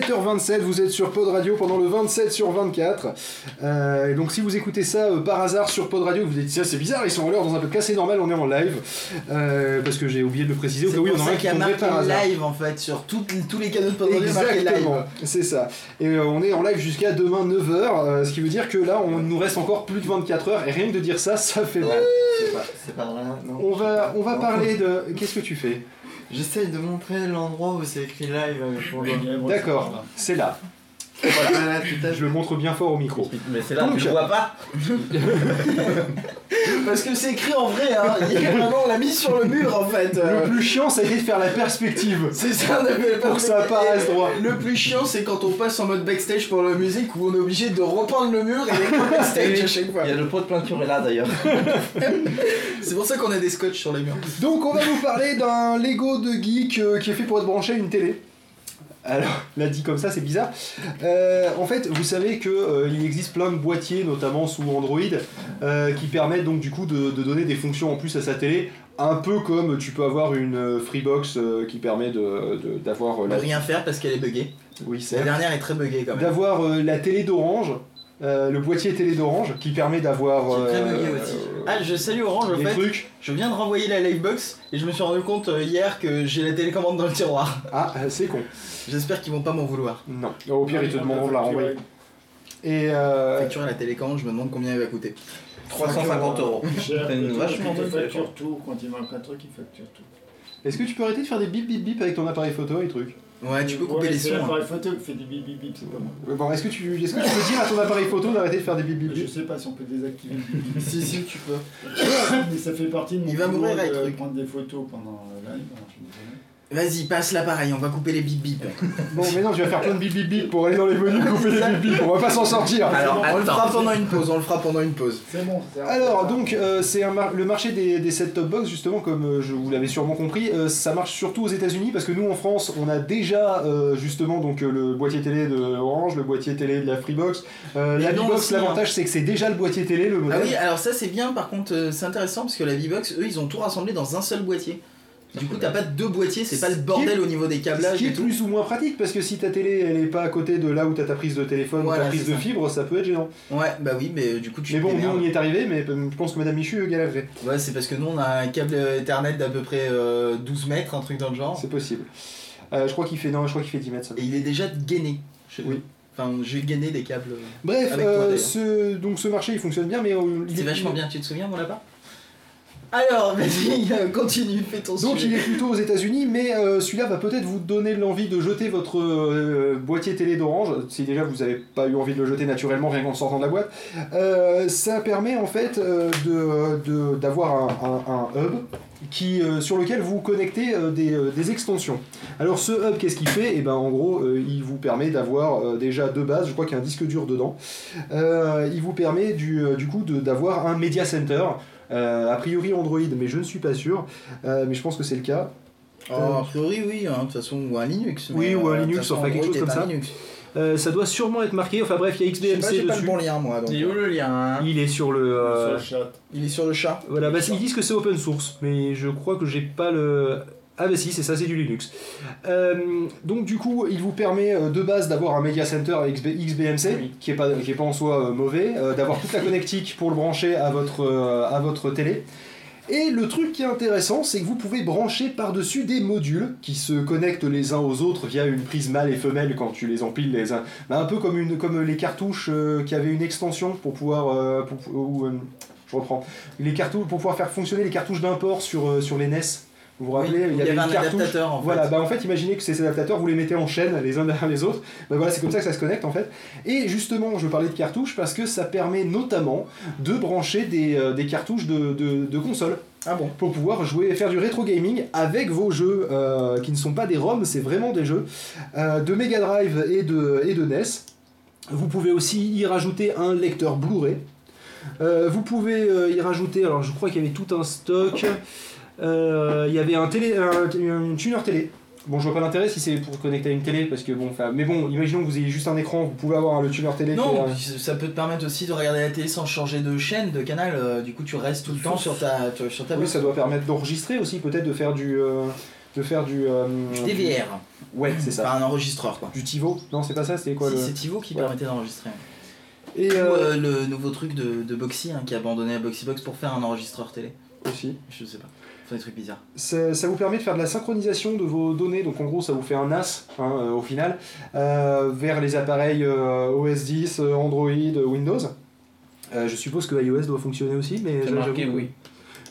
7h27. Vous êtes sur Pod Radio pendant le 27 sur 24. Euh, et donc, si vous écoutez ça euh, par hasard sur Pod Radio, vous dites ça, c'est bizarre, ils sont en l'heure dans un podcast. C'est normal, on est en live. Euh, parce que j'ai oublié de le préciser. Au C'est cas où il y en a un ça qui qu'il y a tomberait marqué par hasard. live en fait sur tous les canaux de Pod Radio, Exactement, c'est ça. Et on est en live jusqu'à demain 9h, ce qui veut dire que là, on nous reste encore plus de 24 heures. Et rien que de dire ça, ça fait mal. C'est pas- par là, non On va, on va parler de. Qu'est-ce que tu fais? J'essaye de montrer l'endroit où c'est écrit live doigt. D'accord, c'est là. Voilà, fait. Je le montre bien fort au micro. Mais c'est là, Donc, tu le vois pas Parce que c'est écrit en vrai, hein. Il y a vraiment, on l'a mis sur le mur en fait. Le plus chiant, ça a été de faire la perspective. C'est ça, on appelle Pour que ça apparaisse droit. Le plus chiant, c'est quand on passe en mode backstage pour la musique où on est obligé de repeindre le mur et d'être backstage à chaque fois. Il y a le pot de peinture est là d'ailleurs. C'est pour ça qu'on a des scotch sur les murs. Donc, on va vous parler d'un Lego de geek euh, qui est fait pour être branché à une télé. Alors, là dit comme ça, c'est bizarre. Euh, en fait, vous savez que euh, il existe plein de boîtiers, notamment sous Android, euh, qui permettent donc du coup de, de donner des fonctions en plus à sa télé, un peu comme tu peux avoir une Freebox qui permet de- de- d'avoir la, peut rien faire parce qu'elle est buggée. oui, La certes. dernière est très buggée quand même. d'avoir la télé d'Orange, euh, le boîtier télé d'Orange, qui permet d'avoir Qui est très euh, aussi. euh, Ah, je salue Orange en les fait. trucs. Je viens de renvoyer la Livebox et je me suis rendu compte euh, hier que j'ai la télécommande dans le tiroir. Ah, euh, c'est con. J'espère qu'ils vont pas m'en vouloir. Non. Au pire, ils te demanderont de la renvoyer. Et euh, Facturer la télécommande, je me demande combien elle va coûter. 350 euros. Cher, C'est une vachement il bonne facture tout. Quand il manque un truc, il facture tout. est-ce que tu peux arrêter de faire des bip bip bip avec ton appareil photo et trucs? Ouais, tu peux couper Ouais, les c'est sons. hein. l'appareil photo qui fait des bip bip bip, c'est pas moi. Bon, est-ce que tu, est-ce que tu peux dire à ton appareil photo d'arrêter de faire des bip bip Je bip sais pas si on peut désactiver le bip bip. Si, si, tu peux. Mais ça fait partie de mon Il va mourir, de avec truc. prendre des photos pendant le live. alors je suis désolé. Vas-y, passe l'appareil, on va couper les bip bip. Bon, mais non, tu vas faire plein de bip bip bip pour aller dans les menus couper les bip bip. On va pas s'en sortir. Alors, On le fera pendant une pause, on le fera pendant une pause. C'est bon. c'est Alors, donc, euh, c'est mar- le marché des, des set-top box, justement, comme euh, je vous l'avez sûrement compris, euh, ça marche surtout aux États-Unis parce que nous, en France, on a déjà euh, justement donc euh, le boîtier télé de Orange, le boîtier télé de la Freebox. Euh, la aussi, l'avantage, c'est que c'est déjà le boîtier télé, le Ah modèle. oui, alors ça c'est bien, par contre euh, c'est intéressant parce que la V-Box, eux ils ont tout rassemblé dans un seul boîtier. Du coup t'as pas deux boîtiers, c'est pas le Ce bordel au niveau des Ce câblages qui est et tout. plus ou moins pratique parce que si ta télé elle est pas à côté de là où t'as ta prise de téléphone ou ta prise de ça. fibre, ça peut être gênant. Ouais, bah oui, mais euh, du coup tu Mais bon, nous on y est arrivé, mais euh, je pense que Madame Michu galérerait. Ouais, c'est parce que nous on a un câble Ethernet d'à peu près euh, 12 mètres, un truc dans le genre. C'est possible. Euh, je crois qu'il fait non, je crois qu'il fait 10 mètres. Ça. Et il est déjà gainé. nous. Oui. Enfin, j'ai gainé des câbles. Bref, Avec euh, ce, donc ce marché il fonctionne bien, mais euh, C'est est- vachement bien, tu te souviens mon lapin Alors, vas-y, euh, continue, fais ton Donc sujet. il est plutôt aux États-Unis, mais euh, celui-là va peut-être vous donner l'envie de jeter votre euh, boîtier télé d'Orange, si déjà vous n'avez pas eu envie de le jeter naturellement rien qu'en sortant de la boîte. Euh, ça permet en fait euh, de- de- d'avoir un, un- un hub qui, sur lequel vous connectez des, des extensions. Alors ce hub, qu'est-ce qu'il fait? Et ben en gros, il vous permet d'avoir déjà deux bases, je crois qu'il y a un disque dur dedans. Il vous permet du, du coup d'avoir un media center. Euh, a priori Android, mais je ne suis pas sûr. Euh, mais je pense que c'est le cas. Oh, a priori, oui, hein, de toute façon, ou un Linux. Oui, ou un euh, Linux, enfin, quelque chose est comme ça. Linux. Euh, ça doit sûrement être marqué. Enfin bref, il y a sais pas, XBMC j'ai pas le dessus. bon lien, moi. Donc. Il est où le lien Il est sur le. euh, Sur le chat. Il est sur le chat. Voilà, bah, ils disent que c'est open source, mais je crois que j'ai pas le. Ah bah si, c'est ça, c'est du Linux. Euh, donc du coup, il vous permet euh, de base d'avoir un Media Center XB- XBMC, qui est pas, qui est pas en soi euh, mauvais, d'avoir toute la connectique pour le brancher à votre, à votre télé. Et le truc qui est intéressant, c'est que vous pouvez brancher par-dessus des modules qui se connectent les uns aux autres via une prise mâle et femelle quand tu les empiles les uns. Bah, un peu comme, une, comme les cartouches qui avaient une extension pour pouvoir... pour- ou, je reprends. Les cartouches, pour pouvoir faire fonctionner les cartouches d'import sur, sur les NES. Vous vous rappelez Oui, il y avait un une cartouche- adaptateur, en fait. Voilà, bah en fait, imaginez que ces adaptateurs, vous les mettez en chaîne les uns derrière les autres. Bah voilà, c'est comme ça que ça se connecte en fait. Et justement, je parlais de cartouches parce que ça permet notamment de brancher des, euh, des cartouches de, de, de console Ah bon pour pouvoir jouer faire du rétro gaming avec vos jeux euh, qui ne sont pas des ROM, c'est vraiment des jeux euh, de Mega Drive et de, et de NES. Vous pouvez aussi y rajouter un lecteur Blu-ray. Euh, vous pouvez y rajouter, alors je crois qu'il y avait tout un stock. Euh, il y avait un télé, un, une tuner télé. Bon, je vois pas l'intérêt si c'est pour connecter à une télé, parce que bon, mais bon, imaginons que vous ayez juste un écran, vous pouvez avoir le tuner télé. Non, ça peut te permettre aussi de regarder la télé sans changer de chaîne, de canal. euh, du coup, tu restes tout le temps sur ta, sur ta Oui, ça doit permettre d'enregistrer aussi, peut-être de faire du, euh, de faire du. euh, Du DVR. Ouais, c'est ça. Un enregistreur quoi. Du TiVo Non, c'est pas ça, c'est quoi Si, le. c'est Tivo qui Ouais. permettait d'enregistrer. Et Ou euh, le nouveau truc de, de Boxy hein, qui a abandonné à Boxybox pour faire un enregistreur télé. aussi. Je sais pas. Enfin, des trucs bizarres. Ça, ça vous permet de faire de la synchronisation de vos données, donc en gros ça vous fait un NAS hein, euh, au final, euh, vers les appareils euh, OS 10, euh, Android, Windows. Euh, je suppose que iOS doit fonctionner aussi, mais j'avoue marqué oui.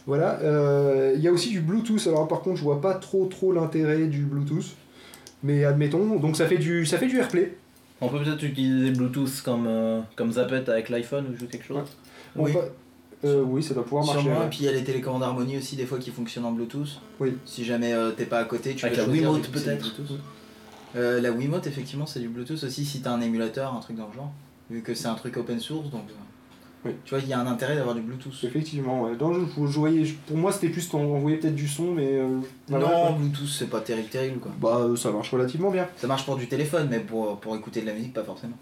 Voilà. euh, Il y a aussi du Bluetooth, alors par contre je vois pas trop trop l'intérêt du Bluetooth, mais admettons, donc ça fait du, ça fait du AirPlay. On peut peut-être utiliser Bluetooth comme, euh, comme Zapet avec l'iPhone ou quelque chose. Oui. Euh, oui, ça doit pouvoir marcher. Sûrement, ouais. et puis il y a les télécommandes Harmony aussi, des fois qui fonctionnent en Bluetooth. Oui. Si jamais euh, t'es pas à côté, tu Avec peux la choisir, Wiimote, peut-être. Euh, la Wiimote, effectivement, c'est du Bluetooth aussi si t'as un émulateur, un truc dans le genre. Vu que c'est un truc open source, donc. euh, Oui. Tu vois, il y a un intérêt d'avoir du Bluetooth. Effectivement, ouais. Dans le jeu, je- je voyais- je- pour moi c'était plus qu'on envoyait peut-être du son, mais euh, voilà, non, quoi. Bluetooth, c'est pas terrible, terrible quoi. Bah euh, ça marche relativement bien. Ça marche pour du téléphone, mais pour, pour écouter de la musique, pas forcément.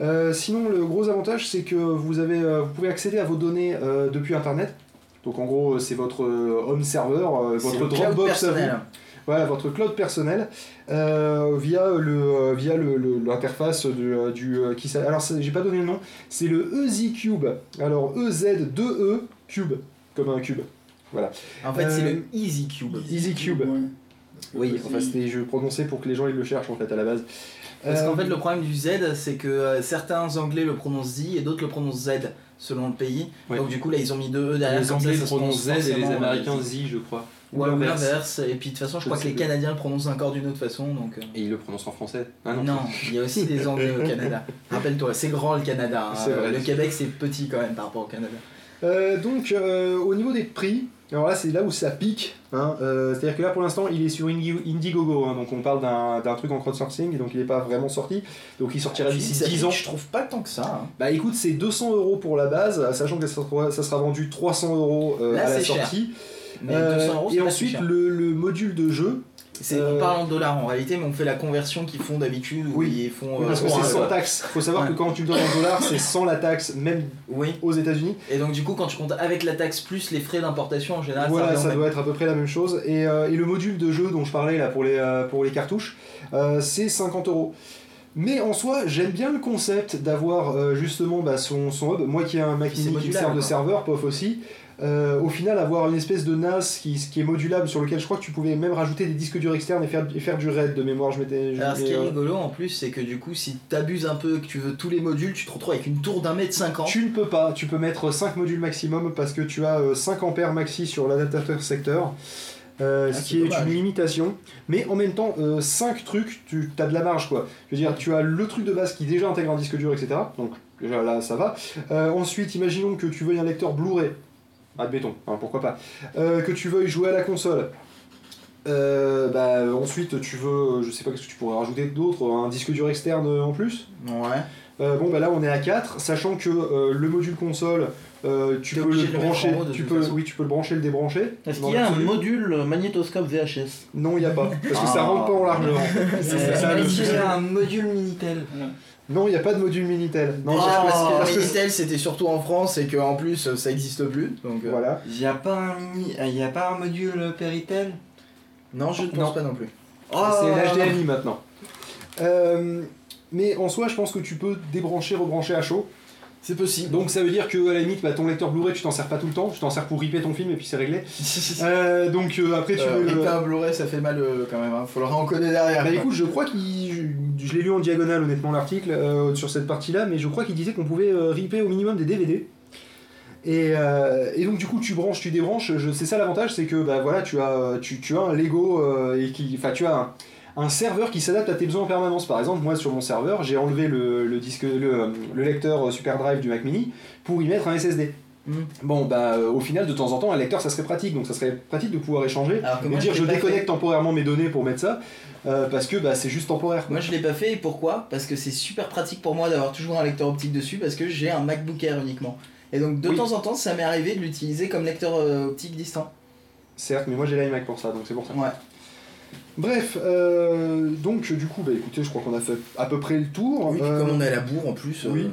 Euh, sinon, le gros avantage, c'est que vous, avez, euh, vous pouvez accéder à vos données euh, depuis Internet. Donc en gros, c'est votre euh, home server, euh, votre Dropbox. Voilà, votre cloud personnel euh, via le euh, via le- le- l'interface du, du qui alors c'est- j'ai pas donné le nom, c'est le EZ Cube. Alors E Z 2 E Cube comme un cube. Voilà. En fait, c'est le Easy Cube. Easy Cube. Ouais. Oui, enfin c'était je prononçais pour que les gens ils le cherchent en fait à la base. Parce qu'en Euh, fait, le problème du Z, c'est que euh, certains anglais le prononcent Z et d'autres le prononcent Z selon le pays. Ouais. Donc, du coup, là, ils ont mis deux E derrière. Les ça, Anglais ça prononcent prononce Z et les forcément, Américains euh, Z, je crois. Ou l'inverse. l'inverse. Et puis, de toute façon, je Je crois que les. Canadiens le prononcent encore d'une autre façon. Donc, euh, Et ils le prononcent en français. Ah non. non. il y a aussi des Anglais au Canada. Rappelle-toi, c'est grand le Canada. hein. Vrai. Le Québec, c'est petit quand même par rapport au Canada. Euh, donc, euh, au niveau des prix, alors là, c'est là où ça pique. hein, euh, C'est-à-dire que là, pour l'instant, il est sur Indi- Indiegogo. hein, donc, on parle d'un truc en crowdsourcing. Donc, il n'est pas vraiment sorti. Donc, il sortira d'ici Ça 10 pique, ans. Je trouve pas tant que ça. hein. Bah, écoute, c'est 200 euros pour la base, sachant que ça sera, ça sera vendu 300 euros euh, à la cher. sortie. Mais Euh, 200 euros, c'est et ensuite, cher. le, le module de jeu. C'est- euh, On parle en dollars en réalité, mais on fait la conversion qu'ils font d'habitude. Oui. Ils font. Oui, euh, parce que c'est sans taxe. faut savoir que quand tu le donnes en dollars, c'est sans la taxe, même Oui. aux États-Unis. Et donc du coup, quand tu comptes avec la taxe plus les frais d'importation en général, Voilà, ça doit être à peu près la même chose. Et, euh, et le module de jeu dont je parlais là pour les, euh, pour les cartouches, euh, c'est 50 euros. Mais en soi, j'aime bien le concept d'avoir euh, justement bah, son, son hub. Moi qui ai un Mac mini qui me sert de serveur, POF aussi. Euh, au final, avoir une espèce de NAS qui, qui est modulable sur lequel je crois que tu pouvais même rajouter des disques durs externes et faire, et faire du RAID de mémoire. Je m'étais. je- Alors ce qui est euh, rigolo en plus, c'est que du coup, si t'abuses un peu, que tu veux tous les modules, tu te retrouves avec une tour d'un mètre cinquante. Tu ne peux pas, tu peux mettre 5 modules maximum parce que tu as euh, 5 ampères maxi sur l'adaptateur secteur, euh, Ah, ce qui est dommage. une limitation. Mais en même temps, 5 trucs, tu as de la marge quoi. Je veux dire, tu as le truc de base qui déjà intègre un disque dur, etc. Donc déjà là, ça va. Euh, ensuite, imaginons que tu veuilles un lecteur Blu-ray. Admettons, hein, pourquoi pas. Euh, que tu veuilles jouer à la console. Euh, bah, ensuite, tu veux, je sais pas ce que tu pourrais rajouter d'autre, un disque dur externe euh, en plus? Ouais. Euh, bon bah là on est à 4, sachant que euh, le module console, euh, tu peux le le brancher, de tu peux, façon. oui tu peux le brancher, le débrancher. Est-ce qu'il y a un module magnétoscope VHS Non il n'y a pas, parce que ça Ah. rentre pas en largeur. C'est ça, ça, le- un module Minitel. Non il n'y a pas de module Minitel. Non, Déjà parce- parce que parce que- Minitel c'était surtout en France et qu'en plus ça existe plus. Donc euh, Voilà. Il n'y a, pas un mini- euh, y a pas un module Péritel Non, je ne pense Non. pas non plus. C'est l'HDMI maintenant. Euh, mais en soi je pense que tu peux débrancher, rebrancher à chaud. C'est possible. Donc ça veut dire que à la limite bah, ton lecteur Blu-ray tu t'en sers pas tout le temps, tu t'en sers pour ripper ton film et puis c'est réglé. Euh, donc euh, après tu Euh, ripper un Blu-ray ça fait mal euh, quand même, hein. faut le rencoder derrière. Bah écoute, je crois qu'il. Je, je l'ai lu en diagonale honnêtement l'article euh, sur cette partie-là, mais je crois qu'il disait qu'on pouvait euh, ripper au minimum des DVD. Et, euh, et donc du coup tu branches, tu débranches, c'est ça l'avantage, c'est que bah voilà, tu as, tu, tu as un Lego euh, et qui. Enfin tu as un, un serveur qui s'adapte à tes besoins en permanence. Par exemple, moi sur mon serveur, j'ai enlevé le, le disque le, le lecteur Super Drive du Mac Mini pour y mettre un SSD. Mhm. Bon bah euh, au final de temps en temps un lecteur ça serait pratique, donc ça serait pratique de pouvoir échanger Alors et dire je déconnecte temporairement mes données pour mettre ça, euh, parce que bah, c'est juste temporaire. quoi. Moi je l'ai pas fait et pourquoi? Parce que c'est super pratique pour moi d'avoir toujours un lecteur optique dessus parce que j'ai un MacBook Air uniquement. Et donc de Oui. temps en temps ça m'est arrivé de l'utiliser comme lecteur euh, optique distant. Certes, mais moi j'ai l'iMac pour ça, donc c'est pour ça. Ouais. Bref, euh, donc du coup, bah écoutez, je crois qu'on a fait à peu près le tour. Oui, puis Euh, comme on est à la bourre en plus. euh, oui.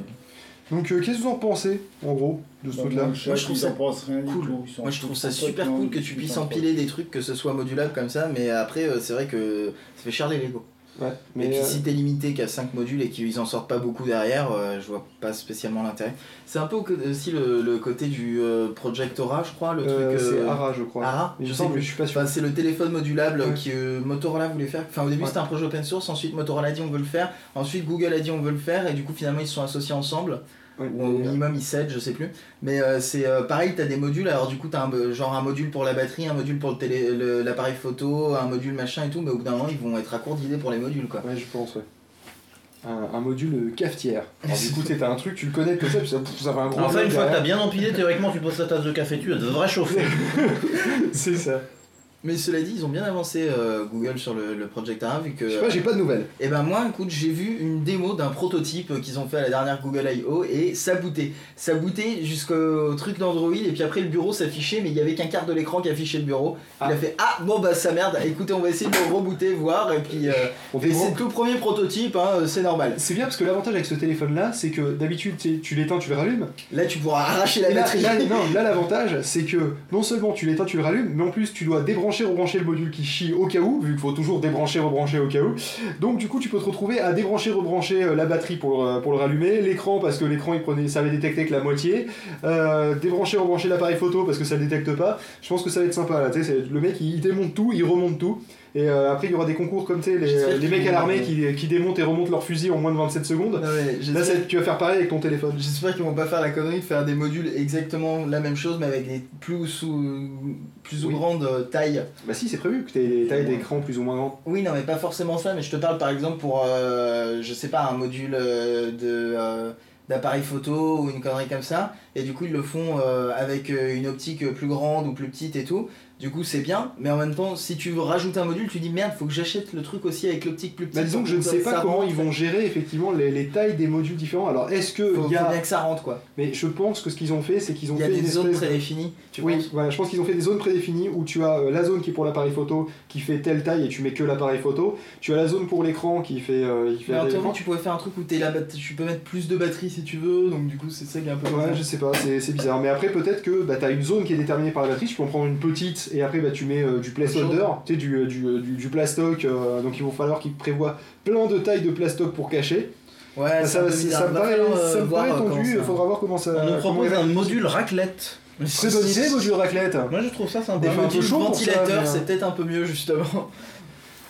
Donc euh, qu'est-ce que vous en pensez, en gros, de ce Bah, truc-là moi, je trouve ça cool. Moi je trouve ça super cool que tu puisses empiler des trucs, que ce soit modulable comme ça, mais après euh, c'est vrai que ça fait cher les Lego. Ouais, Mais mais puis euh, si t'es limité qu'à 5 modules et qu'ils en sortent pas beaucoup derrière, euh, je vois pas spécialement l'intérêt. C'est un peu au- aussi le, le côté du euh, Project Aura, je crois, le euh, truc. c'est euh, Ara, je crois. Ara, je sais plus. je suis pas sûr. Enfin, c'est le téléphone modulable Ouais. que euh, Motorola voulait faire. Enfin, au début, Ouais. c'était un projet open source. Ensuite, Motorola a dit on veut le faire. Ensuite, Google a dit on veut le faire. Et du coup, finalement, ils se sont associés ensemble. Ouais, Ou au minimum, ils s'aident, je sais plus. Mais euh, c'est euh, pareil, t'as des modules. Alors, du coup, t'as un, euh, genre un module pour la batterie, un module pour le télé- le- l'appareil photo, un module machin et tout. Mais au bout d'un moment, ils vont être à court d'idées pour les modules, quoi. Ouais, je pense, ouais. Un, un module euh, cafetière. Alors, du coup, t'as un truc, tu le connais comme ça, puis ça, ça fait un gros. Alors ça, une fois que t'as bien empilé, théoriquement, tu poses ta tasse de café dessus, elle devrait chauffer. C'est ça. Mais cela dit, ils ont bien avancé euh, Google sur le, le Project Ara vu que. Je sais pas, j'ai pas de nouvelles. Et ben moi, écoute, j'ai vu une démo d'un prototype qu'ils ont fait à la dernière Google I.O. et ça bootait. Ça bootait jusqu'au truc d'Android et puis après le bureau s'affichait mais il y avait qu'un quart de l'écran qui affichait le bureau. Il Ah. a fait ah bon bah ça merde, écoutez on va essayer de le rebooter, voir et puis... euh, c'est le tout premier prototype, hein, c'est normal. C'est bien parce que l'avantage avec ce téléphone là, c'est que d'habitude tu l'éteins, tu le rallumes. Là tu pourras arracher la là, batterie. là, non, là l'avantage c'est que non seulement tu l'éteins, tu le rallumes, mais en plus tu dois débrancher, rebrancher le module qui chie au cas où, vu qu'il faut toujours débrancher, rebrancher au cas où. Donc du coup tu peux te retrouver à débrancher, rebrancher euh, la batterie pour, le- pour le rallumer, l'écran parce que l'écran il prenait, ça avait détecté que la moitié, euh, débrancher, rebrancher l'appareil photo parce que ça détecte pas. Je pense que ça va être sympa là, tu sais, le mec il démonte tout, il remonte tout. Et euh, après il y aura des concours comme tu sais, les, les mecs à l'armée qui, qui démontent et remontent leur fusil en moins de 27 secondes. Là tu vas faire pareil avec ton téléphone. J'espère qu'ils vont pas faire la connerie de faire des modules exactement la même chose mais avec des plus ou, sous, plus ou Oui. grandes euh, tailles. Bah si c'est prévu que tu aies des tailles d'écran plus ou moins grandes. Oui, non, mais pas forcément ça, mais je te parle par exemple pour, euh, je sais pas, un module de euh, d'appareil photo ou une connerie comme ça, et du coup ils le font euh, avec une optique plus grande ou plus petite et tout. Du coup, c'est bien, mais en même temps, si tu veux rajouter un module, tu dis merde, faut que j'achète le truc aussi avec l'optique plus petite. Bah disons que je ne sais pas comment rentre. ils vont gérer effectivement les, les tailles des modules différents. Alors est-ce que Faut, il y faut a bien que ça rentre quoi. mais je pense que ce qu'ils ont fait c'est qu'ils ont Il y a fait des une zones prédéfinies, tu oui, penses voilà, je pense qu'ils ont fait des zones prédéfinies où tu as euh, la zone qui est pour l'appareil photo qui fait telle taille et tu mets que l'appareil photo. Tu as la zone pour l'écran qui fait, euh, qui fait Mais en l'écran. théorie, tu pourrais faire un truc où la tu peux mettre plus de batterie si tu veux, donc du coup, c'est ça qui est un peu. Ouais, bizarre. je sais pas, c'est c'est bizarre. Mais après, peut-être que bah, tu as une zone qui est déterminée par la batterie. Tu peux en prendre une petite et après, bah, tu mets euh, du placeholder, tu sais, du, euh, du, euh, du, du plastoc. euh, donc, il va falloir qu'ils prévoient plein de tailles de plastoc pour cacher. Ouais, Bah, c'est ça, un peu ça- ça me Va paraît, euh, ça me paraît tendu. ça- Il faudra voir comment ça. On nous propose un module raclette. Très bonne idée, module raclette. Moi, je trouve ça sympa. Des Un module ventilateur, mais, c'est peut-être un peu mieux justement.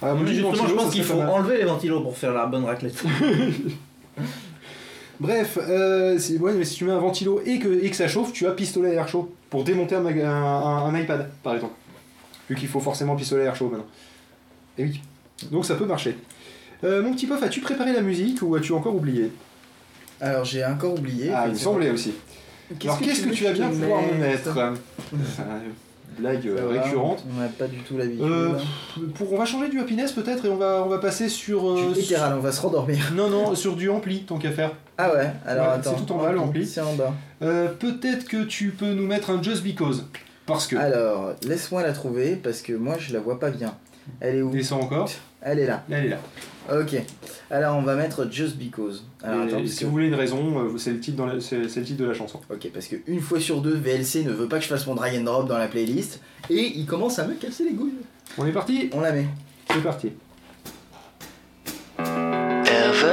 Ah, Mais justement, je pense ça qu'il faut enlever les ventilos pour faire la bonne raclette. Bref, euh, c'est- ouais, mais si tu mets un ventilo et que, et que ça chauffe, tu as pistolet à air chaud pour démonter un, un- un- un iPad, par exemple. Vu qu'il faut forcément pistolet à air chaud maintenant. Et oui. Donc ça peut marcher. Euh, mon petit pof, as-tu préparé la musique ou as-tu encore oublié? Alors j'ai encore oublié. Ah, il me semblait aussi. Alors qu'est-ce que tu vas bien pouvoir me mettre? Euh, Blague euh, récurrente. On n'a pas du tout l'habitude. Euh, hein. pour, on va changer du happiness peut-être et on va, on va passer sur... euh, Du littéral, on va se rendormir. Non, non, sur du ampli, tant qu'à faire. Ah ouais, alors Ouais, attends. c'est tout en bas, l'ampli. C'est en bas. Euh, peut-être que tu peux nous mettre un Just Because. Parce que... Alors, laisse-moi la trouver parce que moi je la vois pas bien. Elle est où? Descends encore. Elle est là. Elle est là. Ok. Alors on va mettre Just Because. Alors attends, si que- vous voulez une raison, euh, c'est le, titre dans la- c'est c'est le titre de la chanson. Ok, parce que une fois sur deux, VLC ne veut pas que je fasse mon drag and drop dans la playlist et il commence à me casser les couilles. On est parti? On la met. C'est parti.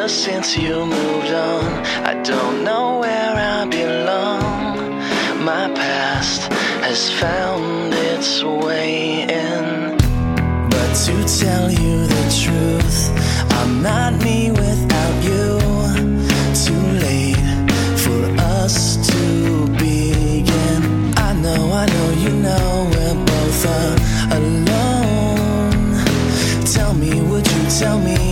Since you moved on, I don't know where I belong. My past has found its way in. But to tell you the truth, I'm not me without you. Too late for us to begin. I know, I know, you know, we're both alone. Tell me, would you tell me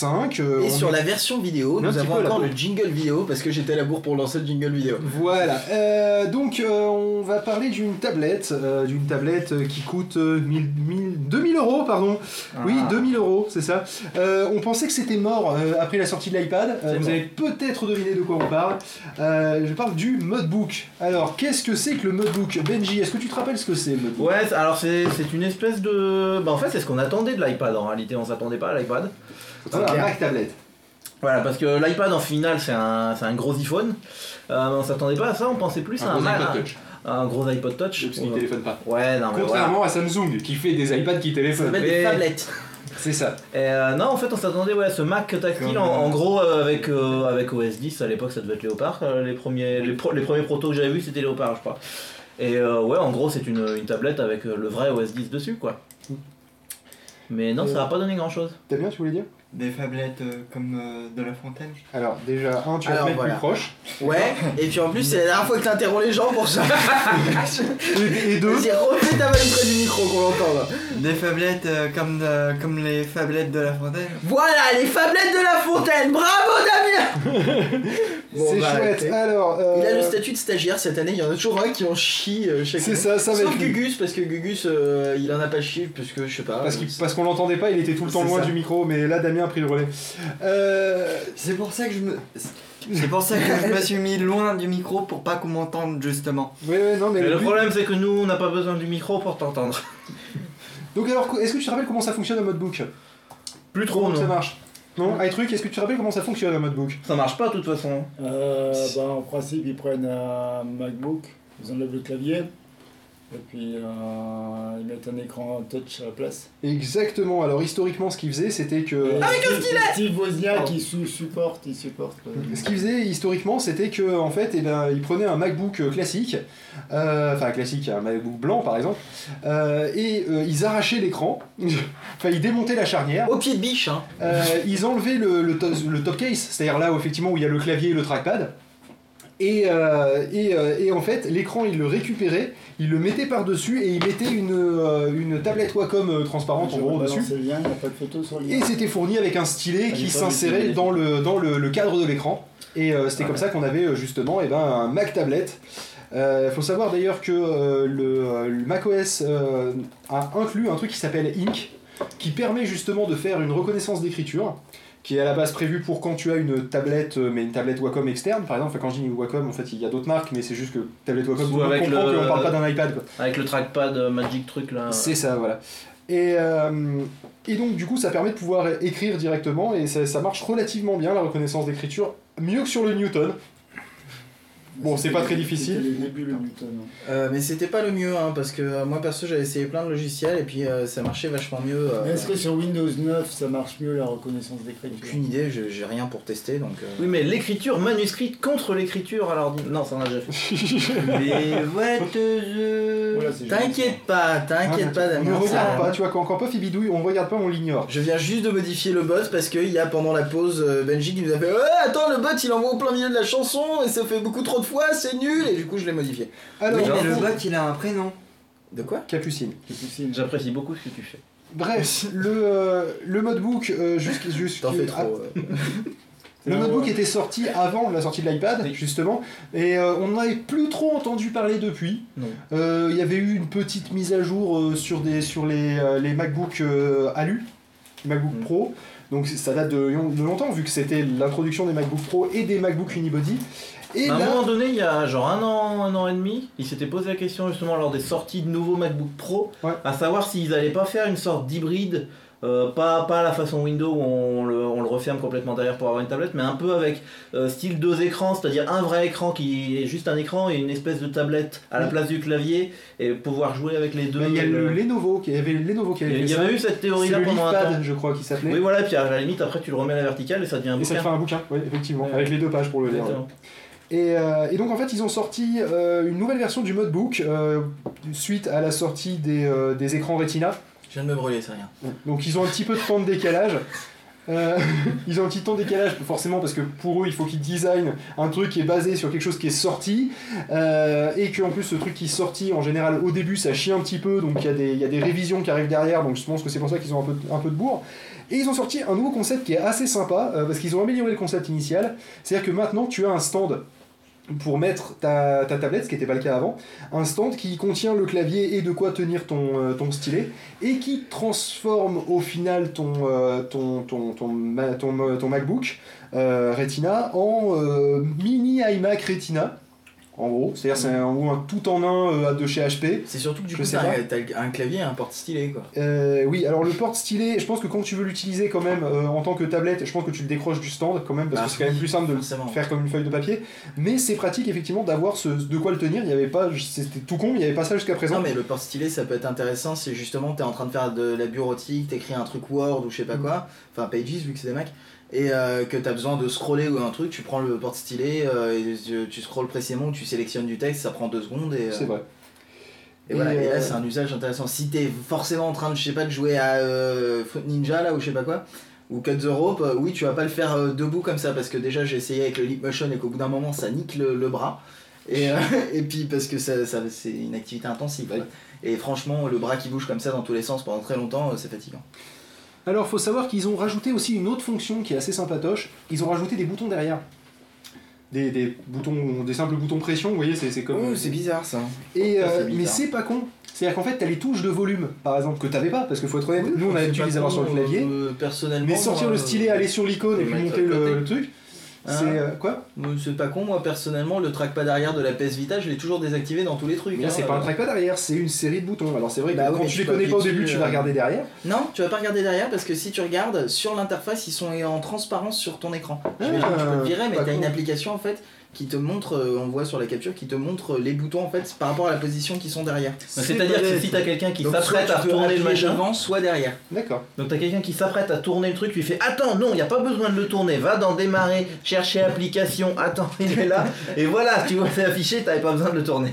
7h45. euh, Et sur est- la version vidéo, nous avons encore le jingle vidéo parce que j'étais à la bourre pour lancer le jingle vidéo. Voilà, euh, donc euh, on va parler d'une tablette, d'une tablette qui coûte euh, 1000, 1000 2000 euros, pardon. Oui, Ah. 2000 euros, c'est ça. Euh, on pensait que c'était mort euh, après la sortie de l'iPad. Euh, vous avez peut-être deviné de quoi on parle. Euh, je parle du Modbook. Alors, qu'est-ce que c'est que le Modbook? Benji, est-ce que tu te rappelles ce que c'est le Ouais, c'est- alors c'est c'est une espèce de. Bah en fait, c'est ce qu'on attendait de l'iPad en réalité, on s'attendait pas à l'iPad. Voilà, un Mac tablette. Voilà, parce que l'iPad en finale c'est un, c'est un gros iPhone. Euh, on s'attendait pas à ça, on pensait plus à un, Mac- Touch. Un gros iPod Touch. Parce qu'il téléphone pas. Ouais, non, mais Contrairement à Samsung qui fait des iPads qui téléphonent. Mais- Des tablettes. C'est ça. Et euh, non, en fait, on s'attendait ouais, à ce Mac tactile. En, en euh, gros, euh, avec, euh, avec OS 10, à l'époque, ça devait être Léopard. les, premiers, les, pro- les premiers protos que j'avais vus, c'était Léopard, je crois. Et ouais, en gros, c'est une, une tablette avec le vrai OS 10 dessus, quoi. Mais non, ça va pas donné grand chose. T'as bien, tu voulais dire? Des phablettes euh, comme euh, de la fontaine. Alors, déjà, un, tu vas Alors, te mettre voilà. plus proche. Ouais, et puis en plus, c'est la dernière fois que t'interromps les gens pour ça. Et, et deux, Vas-y, refais ta vanne près du micro qu'on l'entend là. Des phablettes euh, comme, de- comme les phablettes de la fontaine. Voilà, les phablettes de la fontaine. Bravo Damien Bon, c'est bah, chouette. Alors, euh, Il a le statut de stagiaire cette année, il y en a toujours un qui en chie euh, chaque C'est année. ça, ça va Sauf être lui. Gugus, parce que Gugus, euh, il en a pas chié, parce que je sais pas. Parce, euh, qu'il- parce qu'on l'entendait pas, il était tout le temps C'est loin ça. du micro, mais là Damien a pris le relais. Euh, C'est pour ça que je me. C'est pour ça que je me suis mis loin du micro pour pas qu'on m'entende justement. ouais, ouais, non, mais Mais le but- problème, c'est que nous, on n'a pas besoin du micro pour t'entendre. Donc alors, est-ce que tu te rappelles comment ça fonctionne un modebook Plus trop, Comment ça marche Non, iTruc, est-ce que tu te rappelles comment ça fonctionne un modebook Ça marche pas, de toute façon. Euh, bah, en principe, ils prennent un MacBook, ils enlèvent le clavier, et puis euh, ils mettent un écran touch à la place. Exactement. Alors historiquement, ce qu'il faisait, c'était que Avec un stylet Steve Wozniak, il su- supporte, il supporte. euh, Ce qu'il faisait historiquement, c'était que en fait, eh ben, il prenait un MacBook euh, classique, euh, enfin classique, un MacBook blanc par exemple, euh, et euh, ils arrachaient l'écran, enfin ils démontaient la charnière, Au pied de biche, hein. euh, ils enlevaient le, le, to- le top case, c'est-à-dire là où effectivement où il y a le clavier et le trackpad. Et, euh, et, euh, et en fait, l'écran, il le récupérait, il le mettait par-dessus et il mettait une, euh, une tablette Wacom transparente en gros dessus. le lien, il n'y a pas de photo sur le lien. Et c'était fourni avec un stylet Ah, qui s'insérait dans, le, dans le, le cadre de l'écran. Et c'était Ouais. comme ça qu'on avait justement eh ben, un Mac tablette. Il faut savoir d'ailleurs que le, le macOS euh, a inclus un truc qui s'appelle Ink, qui permet justement de faire une reconnaissance d'écriture, qui est à la base prévu pour quand tu as une tablette, euh, mais une tablette Wacom externe par exemple. Enfin, quand je dis Wacom, en fait, il y a d'autres marques, mais c'est juste que tablette Wacom, monde avec comprend le- qu'on parle pas d'un iPad. quoi. Avec le trackpad euh, Magic truc là. C'est ça, voilà. Et, euh, et donc du coup ça permet de pouvoir écrire directement et ça, ça marche relativement bien la reconnaissance d'écriture, mieux que sur le Newton. Bon, c'est pas très difficile. Hein. Euh, mais c'était pas le mieux, hein, parce que euh, moi perso j'avais essayé plein de logiciels et puis euh, ça marchait vachement mieux. euh, est-ce que sur Windows 9, ça marche mieux la reconnaissance d'écriture Aucune idée, j'ai rien pour tester donc. euh, Oui, mais l'écriture manuscrite contre l'écriture à l'ordinateur. Non, ça on a déjà fait. Mais what the... Voilà, c'est T'inquiète pas, t'inquiète pas On Damien. ne ça- regarde pas, tu vois, quand, quand Puff il bidouille, on regarde pas, on l'ignore. Je viens juste de modifier le bot parce qu'il y a pendant la pause Benji qui nous a fait Ouais, attends, le bot il envoie au plein milieu de la chanson et ça fait beaucoup trop de fois, c'est nul Et du coup, je l'ai modifié. Alors, Oui, mais le bot il a un prénom. De quoi? Capucine. Capucine. J'apprécie beaucoup ce que tu fais. Bref, le, euh, le modebook, euh, jusqu'- jusqu'- T'en fais ah, trop. euh. Le notebook était sorti avant la sortie de l'iPad, justement, et euh, on n'avait plus trop entendu parler depuis. Euh, Il y avait eu une petite mise à jour euh, sur, des, sur les, euh, les MacBook euh, Alu, les MacBook Mm. Pro, donc ça date de, de longtemps, vu que c'était l'introduction des MacBook Pro et des MacBook Unibody. Et à un là, moment donné, il y a genre un an, un an et demi, ils s'étaient posé la question justement lors des sorties de nouveaux MacBook Pro, Ouais. à savoir s'ils allaient pas faire une sorte d'hybride, euh, pas, pas à la façon Windows où on le, on le referme complètement derrière pour avoir une tablette, mais un peu avec euh, style deux écrans, c'est-à-dire un vrai écran qui est juste un écran et une espèce de tablette à la place du clavier et pouvoir jouer avec les deux. il y a le Lenovo, qui avait le Lenovo qui avait il y avait eu cette C'est théorie-là le pendant un temps. Je crois, qui s'appelait. Oui, voilà, puis à la limite, après tu le remets à la verticale et ça devient un Et ça te fait un bouquin, oui, effectivement, Ouais. avec les deux pages pour le lire. Et, euh, et donc en fait ils ont sorti euh, une nouvelle version du modebook euh, suite à la sortie des, des écrans Retina. Je viens de me brûler, c'est rien. Donc ils ont un petit peu de temps de décalage. Ils ont un petit temps de décalage forcément parce que pour eux il faut qu'ils designent un truc qui est basé sur quelque chose qui est sorti et que en plus ce truc qui est sorti en général au début ça chie un petit peu donc il y, a des- il y a des révisions qui arrivent derrière donc je pense que c'est pour ça qu'ils ont un peu, de- un peu de bourre et ils ont sorti un nouveau concept qui est assez sympa euh, parce qu'ils ont amélioré le concept initial c'est à dire que maintenant tu as un stand pour mettre ta, ta tablette, ce qui n'était pas le cas avant, un stand qui contient le clavier et de quoi tenir ton, euh, stylet, et qui transforme au final ton, euh, euh, MacBook Retina en mini iMac Retina, en gros, c'est-à-dire c'est gros un tout en un euh, de chez HP. C'est surtout que du Je coup, t'as un, t'as un clavier et un porte stylet quoi. Euh, oui, alors le porte stylet, je pense que quand tu veux l'utiliser quand même euh, en tant que tablette, je pense que tu le décroches du stand quand même, parce Bah, que c'est quand même plus simple de le faire comme une feuille de papier. Mais c'est pratique effectivement d'avoir ce, de quoi le tenir. Il n'y avait pas, c'était tout con, il n'y avait pas ça jusqu'à présent. Non mais le porte stylet ça peut être intéressant si justement t'es en train de faire de la bureautique, t'écris un truc Word ou je sais pas quoi, enfin Pages vu que c'est des Mac, et euh, que t'as besoin de scroller ou un truc, tu prends le porte stylet euh, et tu, tu scrolles précisément, tu sélectionnes du texte, ça prend deux secondes et, euh, C'est vrai. et voilà, Et, euh, là c'est un usage intéressant. Si t'es forcément en train de je sais pas de jouer à euh, Fruit Ninja là ou je sais pas quoi, ou Cut the Rope, euh, oui tu vas pas le faire euh, debout comme ça parce que déjà j'ai essayé avec le Leap Motion et qu'au bout d'un moment ça nique le, le bras. Et, euh, et puis parce que ça, ça- c'est une activité intensive. quoi. Et franchement, le bras qui bouge comme ça dans tous les sens pendant très longtemps, euh, c'est fatigant. Alors, faut savoir qu'ils ont rajouté aussi une autre fonction qui est assez sympatoche. Ils ont rajouté des boutons derrière. Des, des boutons, des simples boutons pression, vous voyez, c'est comme. Oh, c'est bizarre ça. Et, Ça, euh, mais c'est pas con. C'est-à-dire qu'en fait, t'as les touches de volume, par exemple, que t'avais pas, parce qu'il faut être honnête, nous on a l'habitude de les avoir sur le clavier. Euh, personnellement. Mais sortir le stylet, euh, aller sur l'icône et puis monter le truc, Hein c'est euh, quoi? C'est pas con, moi personnellement, le trackpad arrière de la PS Vita, je l'ai toujours désactivé dans tous les trucs. Mais là, hein, c'est pas un euh. trackpad derrière, c'est une série de boutons. Alors c'est vrai que Bah quand mais tu les connais pas au début, tu vas euh. regarder derrière. Non, tu vas pas regarder derrière parce que si tu regardes sur l'interface, ils sont en transparence sur ton écran. J'imagine que tu peux le virer, mais pas t'as une application en fait qui te montre, euh, on voit sur la capture, qui te montre les boutons en fait par rapport à la position qui sont derrière. C'est-à-dire que si t'as quelqu'un qui s'apprête à peux retourner le machin, devant, soit derrière. D'accord. donc t'as quelqu'un qui s'apprête à tourner le truc, tu lui fais Attends, non, il n'y a pas besoin de le tourner, va dans démarrer, chercher application, attends, il est là, et voilà, tu vois, c'est affiché, t'avais pas besoin de le tourner.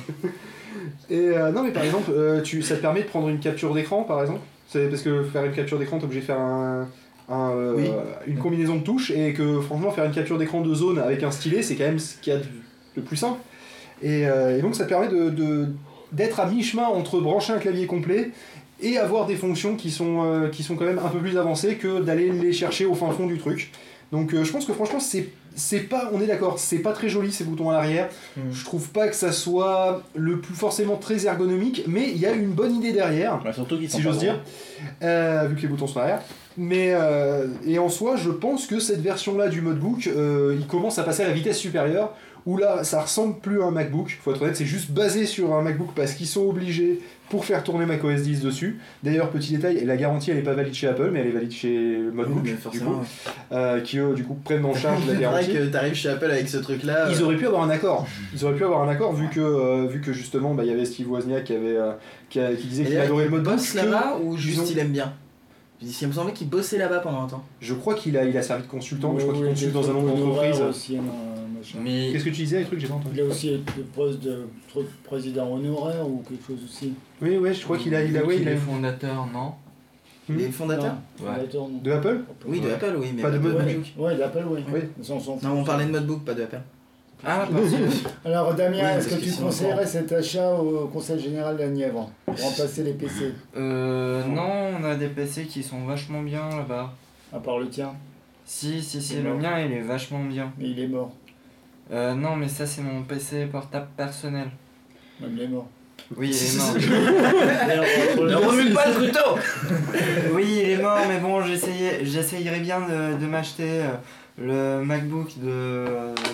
Et euh, non, mais par exemple, euh, tu, ça te permet de prendre une capture d'écran, par exemple? C'est parce que faire une capture d'écran, t'es obligé de faire un, un, euh, Oui. une combinaison de touches et que franchement, faire une capture d'écran de zone avec un stylet, c'est quand même ce qu'il y a de- le plus simple. Et, euh, et donc, ça permet de, de- d'être à mi-chemin entre brancher un clavier complet et avoir des fonctions qui sont, euh, qui sont quand même un peu plus avancées que d'aller les chercher au fin fond du truc. Donc, euh, je pense que franchement, c'est. C'est pas, on est d'accord, c'est pas très joli ces boutons à l'arrière. Je trouve pas que ça soit le plus forcément très ergonomique, mais il y a une bonne idée derrière, surtout si j'ose dire, euh, vu que les boutons sont derrière. Mais euh, et en soi, je pense que cette version-là du modebook, euh, il commence à passer à la vitesse supérieure. Où là, ça ressemble plus à un MacBook. Faut être honnête, c'est juste basé sur un MacBook parce qu'ils sont obligés pour faire tourner macOS 10 dessus. D'ailleurs, petit détail, la garantie elle est pas valide chez Apple, mais elle est valide chez Oui, mais du coup, euh, qui eux, du coup prennent en charge la C'est vrai garantie. que t'arrives chez Apple avec ce truc-là. Ils euh, auraient pu avoir un accord. Ils auraient pu avoir un accord vu que, euh, vu que justement bah, il y avait Steve Wozniak qui, avait, euh, qui, a- qui disait qu'il adorait le mode bosse là-bas ou ils juste ont- il aime bien Il me semblait qu'il bossait là-bas pendant un temps. Je crois qu'il a, il a servi de consultant, mais je crois qu'il Oui, consulte dans un nombre d'entreprises. Mais Qu'est-ce que tu disais, les trucs j'ai pas entendu Il a aussi le poste de président honoraire ou quelque chose aussi. Oui, ouais, je crois qu'il a, il a, ouais, il a les fondateurs, non Hmm. Fondateurs Non, fondateur, non. de Apple. Oui, de Ouais. Apple, oui, mais Pas de. Modebook. Ouais, d'Apple, oui. Oui. Non, on parlait de Modebook, pas de Apple. Ah. Alors Damien, Oui, est-ce que que tu conseillerais cet achat au Conseil Général de la Nièvre pour remplacer les PC, Euh, non, on a des PC qui sont vachement bien là-bas. à part le tien? Si, si, si, le mort. mien il est vachement bien. Mais il est mort. Euh, non, mais ça c'est mon PC portable personnel. Même il est mort. Oui, il est mort. Ne remue pas le couteau oui, il est mort, mais bon, j'essayais, j'essayerais bien de, de m'acheter euh, le MacBook de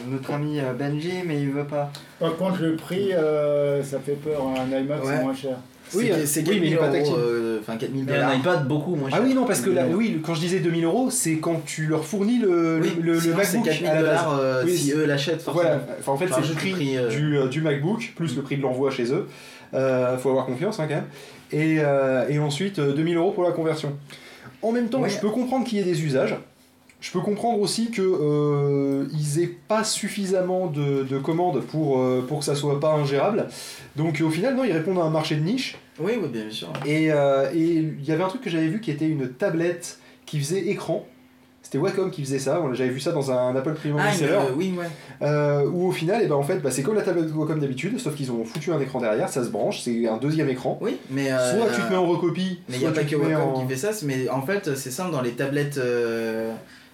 notre ami euh, Benji, mais il veut pas. Par contre, le prix, euh, ça fait peur. Un iMac, Ouais. c'est moins cher. Oui, C'est- euh, oui, 4000 mais il est pas euros, tactile. euh, Enfin, 4000 Il y a un dollars. iPad beaucoup moins cher. Ah oui, non, parce que là, oui, quand je disais 2000 euros, c'est quand tu leur fournis le, Oui, le, le sinon, c'est MacBook 4000 à la base. dollars euh, Oui, si eux l'achètent, forcément. Voilà, enfin, en fait, Enfin, c'est le prix, euh, du, du MacBook, plus le prix de l'envoi chez eux. Euh, faut avoir confiance hein, quand même. Et, euh, et ensuite, euh, 2000 euros pour la conversion. En même temps, Ouais. je peux comprendre qu'il y ait des usages. Je peux comprendre aussi que euh, ils aient pas suffisamment de, de commandes pour, euh, pour que ça soit pas ingérable. Donc au final, non, ils répondent à un marché de niche. Oui, oui, bien sûr. Et euh, et il y avait un truc que j'avais vu qui était une tablette qui faisait écran. C'était Wacom qui faisait ça. J'avais vu ça dans un Apple Premium Ah, Reseller. une- oui, ouais. Euh, où au final, et ben en fait, bah, c'est comme la tablette Wacom d'habitude, sauf qu'ils ont foutu un écran derrière, ça se branche, c'est un deuxième écran. Oui, mais. euh, Soit tu te mets en recopie, Mais il n'y a pas que Wacom en... qui fait ça, mais en fait c'est simple dans les tablettes, euh,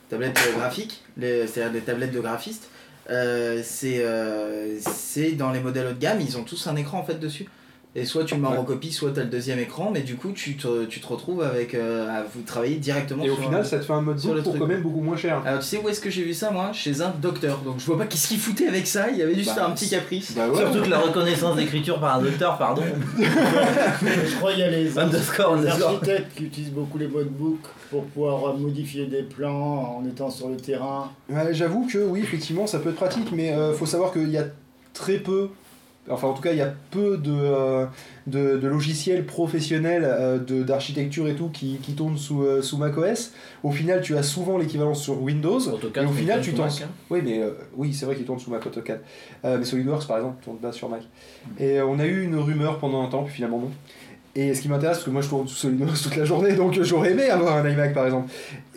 tablettes euh, graphiques, c'est-à-dire des tablettes de graphistes, euh, c'est euh, c'est dans les modèles haut de gamme, ils ont tous un écran en fait dessus. Et soit tu le mets en recopie, soit tu as le deuxième écran, mais du coup tu te, tu te retrouves avec euh, à vous travailler directement Et au sur final, un- ça te fait un mode sur le pour truc. quand même beaucoup moins cher. Alors tu sais où est-ce que j'ai vu ça moi? Chez un docteur, donc je vois pas qu'est-ce qu'il foutait avec ça, il avait juste Bah, un petit caprice. Bah ouais. Surtout que la reconnaissance d'écriture par un docteur, pardon. Je crois qu'il y a les, Underscore, les underscore. architectes qui utilisent beaucoup les notebooks pour pouvoir modifier des plans en étant sur le terrain. Ouais, J'avoue que oui, effectivement, ça peut être pratique, mais euh, faut savoir qu'il y a très peu, enfin en tout cas, il y a peu de, euh, de, de logiciels professionnels euh, d'architecture et tout qui, qui tournent sous, euh, sous macOS. Au final, tu as souvent l'équivalence sur Windows. AutoCAD, et au final, tu t'en. hein. Oui, mais oui, c'est vrai qu'il tourne sous Mac AutoCAD. Mais SolidWorks, par exemple, tourne pas sur Mac. Et euh, on a eu une rumeur pendant un temps, puis finalement non. Et ce qui m'intéresse, parce que moi je tourne sous SolidWorks toute la journée, donc euh, j'aurais aimé avoir un iMac par exemple.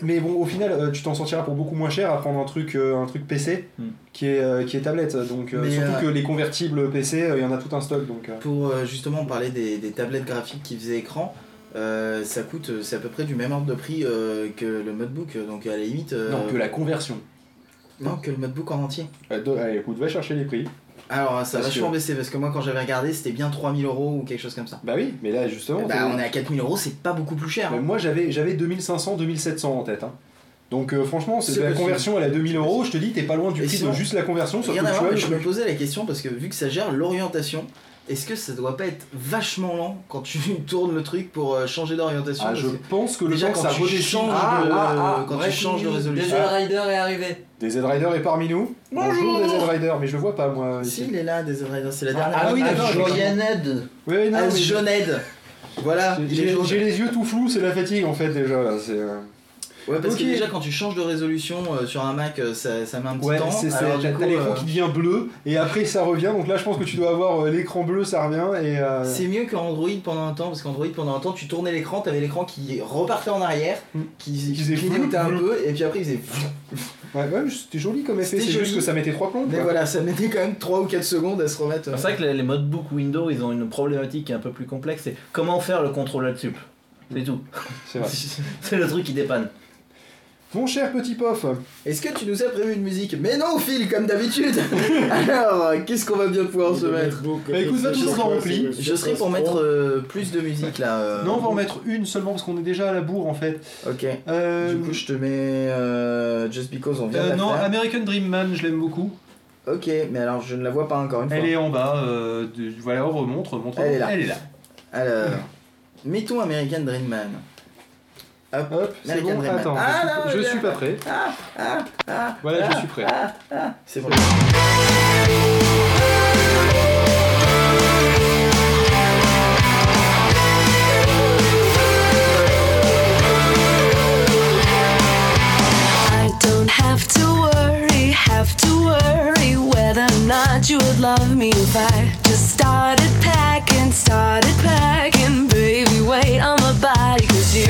Mais bon, au final, euh, tu t'en sortiras pour beaucoup moins cher à prendre un truc, euh, un truc PC Hmm. qui, est, euh, qui est tablette. Donc, Mais, surtout euh, que les convertibles PC, il y en a tout un stock. Donc, Pour justement parler des, des tablettes graphiques qui faisaient écran, euh, ça coûte, c'est à peu près du même ordre de prix euh, que le notebook, donc à la limite. euh, Non, que la conversion. Non, que le notebook en entier. Euh, allez, écoute, va chercher les prix. Alors ça a vachement que- baissé parce que moi quand j'avais regardé c'était bien 3000 euros ou quelque chose comme ça. Bah oui, mais là justement. bah on est à 4000 euros, c'est pas beaucoup plus cher. Hein. moi j'avais j'avais 2500, 2700 en tête. hein. Donc euh, franchement, c'est la conversion elle est à 2000 euros. Je te dis, t'es pas loin du prix de juste la conversion. Rien à voir, je me posais la question parce que vu que ça gère l'orientation, est-ce que ça doit pas être vachement lent quand tu tournes le truc pour euh, changer d'orientation Ah, je que pense que le Déjà temps quand ça tu redescende. changes Ah, de, ah, ah, quand tu changes de résolution. Desert Rider est arrivé. Des Z-Rider est parmi nous. Bonjour des Z-Rider, mais je le vois pas moi. Si il est là, des Riders, c'est la Ah, dernière. ah oui, d'accord, Ah, Joyaned. Oui, oui, non, mais- Joned. Voilà, j'ai les yeux tout flous, c'est la fatigue en fait déjà. Là, c'est, euh, Ouais, parce Ok. que déjà quand tu changes de résolution euh, sur un Mac, euh, ça, ça met un petit Ouais, temps. c'est c'est- Alors, du t'as coup, t'as l'écran euh, qui devient bleu et après ça revient. Donc là, je pense que tu dois avoir euh, l'écran bleu, ça revient et. euh, C'est mieux qu'Android pendant un temps, parce qu'Android pendant un temps, tu tournais l'écran, t'avais l'écran qui repartait en arrière, Hmm. qui, Qui qui faisait clignotait un peu, et puis après il faisait. Ouais, ouais, c'était joli comme effet. C'était C'est juste que ça mettait trois plombs. Mais quoi. voilà, ça mettait quand même 3 ou 4 secondes à se remettre. euh. C'est vrai que les, les modebooks Windows, ils ont une problématique qui est un peu plus complexe, c'est comment faire le contrôle là-dessus. C'est tout. C'est vrai. c'est le truc qui dépanne. Mon cher petit pof, Est-ce que tu nous as prévu une musique? Mais non, Phil, comme d'habitude Alors, qu'est-ce qu'on va bien pouvoir se mettre? Bah, écoute, tout sera rempli. Je serai pour mettre euh, plus de musique là. euh. non, on va en mettre une seulement parce qu'on est déjà à la bourre en fait. Ok. Euh, Du coup, je te mets euh, Just Because on vient de euh, la non, faire. American Dream Man, je l'aime beaucoup. Ok, mais alors je ne la vois pas encore une fois. Elle est en bas, euh, de- voilà, remonte, remonte. Elle est là. Elle est là. Alors, mettons American Dream Man. Hop, Hop, c'est bon, attends, Ah, je, non, suis, je suis pas prêt. Ah, ah, ah, Voilà, je ah, suis prêt. ah, ah. C'est bon. I don't have to worry, have to worry whether or not you would love me if I just started packing, started packing. Baby, wait on my body, cause you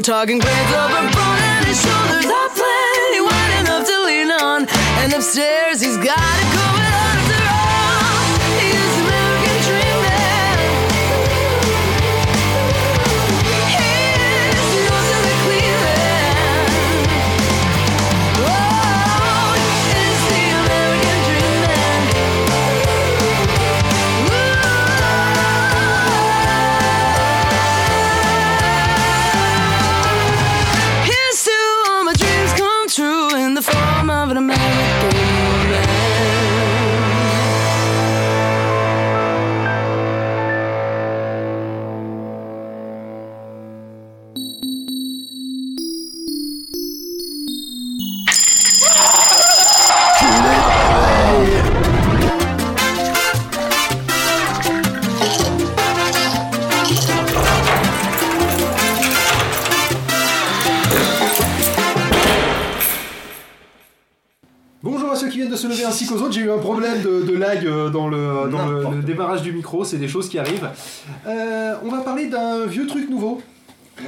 We're talking grades over qu'aux autres. J'ai eu un problème de, de lag euh, dans, le, dans le, N'importe le démarrage du micro, c'est des choses qui arrivent. Euh, on va parler d'un vieux truc nouveau.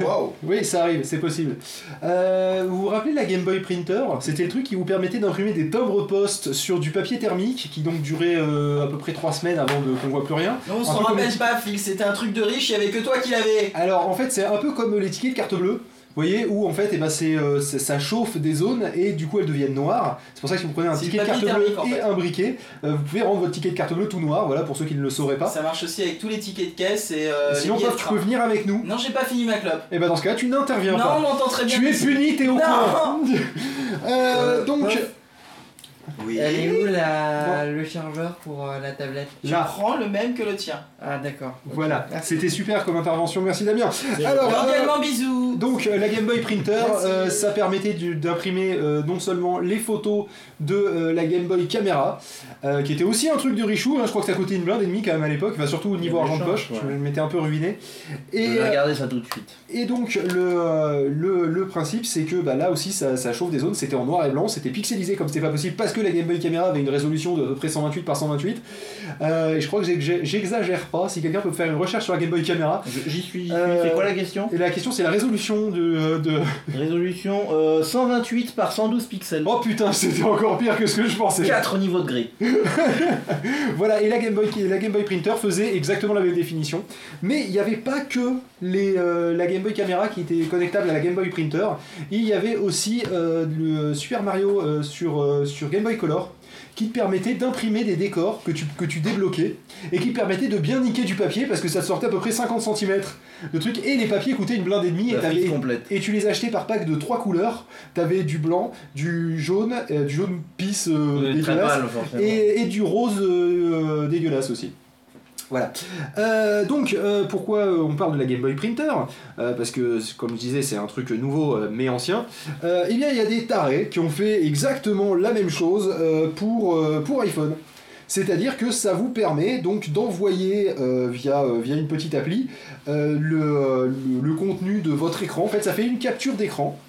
Wow. Oui, ça arrive, c'est possible. Euh, vous vous rappelez la Game Boy Printer? C'était le truc qui vous permettait d'imprimer des timbres poste sur du papier thermique qui donc durait euh, à peu près 3 semaines avant de- qu'on voit plus rien. Non, on s'en comme rappelle pas, Phil, c'était un truc de riche, il y avait que toi qui l'avais. Alors en fait c'est un peu comme les tickets de carte bleue. Vous voyez, où en fait eh ben, c'est, euh, c'est- ça chauffe des zones et du coup elles deviennent noires. C'est pour ça que si vous prenez un C'est ticket de carte bleue thermique, en et fait. un briquet, euh, vous pouvez rendre votre ticket de carte bleue tout noir, voilà pour ceux qui ne le sauraient pas. Ça marche aussi avec tous les tickets de caisse et. euh, Sinon les billets tu train. peux venir avec nous. Non, j'ai pas fini ma clope. Et ben dans ce cas tu n'interviens Non, pas. on m'entend très bien. Tu es puni, t'es au Non. courant. Euh, Euh, donc. Oui. Elle est où la... le chargeur pour euh, la tablette? Je prends le même que le tien. Ah d'accord. Voilà, c'était super comme intervention, merci Damien. Alors, euh, Cordialement bisous. donc euh, la Game Boy Printer, euh, ça permettait d'imprimer euh, non seulement les photos de euh, la Game Boy Camera, euh, qui était aussi un truc de richou, hein, je crois que ça coûtait une blinde et demie quand même à l'époque, enfin, surtout au niveau argent de poche, ouais. je m'étais un peu ruiné. Et, Je vais regarder ça tout de suite. Et donc le, le, le principe c'est que bah, là aussi ça, ça chauffe des zones, c'était en noir et blanc, c'était pixelisé comme c'était pas possible parce que la Game Boy Camera avait une résolution de à peu près 128 par 128. Euh, et je crois que j'exagère pas, si quelqu'un peut faire une recherche sur la Game Boy Camera. J'y suis. j'y suis. Euh, C'est quoi la question? Et la question c'est la résolution de, de... Résolution euh, 128 par 112 pixels. Oh putain c'était encore pire que ce que je pensais. 4 niveaux de gris. Voilà, et la Game, Boy, la Game Boy Printer faisait exactement la même définition. Mais il n'y avait pas que les, euh, la Game Boy Camera qui était connectable à la Game Boy Printer. Il y avait aussi euh, le Super Mario euh, sur, sur Game Boy Color qui te permettait d'imprimer des décors que tu, que tu débloquais et qui te permettait de bien niquer du papier parce que ça sortait à peu près 50 cm de trucs et les papiers coûtaient une blinde et demie et, La t'avais- frise complète. et tu les achetais par pack de trois couleurs. T'avais du blanc, du jaune, euh, du jaune pisse euh, dégueulasse et, et du rose euh, dégueulasse aussi. Voilà. Euh, donc, euh, pourquoi euh, on parle de la Game Boy Printer Parce que, comme je disais, c'est un truc nouveau mais ancien. Eh bien, il y a des tarés qui ont fait exactement la même chose pour, pour iPhone. C'est-à-dire que ça vous permet donc d'envoyer via, via une petite appli le- le contenu de votre écran. En fait, ça fait une capture d'écran.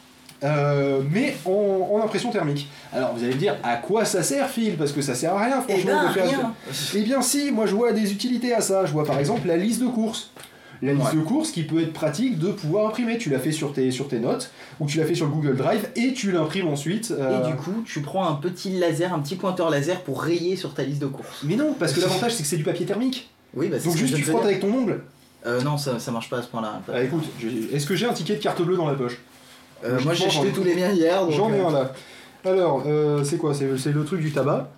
Euh, mais en, en impression thermique. Alors vous allez me dire à quoi ça sert Phil? Parce que ça sert à rien Eh franchement ben, de faire rien. Eh bien si, moi je vois des utilités à ça. Je vois par exemple la liste de courses. La liste Ouais. de courses qui peut être pratique de pouvoir imprimer. Tu l'as fait sur tes, sur tes notes ou tu l'as fait sur le Google Drive et tu l'imprimes ensuite. euh, Et du coup, tu prends un petit laser, un petit pointeur laser pour rayer sur ta liste de courses. Mais non, parce que l'avantage c'est que c'est du papier thermique. Oui, bah Donc juste tu frottes te avec ton ongle. Euh, non, ça, ça marche pas à ce point-là. Ah, écoute, est-ce que j'ai un ticket de carte bleue dans la poche? Euh, moi j'ai jeté tous les miens hier. J'en ai euh, un là. Alors, euh, c'est quoi? C'est c'est le truc du tabac?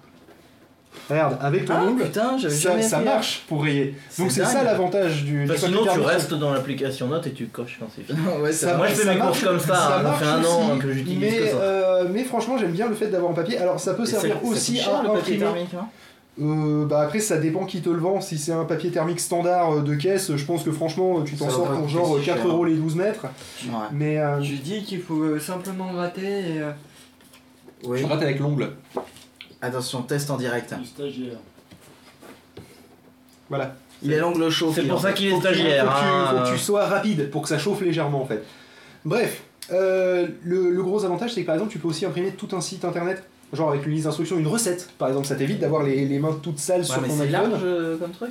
Regarde, avec ton Ah ongle, putain, j'avais ça, ça marche pour rayer. Donc c'est ça l'avantage du, Bah, papier sinon, tu restes dans l'application note et tu coches quand c'est fini. ouais, Ça- Moi, je fais ça mes marche- courses comme ça, ça hein, ça marche fait un an aussi, que j'utilise mais, que ça. euh, mais franchement, j'aime bien le fait d'avoir un papier. Alors, ça peut servir ça aussi à le papier imprimer. Hein Euh, bah après, ça dépend qui te le vend. Si c'est un papier thermique standard euh, de caisse, je pense que franchement, tu t'en sors pour genre si 4 cher. euros les 12 mètres. Ouais. Mais euh, Je dis qu'il faut euh, simplement gratter et. euh, Oui. je rate avec l'ongle. Attention, test en direct. Du stagiaire. Voilà. Il a l'angle chaud. C'est pour ça qu'il est stagiaire. faut hein. faut que tu sois rapide pour que ça chauffe légèrement en fait. Bref, euh, le, le gros avantage c'est que par exemple tu peux aussi imprimer tout un site internet, genre avec une liste d'instructions, une recette par exemple, ça t'évite d'avoir les, les mains toutes sales Ouais, sur mais ton c'est iPhone. large euh, comme truc?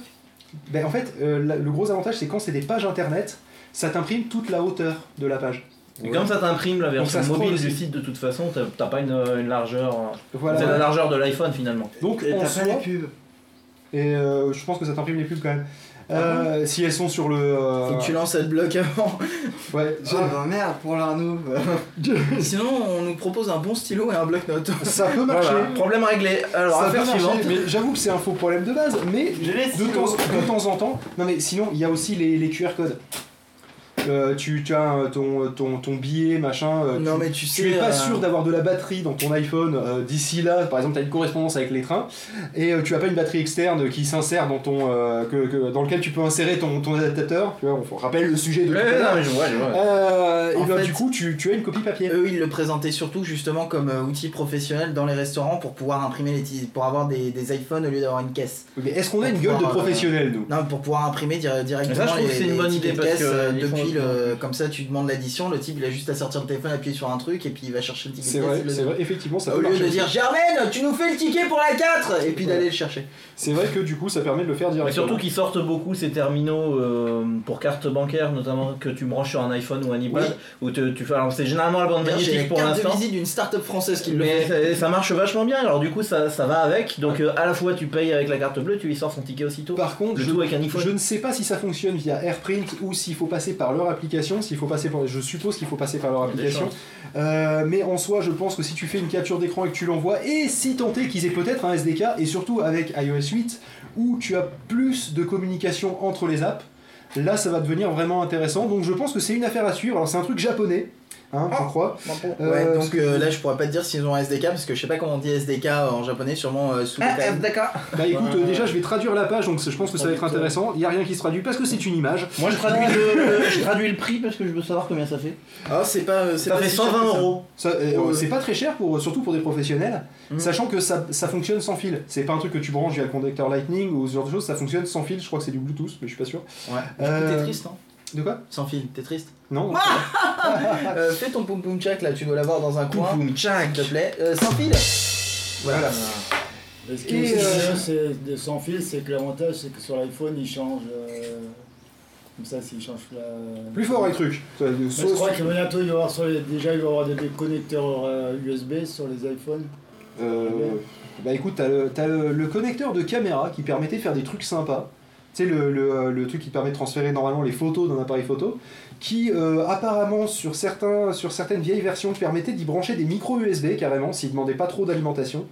Ben, en fait, euh, la- le gros avantage c'est quand c'est des pages internet, ça t'imprime toute la hauteur de la page. Et comme ça t'imprime la version mobile du site de toute façon, t'as t'as pas une, une largeur. euh, Voilà. C'est la largeur de l'iPhone finalement. Donc Et t'as pas les pubs. et euh, je pense que ça t'imprime les pubs quand même. Euh, si elles sont sur le. euh, Faut que tu lances AdBlock avant. Ouais, Ah bah merde pour l'Arnaud. Sinon, on nous propose un bon stylo et un bloc-notes. ça peut marcher. Voilà, problème réglé. Alors, ça peut affaire marcher, suivante. mais j'avoue que c'est un faux problème de base, mais temps, de temps en temps. Non mais sinon, il y a aussi les, les QR codes. Euh, tu, tu as euh, ton, ton, ton billet, machin. euh, Non, tu, mais tu sais. tu es pas euh, sûr d'avoir de la batterie dans ton iPhone euh, d'ici là. Par exemple, tu as une correspondance avec les trains et euh, tu as pas une batterie externe qui s'insère dans ton euh, que, que- dans lequel tu peux insérer ton, ton adaptateur. Tu vois, on rappelle le sujet de Ouais, à non, l'heure. mais je vois, je vois. Euh, et En ben, fait- du coup, tu, tu as une copie papier. Eux, ils le présentaient surtout justement comme euh, outil professionnel dans les restaurants pour pouvoir imprimer les pour avoir des, des iPhones au lieu d'avoir une caisse. Mais est-ce qu'on a une gueule de euh, professionnel, nous? Non, pour pouvoir imprimer dir- directement Mais ça, je trouve les, que c'est une bonne idée de parce caisse, que euh, le comme ça tu demandes l'addition, le type il a juste à sortir le téléphone, appuyer sur un truc et puis il va chercher le ticket C'est vrai, c'est vrai, effectivement, ça Au lieu de dire Germaine, tu nous fais le ticket pour la 4 et puis Ouais. d'aller le chercher. C'est vrai que du coup, ça permet de le faire directement. surtout qu'ils sortent beaucoup ces terminaux euh, pour carte bancaire, notamment que tu branches sur un iPhone ou un iPad. Où te- tu fais, alors c'est généralement la bande magnétique pour carte de l'instant. visite d'une start-up française qui le Mais fait. ça, ça marche vachement bien, alors du coup ça, ça va avec. Donc euh, à la fois tu payes avec la carte bleue, tu lui sors son ticket aussitôt. Par contre, Le je, tout avec un iPhone. je ne sais pas si ça fonctionne via AirPrint ou s'il faut passer par leur application. S'il faut passer par, je suppose qu'il faut passer par leur application. Euh, mais en soi, je pense que si tu fais une capture d'écran et que tu l'envoies, et si tant est qu'ils aient peut-être un SDK, et surtout avec iOS 8, où tu as plus de communication entre les apps, là ça va devenir vraiment intéressant. Donc je pense que c'est une affaire à suivre. Alors c'est un truc japonais. Hein, je crois. Ouais, Euh, parce donc que- euh, là je pourrais pas te dire s'ils ont un SDK parce que je sais pas comment on dit SDK en japonais, sûrement euh, sous Ah, d'accord. Bah écoute, euh, déjà je vais traduire la page, donc je pense que ça va être intéressant. Il y a rien qui se traduit parce que c'est une image. Moi je traduis, le, je traduis le prix parce que je veux savoir combien ça fait. Ah, c'est pas. c'est Ça pas fait si cher 120 que ça. euros. Euh, Ouais. C'est pas très cher, pour, surtout pour des professionnels, Mhm. sachant que ça, ça fonctionne sans fil. C'est pas un truc que tu branches via le conducteur Lightning ou ce genre de choses, ça fonctionne sans fil. Je crois que c'est du Bluetooth, mais je suis pas sûr. Ouais. Euh, T'es triste, non De quoi Sans fil, t'es triste Non, non. Euh, Fais ton poum poum check là, tu dois l'avoir dans un coin. Poum S'il te plaît. Euh, sans fil Voilà. Et ce qui est aussi euh, de sans fil, c'est que l'avantage, c'est que sur l'iPhone, il change. euh, comme ça, s'il change la. Plus fort les trucs. Mais je crois que bientôt, il va y avoir sur les- déjà, il va y avoir des, des connecteurs euh, USB sur les iPhones. Euh, bah écoute, t'as le, t'as le, le connecteur de caméra qui permettait de faire des trucs sympas. Tu sais, le, le, le truc qui permet de transférer normalement les photos d'un appareil photo, qui euh, apparemment sur, certains, sur certaines vieilles versions permettait d'y brancher des micro USB carrément, s'ils demandaient pas trop d'alimentation.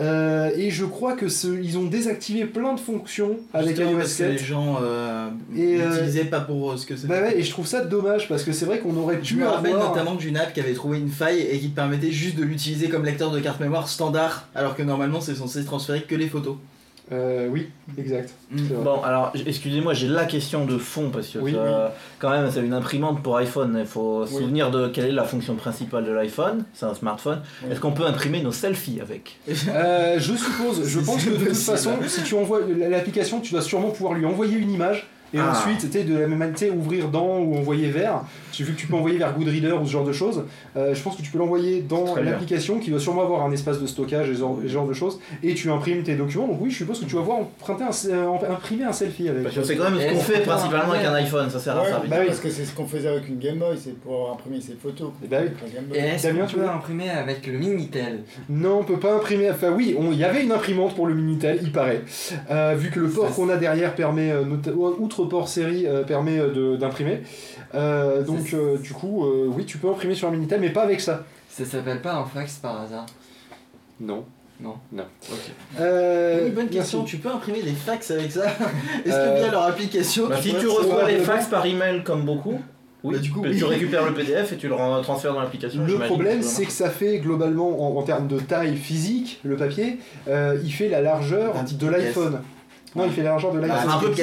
Euh, et je crois que ce, ils ont désactivé plein de fonctions avec iOS parce que les 7. gens euh, Et, euh, l'utilisaient pas pour euh, ce que c'était. Bah ouais, et je trouve ça dommage parce que c'est vrai qu'on aurait Je pu me rappelle avoir... notamment d'une app qui avait trouvé une faille et qui te permettait juste de l'utiliser comme lecteur de carte mémoire standard, alors que normalement c'est censé transférer que les photos. Euh, oui, exact. Mm. Bon, alors, excusez-moi, j'ai la question de fond parce que Oui, ça- quand même, c'est une imprimante pour iPhone. Il faut se Oui. souvenir de quelle est la fonction principale de l'iPhone. C'est un smartphone. Oui. Est-ce qu'on peut imprimer nos selfies avec? Euh, je suppose, je pense que de toute façon, si tu envoies l'application, tu dois sûrement pouvoir lui envoyer une image et Ah. ensuite, tu de la même manière, ouvrir dans ou envoyer vers. Tu vu que tu peux envoyer vers Goodreader ou ce genre de choses, euh, je pense que tu peux l'envoyer dans l'application qui doit sûrement avoir un espace de stockage et ce genre, et ce genre de choses et tu imprimes tes documents. Donc oui, je suppose que tu vas emprunter un, euh, imprimer un selfie avec. C'est quand même ce Et qu'on fait principalement avec un iPhone. Ça sert à ça. bah oui. parce que c'est ce qu'on faisait avec une Game Boy, c'est pour imprimer ses photos. Eh bah oui. Et est-ce qu'on peut imprimer avec le Minitel? Non, on peut pas imprimer. Enfin, oui, il y avait une imprimante pour le Minitel, il paraît. Euh, vu que le port qu'on a derrière permet, euh, outre port série, euh, permet d'imprimer. Euh, donc, euh, du coup, euh, oui, tu peux imprimer sur un Minitel, mais pas avec ça. Ça s'appelle pas un fax par hasard? Non. Non? Non. Ok. Euh, Oui, bonne question, merci. tu peux imprimer des fax avec ça? Est-ce Euh, que via leur application Bah, si tu reçois les le- fax par email comme beaucoup, oui, Bah, du coup, tu oui. récupères le PDF et tu le transfères dans l'application. Le problème, c'est que ça fait globalement, en, en termes de taille physique, le papier, euh, il fait la largeur de l'iPhone. Non, il fait la largeur de Ah, l'iPhone. c'est un peu la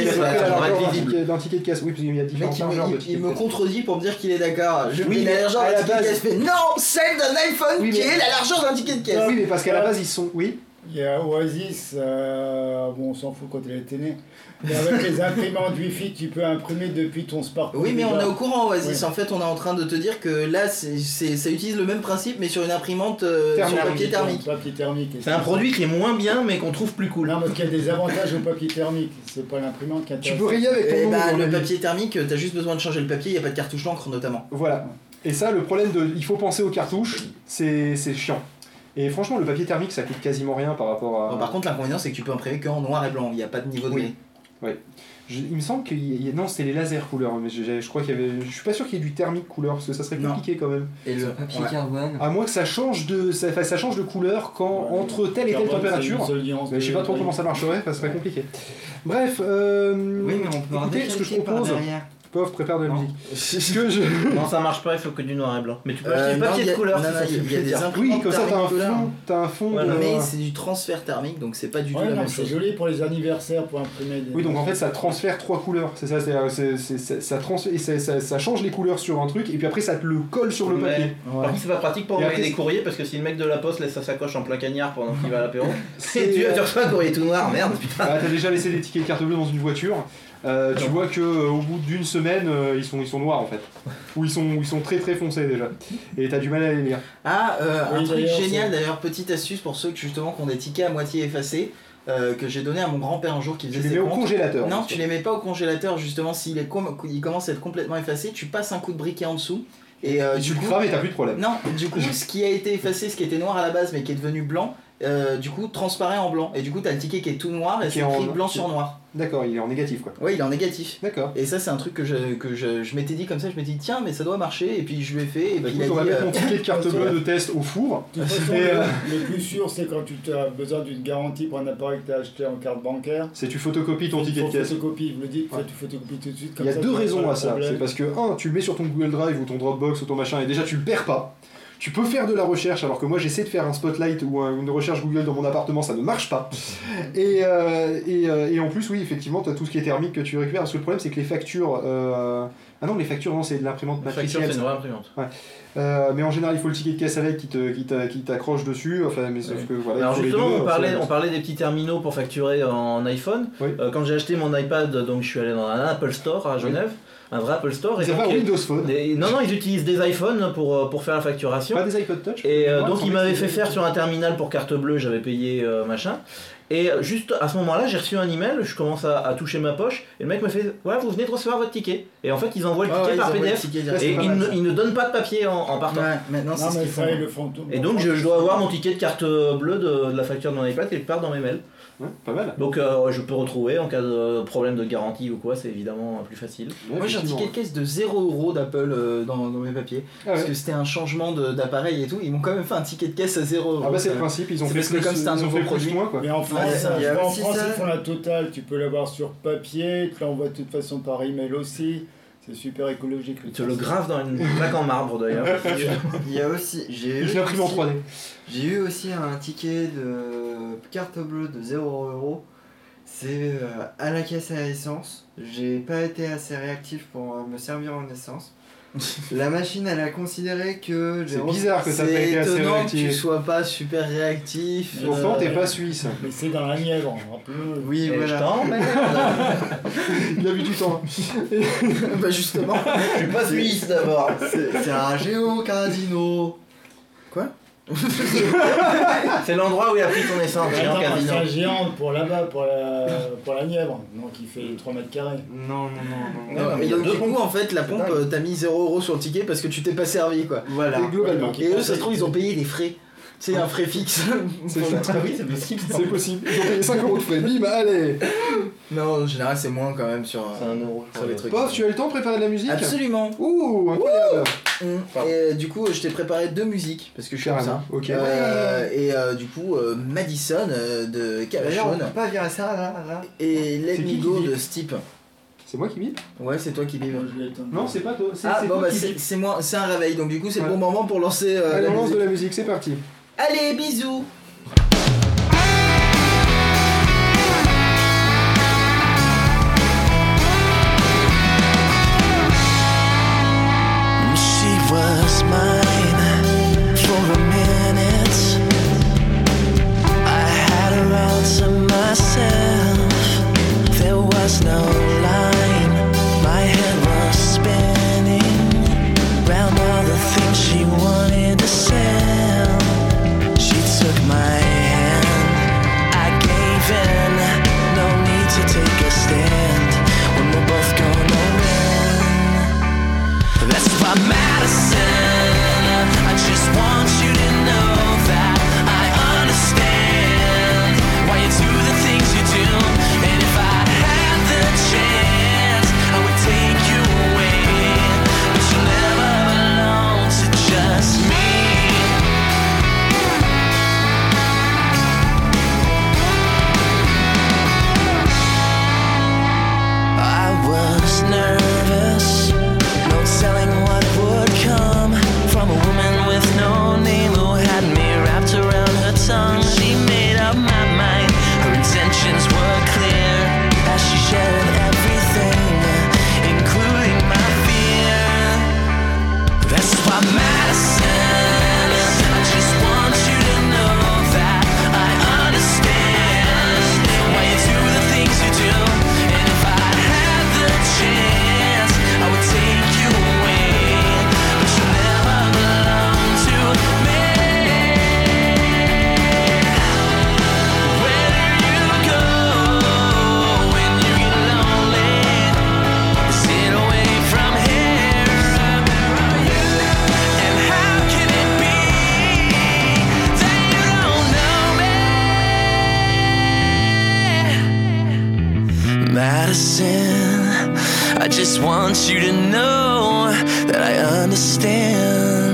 ouais, d'un ticket- de caisse. Oui, parce qu'il y a différentes il me, largeurs de il- de me contredit pour me dire qu'il est d'accord. Oui, la largeur d'un la ticket de caisse. non, celle d'un iPhone Oui, qui est la largeur d'un ticket de caisse. Oui, mais parce qu'à la base, ils sont. Oui. Il y a Oasis, euh, bon, on s'en fout quand il était né. Mais avec les imprimantes Wi-Fi, tu peux imprimer depuis ton smartphone. Oui, mais on est au courant, Oasis. Ouais. En fait, on est en train de te dire que là, c'est, c'est- ça utilise le même principe, mais sur une imprimante euh, Thermique. sur papier thermique. Papier thermique. C'est un produit qui est moins bien mais qu'on trouve plus cool. Non, parce qu'il y a des avantages au papier thermique. C'est pas l'imprimante qui Tu intéresse. peux rayer avec ton Et bah, le papier thermique, t'as juste besoin de changer le papier, il n'y a pas de cartouche d'encre notamment. Voilà. Et ça, le problème de. Il faut penser aux cartouches, c'est c'est chiant. Et franchement, le papier thermique, ça coûte quasiment rien par rapport à. Bon, par contre, l'inconvénient, c'est que tu peux imprimer qu'en noir et blanc, il n'y a pas de niveau de Oui. gris. Je- il me semble y a- Non, c'était les lasers couleur, mais je, je crois qu'il y avait. Je suis pas sûr qu'il y ait du thermique couleur, parce que ça serait Non. compliqué quand même. Et le Papier ouais. carbone. À moins que ça change de. Ça, change de couleur quand Ouais. entre telle et telle Carbone, température. Mais je sais pas trop comment ça marcherait, ça serait compliqué. Bref, euh, Oui, mais on peut écoutez, ce que je propose. derrière. Pauvre, prépare de la Non. musique. Ce que je. Non, ça marche pas, il faut que du noir et blanc. Mais tu peux Euh, acheter du non, papier il y a- de couleur non, si non, ça il y a- des Oui, comme ça, t'as un fond, t'as un fond Voilà. de. Mais c'est du transfert thermique, donc c'est pas du tout Ouais, la non, même c'est chose. joli pour les anniversaires, pour imprimer des. Oui, donc en fait, ça transfère trois couleurs. C'est ça, c'est, c'est- c'est- c'est- ça, ça, ça- ça change les couleurs sur un truc, et puis après, ça te le colle sur le Mais- papier. Par contre, c'est pas pratique pour Et envoyer après, des c'est- courriers parce que si le mec de la poste laisse sa sacoche en plein cagnard pendant qu'il va à l'apéro, C'est- tu, tu reçois un courrier tout noir, merde, putain. Ah, t'as déjà laissé des tickets de carte bleue dans une voiture. Euh, tu vois que euh, au bout d'une semaine, euh, ils, sont, ils sont noirs en fait. Ou ils sont, ils sont très très foncés déjà. Et t'as du mal à les lire. Ah, euh, un Oui, truc génial d'ailleurs, petite astuce pour ceux qui justement qui ont des tickets à moitié effacés, euh, que j'ai donné à mon grand-père un jour qui Tu faisait les ses mets au comptes. congélateur. Non, tu les mets pas au congélateur justement s'il est com- il commence à être complètement effacé, tu passes un coup de briquet en dessous et, euh, Et du tu le coup, crames et t'as plus de problème. non, du coup, ce qui a été effacé, ce qui était noir à la base mais qui est devenu blanc, euh, du coup, transparaît en blanc. Et du coup, t'as le ticket qui est tout noir et c'est écrit blanc sur noir. D'accord, il est en négatif quoi. Ouais, il est en négatif. D'accord. Et ça, c'est un truc que je, que je, je m'étais dit comme ça. Je m'étais dit, tiens, mais ça doit marcher. Et puis je lui ai fait. Et Bah, puis écoute, il on a va dit. mettre euh, mon ticket de carte bleue de test au four. De toute façon, euh, le, plus sûr, c'est quand tu as besoin d'une garantie pour un appareil que tu as acheté en carte bancaire. C'est tu photocopies ton Il ticket de caisse. photocopie, vous le dites, Ouais. tu photocopies tout de suite. Il Comme y a ça, deux raisons à ça. C'est parce que, un, tu le mets sur ton Google Drive ou ton Dropbox ou ton machin et déjà tu le perds pas. Tu peux faire de la recherche alors que moi j'essaie de faire un spotlight ou un- une recherche Google dans mon appartement, ça ne marche pas. Et, euh, et, euh, et en plus, oui, effectivement, tu as tout ce qui est thermique que tu récupères. Parce que le problème, c'est que les factures. euh, Ah non, les factures, non, c'est de l'imprimante matricielle. c'est une vraie imprimante. Euh, mais en général, il faut le ticket de caisse avec qui te- qui t'a- qui t'accroche dessus. Enfin, mais sauf Oui. que voilà. Alors justement, deux, on parlait, c'est- on parlait des petits terminaux pour facturer en iPhone. Oui. Euh, quand j'ai acheté mon iPad, donc je suis allé dans un Apple Store à Genève, un vrai Apple Store. Ils et avaient donc, un euh, Windows Phone. des- non, non, ils utilisent des iPhones pour, euh, pour faire la facturation. Pas des iPod Touch. Et euh, donc il il me m'avait semblait fait faire sur un terminal pour carte bleue, j'avais payé euh, machin. Et juste à ce moment-là, j'ai reçu un email, je commence à, à toucher ma poche, et le mec me fait Voilà, vous venez de recevoir votre ticket. Et en fait, ils envoient le Ah ticket ouais, par ils PDF. ticket et pas ils mal, ne, ils donnent pas de papier en, en partant. Ouais, maintenant c'est ce qu'ils font. ils. Et donc je, je dois avoir mon ticket de carte bleue de, de la facture de mon iPad quelque part dans mes mails. Ouais, pas mal. Donc euh, je peux retrouver en cas de problème de garantie ou quoi, c'est évidemment plus facile. Moi j'ai un ticket de caisse de 0€ d'Apple euh, dans, dans mes papiers. Ah Parce que c'était un changement d'appareil et tout. Ils m'ont quand même fait un ticket de caisse à 0€. Ah bah c'est le principe, ils ont fait plus, comme c'est un nouveau produit. moins quoi. Mais en France, Ouais, ça, il y a en France ça. ils font la totale. Tu peux l'avoir sur papier, tu l'envoies de toute façon par email aussi. C'est super écologique. Te le grave dans une plaque en marbre d'ailleurs. Il y a aussi. J'ai Je eu l'imprime en aussi- 3D. J'ai eu aussi un ticket de carte bleue de 0€. C'est euh, à la caisse à essence. J'ai pas été assez réactif pour euh, me servir en essence. La machine, elle a considéré que C'est bizarre que pas C'est été assez étonnant que tu réactif. sois pas super réactif. Pourtant, euh, t'es pas suisse. Mais c'est dans la Nièvre, rappelez-le. Oui, Et je voilà. Il a vu du temps. bah justement. Je suis pas suisse d'abord. C'est un Géo Casino. C'est l'endroit où il a pris ton essence, c'est un géant pour là-bas, pour la, pour la Nièvre. Donc il fait 3 mètres carrés. Non, non, non, non. Non, mais il y a donc, deux du coup, en fait, la pompe, euh, t'as mis 0€ sur le ticket parce que tu t'es pas servi quoi. Voilà. Et globalement. Et eux, ça se trouve, ils ont payé des frais. C'est un frais fixe. C'est oui, c'est possible. C'est possible. Ils ont payé 5 euros de frais. Bim, allez. Non, en général, c'est moins quand même sur, C'est euh, un euro. sur les trucs. Pof, tu as eu le temps de préparer de la musique Absolument. Ouh, incroyable. Mm. Et euh, du coup, je t'ai préparé deux musiques parce que je suis comme ça. Ok. Euh, et euh, du coup, euh, Madison euh, de Cavachon peut pas virer ça là, là. et Let Me Go de Steep. C'est moi qui bip Ouais, c'est toi qui bip. Non, c'est pas toi. C'est Ah c'est bon, bah c'est moi, c'est un réveil. Donc du coup, c'est Ouais. le bon moment pour lancer euh, Allez, la on lance musique. de la musique, c'est parti. Allez, bisous. Madison. I just want you to know that I understand.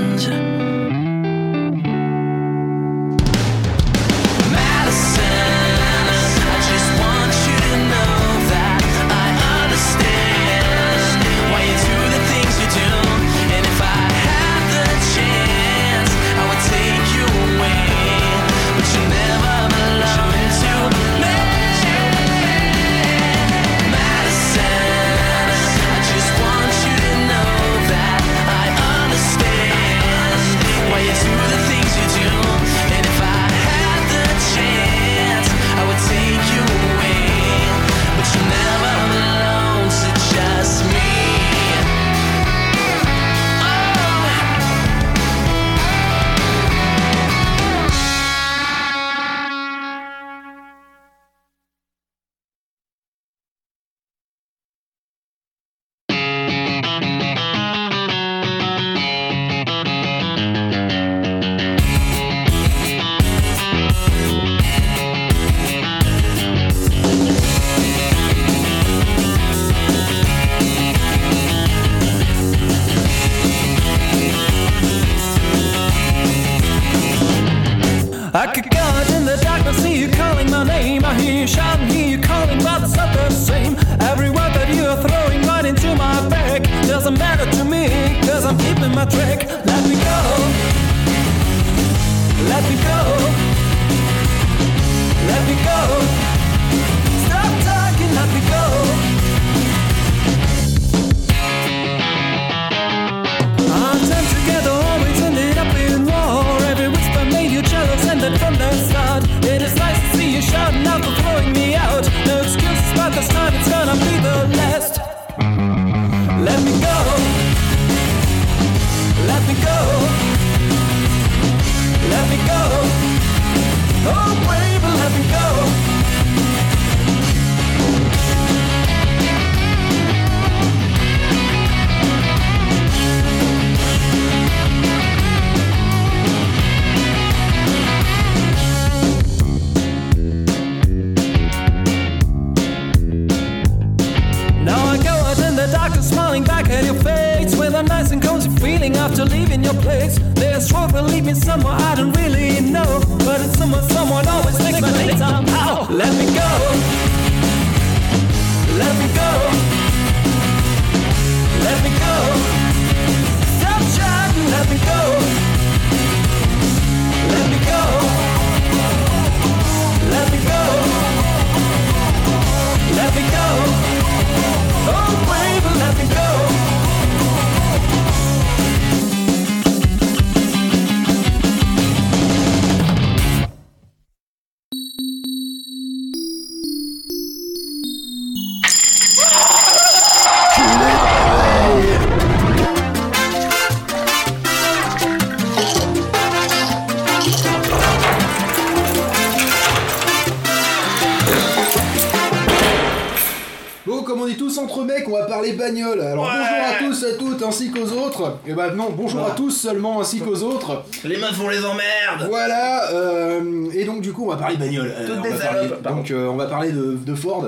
Seulement, ainsi qu'aux autres. Les meufs on les emmerde Voilà, euh, et donc du coup on va parler bagnole. Euh, on va parler- donc euh, on va parler de, de Ford.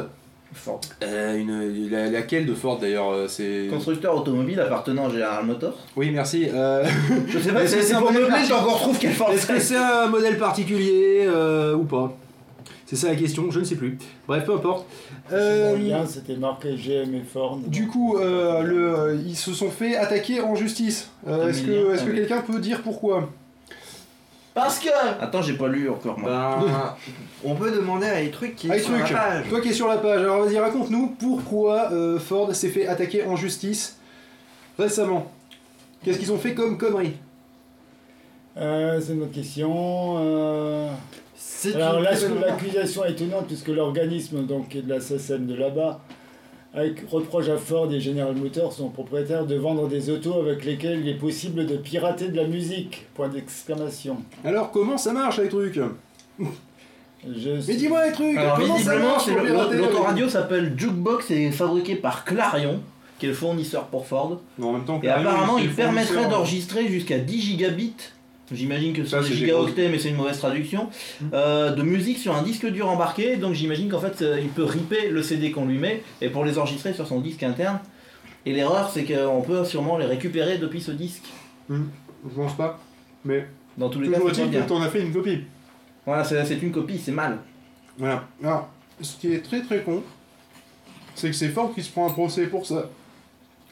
Ford. Euh, une, la- laquelle de Ford d'ailleurs euh, c'est... Constructeur automobile appartenant à General Motors. Oui merci. Euh, Je sais pas si c'est un modèle quelle Ford Est-ce que c'est. un modèle particulier ou pas C'est ça la question, je ne sais plus. Bref, peu importe. Euh, Mon lien, c'était marqué GM et Ford. Du coup, euh, le, euh, ils se sont fait attaquer en justice. Euh, est-ce que, Emilien, est-ce que ah quelqu'un peut dire pourquoi? Parce que Attends, j'ai pas lu encore moi. Ben, on peut demander à trucs qui est sur la page. toi qui es sur la page, alors vas-y, raconte-nous pourquoi euh, Ford s'est fait attaquer en justice récemment. Qu'est-ce qu'ils ont fait comme connerie Euh, c'est une autre question. Alors là, l'accusation est étonnante puisque l'organisme donc de la SACEM de là-bas avec- reproche à Ford et General Motors, son propriétaire, de vendre des autos avec lesquelles il est possible de pirater de la musique. Point d'exclamation. Alors, comment ça marche les trucs? Je Mais dis-moi les trucs Alors comment ça visiblement, marche l'autoradio s'appelle Jukebox et est fabriqué par Clarion, qui est le fournisseur pour Ford. En même temps, Et apparemment, il le permettrait d'enregistrer jusqu'à 10 gigabits. J'imagine que c'est gigaoctets, mais c'est une mauvaise traduction. Mm. euh, de musique sur un disque dur embarqué. Donc j'imagine qu'en fait, euh, il peut ripper le CD qu'on lui met et pour les enregistrer sur son disque interne. Et l'erreur, c'est qu'on peut sûrement les récupérer depuis ce disque. Je pense pas. Mais Dans tous les cas, toujours est-il que t'en as fait une copie. Voilà, c'est c'est une copie, c'est mal. Voilà. Alors, ce qui est très très con, c'est que c'est Ford qui se prend un procès pour ça.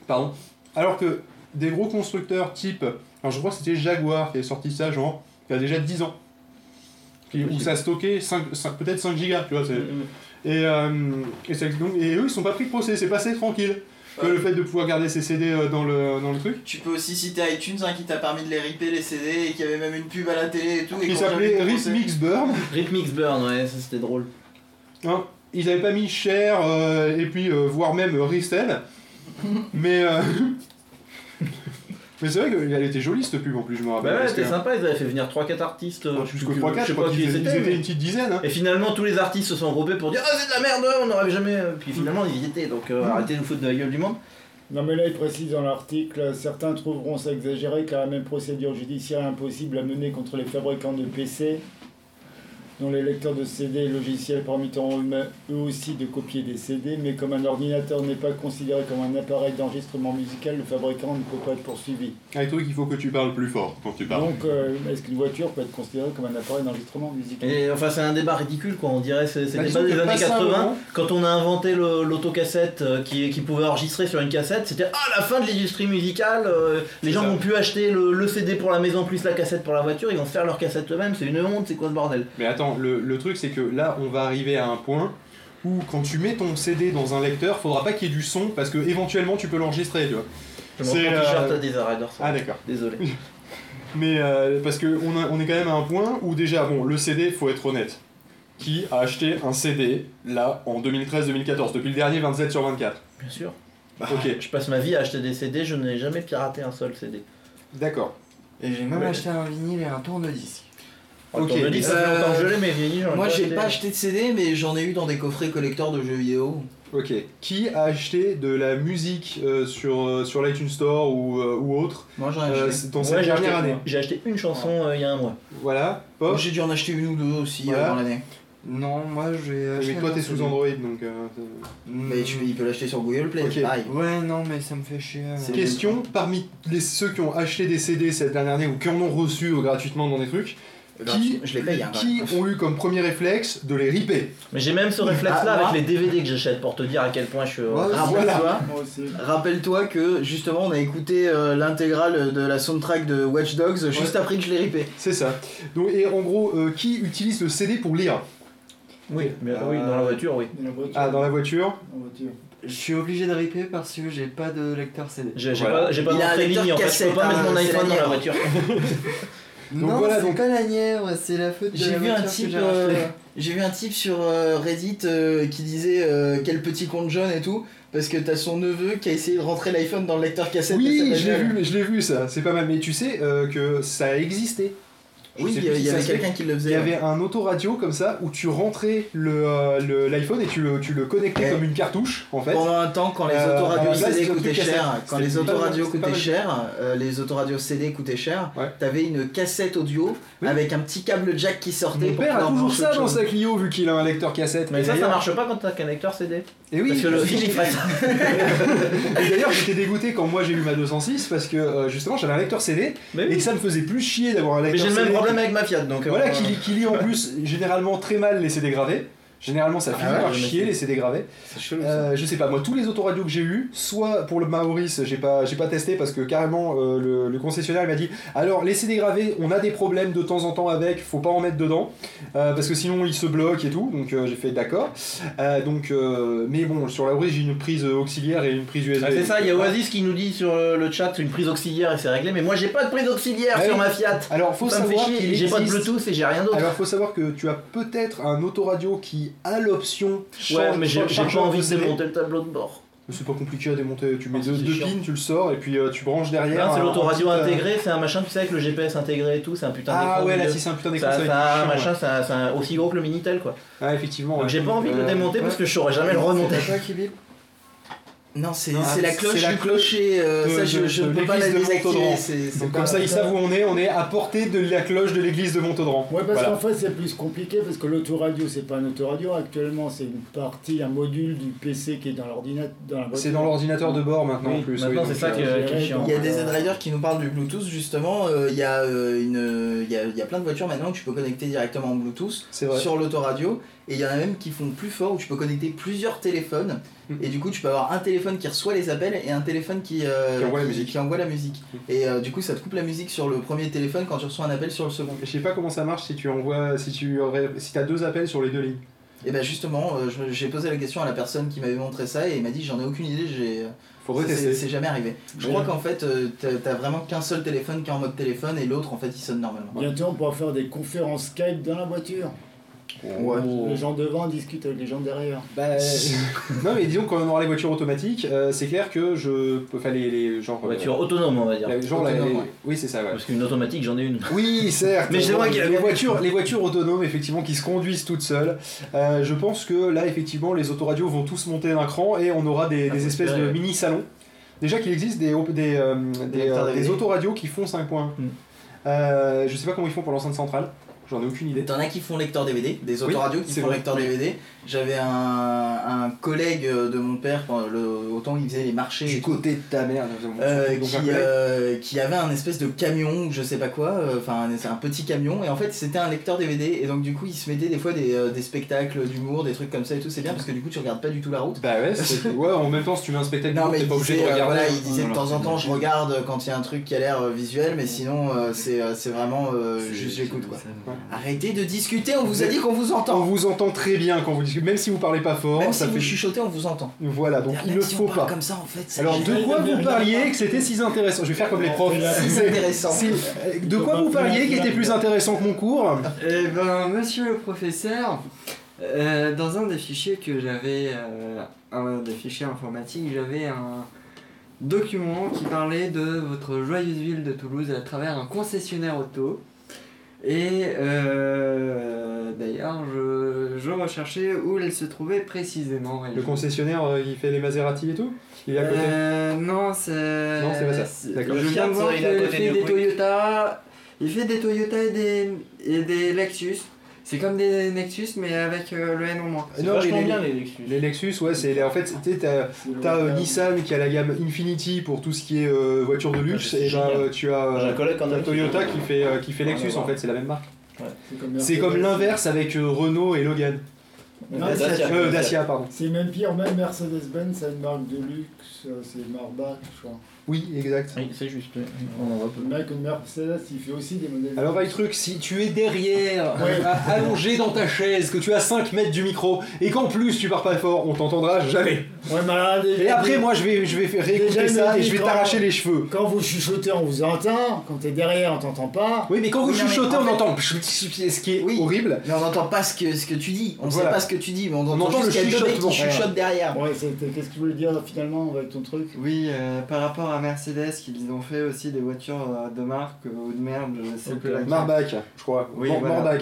Pardon. Alors que des gros constructeurs type. Alors je crois que c'était Jaguar qui avait sorti ça, genre, il y a déjà 10 ans. Qui- où ça stockait 5, peut-être 5 gigas, tu vois. c'est- Et, euh, et, ça- donc, et eux, ils sont pas pris de procès, c'est passé tranquille. Que le fait de pouvoir garder ses CD euh, dans le, dans le truc. Tu peux aussi citer iTunes hein, qui t'a permis de les ripper les CD et qui avait même une pub à la télé et tout. et Qui s'appelait de Rip procès. Mix Burn. Rip Mix Burn, ouais, ça c'était drôle. Hein, ils avaient pas mis cher euh, et puis euh, voire même Ristel. mais euh, mais c'est vrai qu'elle était jolie cette pub en plus, je me rappelle. Bah ouais, c'était que- sympa, ils avaient fait venir 3-4 artistes. euh, Ah, plus je que sais 3 4 je sais je pas crois qui qu'ils ils étaient, mais- une petite dizaine. Hein. Et finalement, tous les artistes se sont regroupés pour dire Ah, c'est de la merde, on n'aurait jamais. Puis finalement, ils y étaient, donc euh, arrêtez de nous foutre de la gueule du monde. Non mais là il précise dans l'article, certains trouveront ça exagéré car la même procédure judiciaire est impossible à mener contre les fabricants de PC dont les lecteurs de CD et logiciels permettront eux-mêmes- eux aussi de copier des CD, mais comme un ordinateur n'est pas considéré comme un appareil d'enregistrement musical, le fabricant ne peut pas être poursuivi. Ah, et toi, il faut que tu parles plus fort quand tu parles. Donc euh, est-ce qu'une voiture peut être considérée comme un appareil d'enregistrement musical? Et enfin, c'est un débat ridicule, quoi. On dirait c'est c'est Bah, débat des années pas ça, 80. vraiment. Quand on a inventé le- l'autocassette euh, qui, qui pouvait enregistrer sur une cassette, c'était ah la fin de l'industrie musicale. euh, les C'est gens ça. vont plus acheter le, le CD pour la maison plus la cassette pour la voiture. Ils vont se faire leur cassette eux-mêmes. C'est une honte. C'est quoi ce bordel? Mais attends, le, le truc c'est que là, on va arriver à un point où quand tu mets ton CD dans un lecteur, faudra pas qu'il y ait du son parce que éventuellement tu peux l'enregistrer, tu vois. C'est, euh, des. Ah d'accord. Désolé. Mais euh, parce que on, a- on est quand même à un point où déjà, bon, le CD, faut être honnête. Qui a acheté un CD là en 2013-2014, depuis le dernier 27 sur 24 Bien sûr. Ok, Je passe ma vie à acheter des CD. Je n'ai jamais piraté un seul CD. d'accord. Et j'ai même Ouais. acheté un vinyle et un tourne-disque. Ok. Ça fait Euh, longtemps que je l'ai, mais vieilli. Moi j'ai acheté. pas acheté de CD mais j'en ai eu dans des coffrets collecteurs de jeux vidéo. Ok. Qui a acheté de la musique euh, sur, euh, sur l'iTunes Store ou, euh, ou autre? Moi j'en ai acheté. dans Ouais, j'ai acheté- J'ai acheté une chanson euh, il y a un mois. Voilà, Pop. J'ai dû en acheter une ou deux aussi Voilà. euh, dans l'année. Non, moi j'ai acheté. Mais toi t'es CD. sous Android donc. euh, Mais tu, il peut l'acheter sur Google Play, Ok. c'est pareil. Ouais, non, mais ça me fait chier. C'est- Question parmi les, ceux qui ont acheté des CD cette dernière année ou qui en ont reçu gratuitement dans des trucs, qui, Je les paye, hein, qui ont eu comme premier réflexe de les ripper Mais j'ai même ce réflexe-là Ah, moi avec les DVD que j'achète pour te dire à quel point je suis. euh, aussi. voilà. Rappelle-toi que justement on a écouté euh, l'intégrale de la soundtrack de Watch Dogs juste après que je l'ai ripé. C'est ça. Donc, et en gros, euh, qui utilise le CD pour lire? Oui, mais oui, dans la voiture, oui. Dans la voiture. Ah, dans la voiture. Je suis obligé de ripper parce que j'ai pas de lecteur CD. J'ai Voilà. pas, j'ai pas ligne en fait, je peux pas mettre hein, mon c'est iPhone dans la voiture. Donc non, voilà, c'est donc- pas la nièvre, c'est la faute de J'ai la vu un type, j'ai euh, j'ai vu un type sur euh, Reddit euh, qui disait quel petit compte jeune et tout parce que t'as son neveu qui a essayé de rentrer l'iPhone dans le lecteur cassette. Oui, je l'ai vu, je l'ai vu ça, c'est pas mal. Mais tu sais que ça a existé. Oui, il y, il avait quelqu'un qui le Il faisait. y avait un autoradio comme ça où tu rentrais le, euh, le- l'iPhone et tu le, tu le connectais comme une cartouche en fait. Pendant un temps, quand les Euh, autoradios CD coûtaient cher, quand les autoradios coûtaient cher, euh, les autoradios CD coûtaient cher, t'avais une cassette audio avec un petit câble jack qui sortait Mon père a toujours ça dans sa Clio vu qu'il a un lecteur cassette. Mais ça, ça marche pas quand t'as un connecteur CD. Et oui, Parce que le fil il. Et d'ailleurs, j'étais dégoûté quand moi j'ai eu ma 206 parce que justement j'avais un lecteur CD et ça me faisait plus chier d'avoir un lecteur le CD. Problème avec ma Fiat donc. euh, Voilà, qui, qui lit en plus généralement très mal les CD gravés. Généralement, ça finit ouais, par chier les CD gravés. Chelou. Euh, je sais pas, moi, tous les autoradios que j'ai eu, soit pour le Maurice, j'ai pas, j'ai pas testé parce que carrément euh, le, le concessionnaire il m'a dit alors les CD gravés, on a des problèmes de temps en temps avec, faut pas en mettre dedans euh, parce que sinon ils se bloquent et tout. Donc euh, j'ai fait d'accord. Euh, donc, euh, mais bon, sur la Maurice, j'ai une prise auxiliaire et une prise USB. Ah, c'est ça, il y a Oasis qui nous dit sur le chat une prise auxiliaire et c'est réglé, mais moi j'ai pas de prise auxiliaire Ah sur ma Fiat. Alors faut ça savoir qu'il j'ai pas de Bluetooth et j'ai rien d'autre. Alors faut savoir que tu as peut-être un autoradio qui a l'option Ouais, mais j'ai pas envie de démonter le tableau de bord. C'est pas compliqué à démonter, tu mets Ah, deux, c'est deux pins, tu le sors et puis euh, tu branches derrière. C'est l'autoradio euh, intégré, c'est un machin, tu sais, avec le GPS intégré et tout, c'est un putain d'écran. Ah ouais, là si c'est un putain d'écran, a un machin, ouais. c'est c'est aussi gros que le Minitel quoi. Ah effectivement. Donc ouais. j'ai pas envie de le Euh, démonter parce que je saurais jamais le remonter. C'est toi qui bip Non, c'est la c'est cloche la du cloche clocher. euh, de- ça, je, de- je de peux pas la désactiver. Donc pas- comme ça, ils savent où on est, on est à portée de la cloche de l'église de Montaudran. Ouais, parce Voilà. qu'en fait, c'est plus compliqué parce que l'autoradio, c'est pas un autoradio actuellement, c'est une partie, un module du PC qui est dans l'ordinateur. dans la C'est dans l'ordinateur de bord maintenant Oui, en plus. maintenant, oui, c'est ça euh, qui est- qui est chiant. Il y a des Z-Riders qui nous parlent du Bluetooth justement. euh, Il y, a, euh, une- il y, a, il y a plein de voitures maintenant que tu peux connecter directement en Bluetooth sur l'autoradio. Et il y en a même qui font plus fort où tu peux connecter plusieurs téléphones. Mhm. Et du coup, tu peux avoir un téléphone qui reçoit les appels et un téléphone qui, euh, Qui envoie la musique. qui envoie la musique. Et euh, du coup, ça te coupe la musique sur le premier téléphone quand tu reçois un appel sur le second. Je sais pas comment ça marche si tu envoies, si tu aurais, si t'as deux appels sur les deux lignes. Et ben justement, euh, j'ai posé la question à la personne qui m'avait montré ça et il m'a dit j'en ai aucune idée, j'ai. C'est- jamais arrivé. Je crois qu'en fait, euh, t'as t'as vraiment qu'un seul téléphone qui est en mode téléphone et l'autre en fait il sonne normalement. Bientôt, on pourra faire des conférences Skype dans la voiture. Ouais. Les gens devant discutent avec les gens derrière. Bah, non mais disons quand on aura les voitures automatiques, euh, c'est clair que je peux faire les, les genre. euh, Voiture autonome, on va dire. la- genre la- autonome, les- ouais. Oui c'est ça ouais. Parce qu'une automatique, j'en ai une. Oui, certes. Mais c'est Bon, moi qui l'ai les voitures, les voitures autonomes, effectivement, qui se conduisent toutes seules. Euh, je pense que là, effectivement, les autoradios vont tous monter d'un cran et on aura des, Ah, des espèces de mini salons. Déjà qu'il existe des, des, euh, des, euh, autoradios qui font 5 points. Mm. Euh, je sais pas comment ils font pour l'enceinte centrale. J'en ai aucune idée. T'en as qui font lecteur DVD, des Oui, autoradios qui font vrai. lecteur DVD. J'avais un, un collègue de mon père, le, autant il faisait les marchés Du tout, côté de ta mère. euh, qui, euh, qui avait un espèce de camion ou je sais pas quoi, euh, enfin c'est un petit camion et en fait c'était un lecteur DVD et donc du coup il se mettait des fois des, euh, des spectacles d'humour, des trucs comme ça et tout, c'est bien parce que du coup tu regardes pas du tout la route. Bah ouais, c'est- ouais, en même temps, si tu mets un spectacle, Non mais t'es il pas obligé disait, de euh, regarder. voilà, il disait de temps en temps je regarde quand il y a un truc qui a l'air euh, visuel mais sinon euh, c'est euh, c'est vraiment euh, juste j'écoute quoi. Arrêtez de discuter, on vous a dit qu'on vous On entend. vous entend très bien quand vous discutez, même si vous parlez pas fort. Même ça si vous fait... chuchotez, on vous entend. Voilà, donc il ne si faut on parle pas. comme ça en fait. Alors, de quoi vous parliez que c'était si intéressant? Je vais faire comme les profs. C'est intéressant. Si- De quoi vous parliez qui était plus intéressant que mon cours? Eh ben, monsieur le professeur, euh, dans un des fichiers que j'avais, euh, un des fichiers informatiques, j'avais un document qui parlait de votre joyeuse ville de Toulouse à travers un concessionnaire auto. Et euh, d'ailleurs, je, je recherchais où elle se trouvait précisément. Le concessionnaire euh, qui fait les Maserati et tout? Il est à côté? Euh, non, c'est. Non, c'est pas ça. D'accord. Je viens de voir il qu'il fait des. Toyota. Il fait des Toyota et des, et des Lexus. C'est comme des Nexus, mais avec euh, le N en moins. C'est Non, vachement les- bien les Lexus. Les Lexus, ouais, c'est en fait, tu sais, t'as t'as, euh, Nissan qui a la gamme Infinity pour tout ce qui est euh, voiture de luxe, c'est et ben génial. euh, tu as J'ai un euh, collègue en t'as a Toyota qui fait, euh, qui fait Lexus en fait, c'est la même marque. C'est comme, C'est comme l'inverse avec euh, Renault et Logan. Non, Dacia. Euh, pardon. C'est même pire, même Mercedes-Benz, c'est une marque de luxe, euh, c'est Marbach, je crois. Oui, exact. Oui, c'est juste. oui. On en voit peu. Le mec, une Mercedes, il fait aussi des modèles. Alors, va truc, si tu es derrière, Ouais. allongé dans ta chaise, que tu as 5 mètres du micro, et qu'en plus tu pars pas fort, on t'entendra jamais. Ouais, déjà- Et après, moi, je vais, je vais faire réécouter ça le et je vais t'arracher les cheveux. Quand vous chuchotez, on vous entend. Quand t'es derrière, on t'entend pas. Oui, mais quand vous Oui, non, mais chuchotez, en on fait- entend ce qui est Oui. horrible. Mais on n'entend pas ce que, ce que tu dis. On Voilà. sait pas ce que tu dis, mais on, On entend, juste le qu'il y a deux mecs chuchotement. qui chuchotent derrière. Ouais, qu'est-ce que tu voulais dire finalement avec ton truc? Oui, euh, par rapport à Mercedes, qu'ils ont fait aussi des voitures euh, de marque euh, ou de merde, je sais Ok. plus laquelle. Marbach, je crois. Oui, Mor- voilà.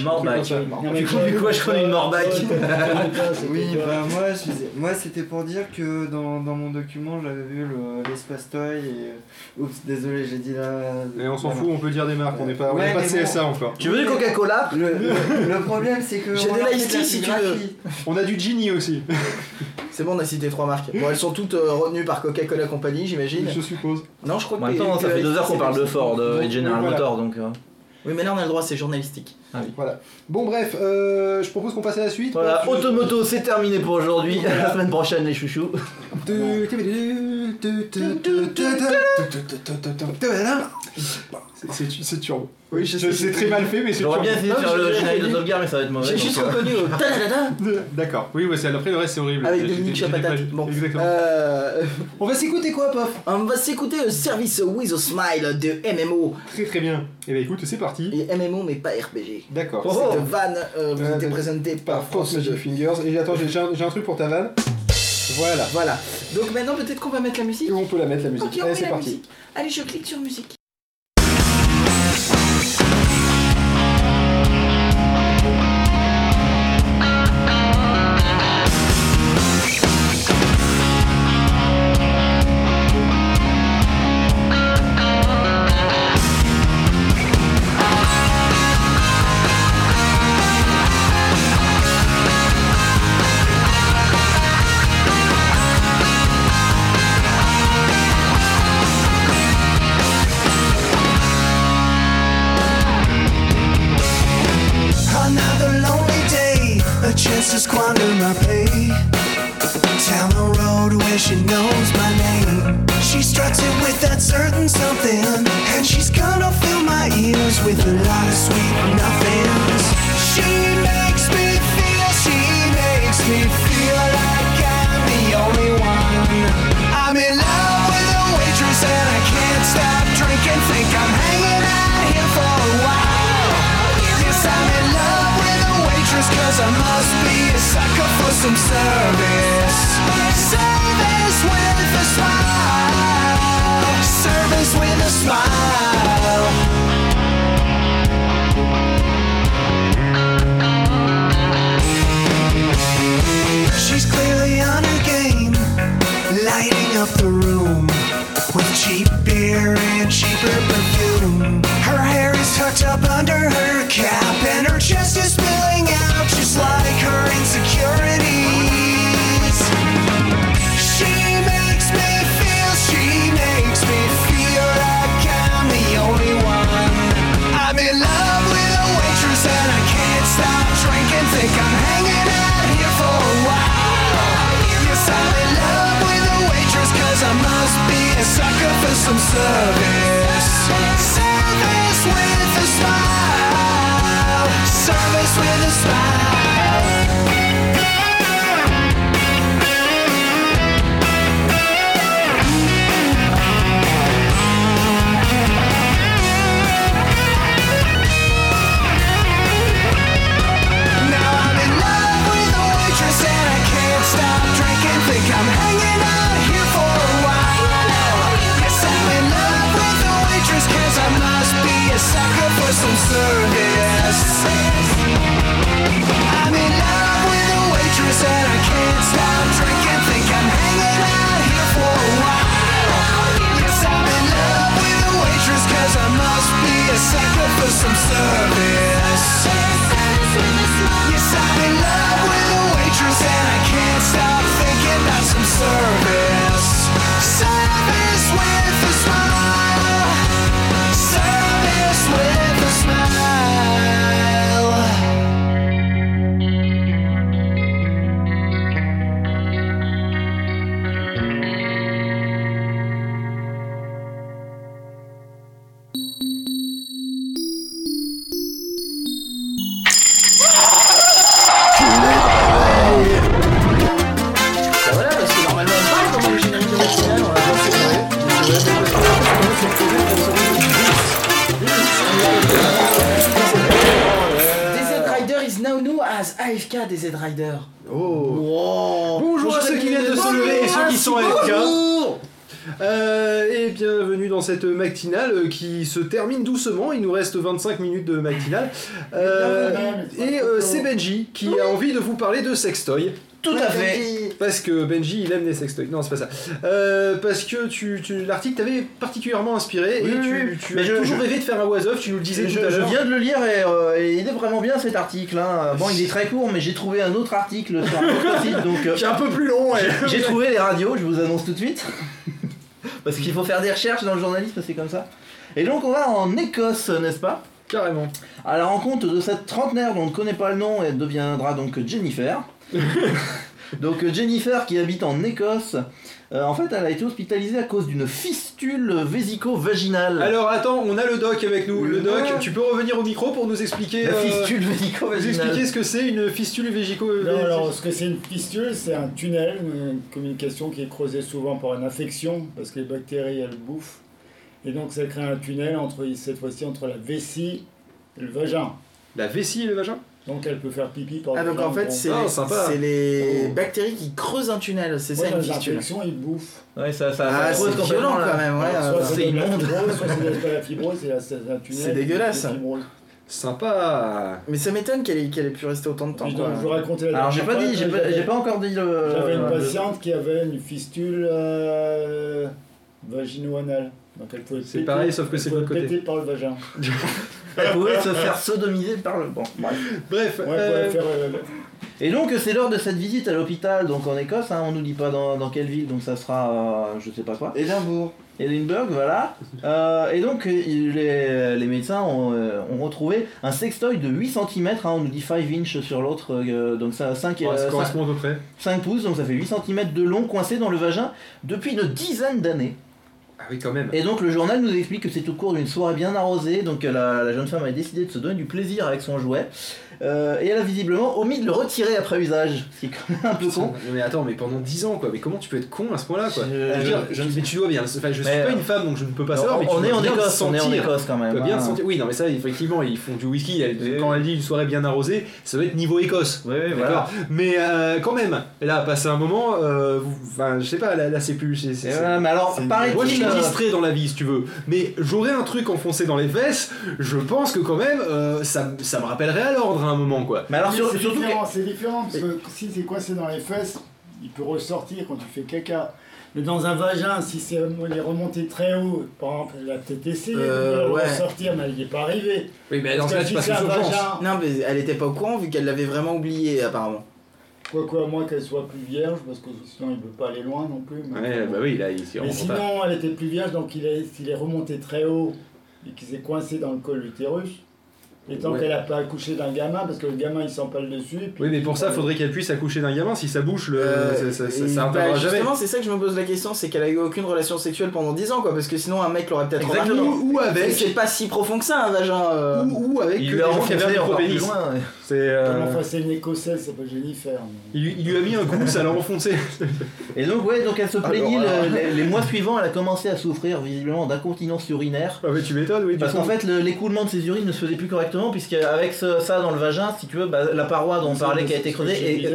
Mais Tu connais quoi Je connais une Morbac. Oui, bah moi, je- moi c'était pour dire que dans, dans mon document j'avais vu le- l'espace toy et. Oups, désolé, j'ai dit là. Et on s'en fout, on peut dire des marques, on n'est pas, on Ouais, pas de mais CSA encore. Tu veux du Coca-Cola? Le, le- le problème c'est que. J'ai on de a fait l'ice tea, la si tu veux. On a du Genie aussi, C'est bon, on a cité trois marques. Bon, elles sont toutes euh, retenues par Coca-Cola Company, j'imagine. je Non, je crois que. Temps, ça fait deux heures qu'on parle de Ford euh, et de General Voilà. Motors, donc. euh, Oui, mais là on a le droit, c'est journalistique. Voilà. Bon, bref, euh, je propose qu'on passe à la suite. Voilà, Tu- Automoto, c'est terminé pour aujourd'hui. La semaine prochaine, les chouchous. C'est- turbo. Oui, C'est très mal fait, mais c'est J'aurais turbo. bien essayé de faire générique de sauvegarde, mais ça va être mauvais. J'ai juste euh, reconnu au tadadada D'accord. Oui, ouais, c'est après le reste c'est horrible. avec Dominique Chapatat. Bon, Exactement. euh, On va s'écouter quoi, Pof? On va s'écouter le service With a Smile de MMO. Très très bien. Et bah écoute, c'est parti. Et MMO, mais pas RPG. D'accord. Oh. C'est de Van, euh, vous Euh, était de- présenté par France 2. Magic Fingers. Et attends, j'ai un, truc pour ta vanne. Voilà. Voilà. Donc maintenant, peut-être qu'on va mettre la musique? Et on peut la mettre la musique. Ok, on Allez, met c'est la parti. musique. Allez, je clique sur musique. Mother se termine doucement. Il nous reste 25 minutes de matinale. Euh, et euh, c'est Benji qui a envie de vous parler de sextoy. Tout à fait. Parce que Benji il aime les sextoys. Non, c'est pas ça. Euh, parce que tu, tu- l'article t'avait particulièrement inspiré Oui, et tu, oui, oui. tu Mais as je- toujours je- rêvé de faire un was-off. Tu nous le disais je, tout à je viens de le lire et, euh, et il est vraiment bien cet article. hein. Bon, il est très court, mais j'ai trouvé un autre article sur un autre site. Donc, euh, Qui est un peu plus long. ouais. j'ai trouvé les radios, je vous annonce tout de suite. Parce qu'il faut faire des recherches dans le journalisme, c'est comme ça. Et donc, on va en Écosse, n'est-ce pas Carrément. À la rencontre de cette trentenaire dont on ne connaît pas le nom, elle deviendra donc Jennifer. donc Jennifer qui habite en Écosse, euh, en fait elle a été hospitalisée à cause d'une fistule vésico-vaginale. Alors attends, on a le doc avec nous. Le doc, tu peux revenir au micro pour nous expliquer. La euh, fistule vésico-vaginale. expliquer ce que c'est une fistule végico Non, alors, ce que c'est une fistule, c'est un tunnel, une communication qui est creusée souvent par une infection, parce que les bactéries, elles bouffent. Et donc, ça crée un tunnel, entre, cette fois-ci, entre la vessie et le vagin. La vessie et le vagin? Donc, elle peut faire pipi par Ah donc en fait c'est Ah, sympa. c'est les Oh. bactéries qui creusent un tunnel, c'est ça une les fistule. infections, ils bouffent. Ouais, ça, ça, Ah, ça creuse c'est complètement violent quand même, ouais. Alors, soit euh, c'est immonde. fibrose, soit c'est la fibrose, c'est un tunnel. C'est dégueulasse. Sympa. Mais ça m'étonne qu'elle ait, qu'elle ait pu rester autant de temps. Quoi. je vous racontais la Alors j'ai pas dit, j'ai pas, j'avais- j'ai pas encore dit le. J'avais une le- patiente qui avait une fistule euh, vagino-anale. Donc elle pouvait C'est péter- pareil, sauf que elle c'est de l'autre côté. péter par le vagin. Elle pouvait se faire sodomiser par le. Bon, bref. Bref, Ouais, euh, faire, euh, Et donc c'est l'heure de cette visite à l'hôpital, donc en Écosse, hein, on nous dit pas dans, dans quelle ville, donc ça sera euh, je sais pas quoi. Édimbourg. Edinburgh, voilà. Euh, et donc il- les, les médecins ont, euh, ont retrouvé un sextoy de 8 cm, on nous dit 5 inch sur l'autre, euh, donc ça 5, Ouais, ça correspond à peu près. 5 pouces, donc ça fait 8 cm de long coincé dans le vagin depuis une dizaine d'années. Ah oui, quand même. Et donc le journal nous explique que c'est au cours d'une soirée bien arrosée, donc euh, la, la jeune femme a décidé de se donner du plaisir avec son jouet, euh, et elle a visiblement omis de le retirer après usage, ce qui est quand même un peu con. Mais attends, mais pendant 10 ans quoi, mais comment tu peux être con à ce point-là quoi Je- Je veux dire, je- mais tu dois bien, enfin je suis pas euh, une femme donc je ne peux pas savoir, mais on tu est en Écosse, on est en. Écosse quand même, bien hein. sentir. Oui, non mais ça effectivement, ils font du whisky, elle- quand elle dit une soirée bien arrosée, ça doit être niveau Écosse. Oui, oui, D'accord voilà. Mais euh, quand même, là, passer un moment, euh, enfin, je sais pas, là, là, c'est plus. mais alors, Moi, je suis distrait dans la vie, si tu veux. Mais j'aurais un truc enfoncé dans les fesses, je pense que quand même, euh, ça, ça me rappellerait à l'ordre à un moment, quoi. Mais alors, c'est surtout différent, c'est différent parce que si c'est coincé dans les fesses, il peut ressortir quand tu fais caca. Mais dans un vagin, si c'est est remonté très haut, par exemple, elle a peut-être essayé Euh, ouais. ressortir, mais elle n'y est pas arrivée. Oui, mais dans ce cas, que tu passes c'est vagin, Non, mais elle était pas au courant vu qu'elle l'avait vraiment oublié apparemment. quoi quoi, à moins qu'elle soit plus vierge, parce que sinon il ne peut pas aller loin non plus. mais Ouais, bah oui, là, il s'y Mais pas. sinon, elle était plus vierge, donc il est, s'il est remonté très haut et qu'il s'est coincé dans le col de l'utérus, et tant Ouais. qu'elle n'a pas accouché d'un gamin, parce que le gamin il s'empale dessus. puis Oui, mais pour ça, il- faudrait qu'elle puisse accoucher d'un gamin. Si ça bouche, le... Euh, ça, ça, bah, jamais. Justement, c'est ça que je me pose la question, c'est qu'elle a eu aucune relation sexuelle pendant 10 ans, quoi, parce que sinon un mec l'aurait peut-être remarqué. Ou Mais avec. C'est pas si profond que ça un vagin. euh. Ou, ou avec il lui des a gens qui avaient enfoncé un. C'est. euh, Enfin, c'est une écossaise, ça s'appelle Jennifer. mais- il, lui- il lui a mis un coup, ça l'a enfoncé. Et donc, ouais, donc elle se plaignit, Alors, le- les, les mois suivants, elle a commencé à souffrir visiblement d'incontinence urinaire. Ah, mais tu m'étonnes, oui. Parce qu'en fait, le- l'écoulement de ses urines ne se faisait plus correctement, puisqu'avec ce- ça dans le vagin, si tu veux, bah, la paroi dont on parlait qui a été creusée est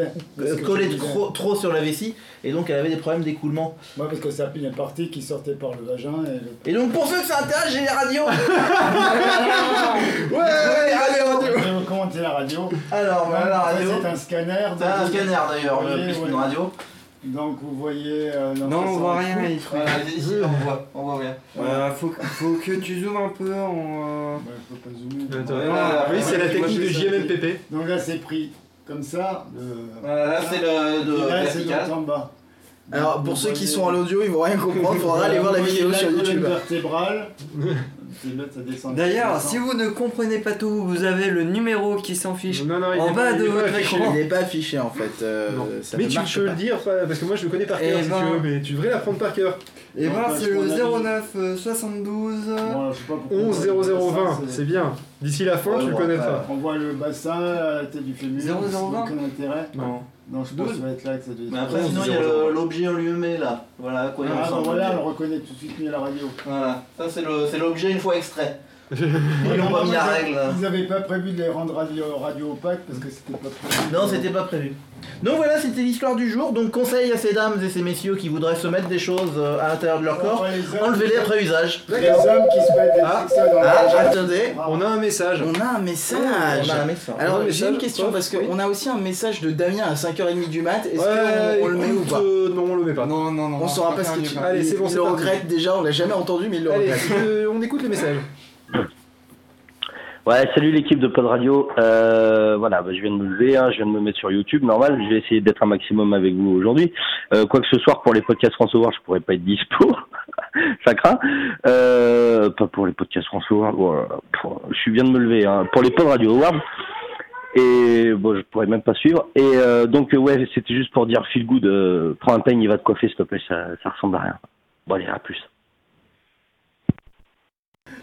euh, collée trop, trop sur la vessie, et donc elle avait des problèmes d'écoulement. Moi, parce que ça une partie qui sortait par le vagin. Et le... Et donc, pour ceux que ça intéresse, j'ai les radios Ouais, ouais, Je vais commenter la radio? Alors, la radio. C'est un scanner. C'est un scanner d'ailleurs, Oui, plus qu'une radio. Donc vous voyez. euh, Non, on voit rien, il faut- Voilà, ici, on voit, on voit bien. Euh, faut, faut que tu zoomes un peu en. Ouais, je peux pas zoomer. Attends, Voilà, oui, c'est la technique de. JMLPP. Donc là, c'est pris comme ça. Le... Voilà, là c'est le de Et là, c'est donc en bas. Alors Donc, pour ceux qui sont à l'audio, ils vont rien comprendre, faudra aller voir la vidéo sur YouTube. vertébrale. D'ailleurs, si vous ne comprenez pas tout, vous avez le numéro qui s'affiche Non, non, il en bas de votre affiché. écran. Il n'est pas affiché en fait. euh, mais tu peux pas. le dire, euh, parce que moi je le connais par cœur Eh si ben. tu veux, mais tu devrais l'apprendre par cœur. Et Donc, ben, là, c'est le prends la 09 euh, 72. Bon, alors, je sais pas pourquoi 11 on 00 voit ça, 20, c'est bien. D'ici la fin, Ouais, tu le connaîtras. On voit le bassin, la tête du fémur. 00 c'est vingt aucun intérêt. Non. Non, je pense que ça va être là que ça doit être. Mais après, sinon, il y a l'objet en lui-même là. Voilà à quoi il Ah, bah ressemble. voilà, on le reconnaît tout de suite mis à la radio. Voilà, ça c'est l'objet une fois extrait. Ils n'ont pas mis la règle. là. Ils n'avaient pas prévu de les rendre radio, radio opaques parce que c'était pas prévu. Non, c'était pas prévu. Donc voilà, c'était l'histoire du jour. Donc conseil à ces dames et ces messieurs qui voudraient se mettre des choses euh, à l'intérieur de leur corps, Les hommes- enlevez-les après usage. Les hommes qui se mettent des Ah. fixeurs dans Ah, la attendez, On a un message. on a un On message. a un message. Alors On j'ai une question parce Oui. qu'on a aussi un message de Damien à 5h30 du mat. Est-ce Ouais, qu'on on le met ou écoute, pas euh, Non, on le met pas. Non, non, non. On saura pas ce que tu Allez, c'est bon, Il c'est le parti. regrette déjà, on l'a jamais entendu, mais il le Allez, regrette. euh, on écoute le message. Ouais, salut l'équipe de Pod Radio. Euh, voilà, bah, je viens de me lever, hein, je viens de me mettre sur YouTube, normal. Je vais essayer d'être un maximum avec vous aujourd'hui. Euh, Quoique ce soir, pour les podcasts World, je pourrais pas être dispo. Ça craint. Euh, pas pour les podcasts. Voilà. Pour- Je viens de me lever. Hein. Pour les Pod Radio Awards. Et bon, je pourrais même pas suivre. Et euh, donc, euh, ouais, c'était juste pour dire, feel good, euh, prends un peigne, il va te coiffer, s'il te plaît, ça, ça ressemble à rien. Bon, allez, à plus.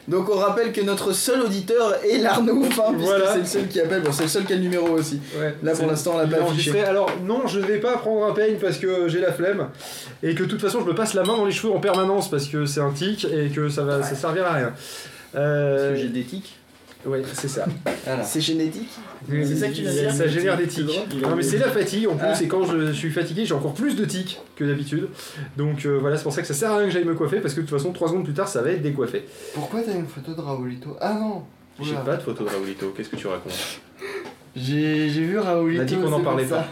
Donc on rappelle que notre seul auditeur est hein, puisque Voilà. c'est le seul qui appelle. Bon, c'est le seul qui a le numéro aussi. Ouais, Là, pour l'instant, on l'a pas affiché. enregistré. Alors, non, je vais pas prendre un peigne parce que j'ai la flemme et que de toute façon, je me passe la main dans les cheveux en permanence parce que c'est un tic et que ça va, ça servira à rien. Euh, Parce que j'ai des tics. Ouais, c'est ça. C'est génétique C'est ça que tu viens de dire Ça génère des tics. Non, mais c'est la fatigue en plus, Ah. et quand je suis fatigué, j'ai encore plus de tics que d'habitude. Donc euh, voilà, c'est pour ça que ça sert à rien que j'aille me coiffer parce que de toute façon, 3 secondes plus tard, ça va être décoiffé. Pourquoi t'as une photo de Raoulito? Ah non J'ai pas de photo de Raoulito, qu'est-ce que tu racontes? J'ai j'ai vu Raoulito. On a dit qu'on n'en parlait pas.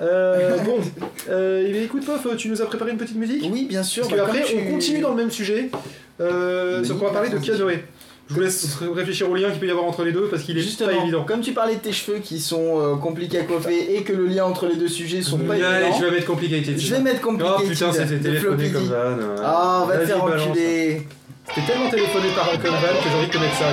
Euh, bon, euh, eh bien, écoute Pof, tu nous as préparé une petite musique? Oui, bien sûr. Parce bah, qu'après, tu- on continue dans le même sujet, euh, Oui, sauf qu'on va parler de vas-y. Je vous laisse réfléchir au lien qu'il peut y avoir entre les deux parce qu'il est Justement, pas évident. comme tu parlais de tes cheveux qui sont euh, compliqués à coiffer et que le lien entre les deux sujets sont pas Allez, évidents, je vais mettre complicated. je vais mettre compliqué. Oh putain, c'était téléphoné comme ça. non. Ah, on va te faire enculer. C'était tellement téléphoné par comme Van que j'ai envie de te mettre ça.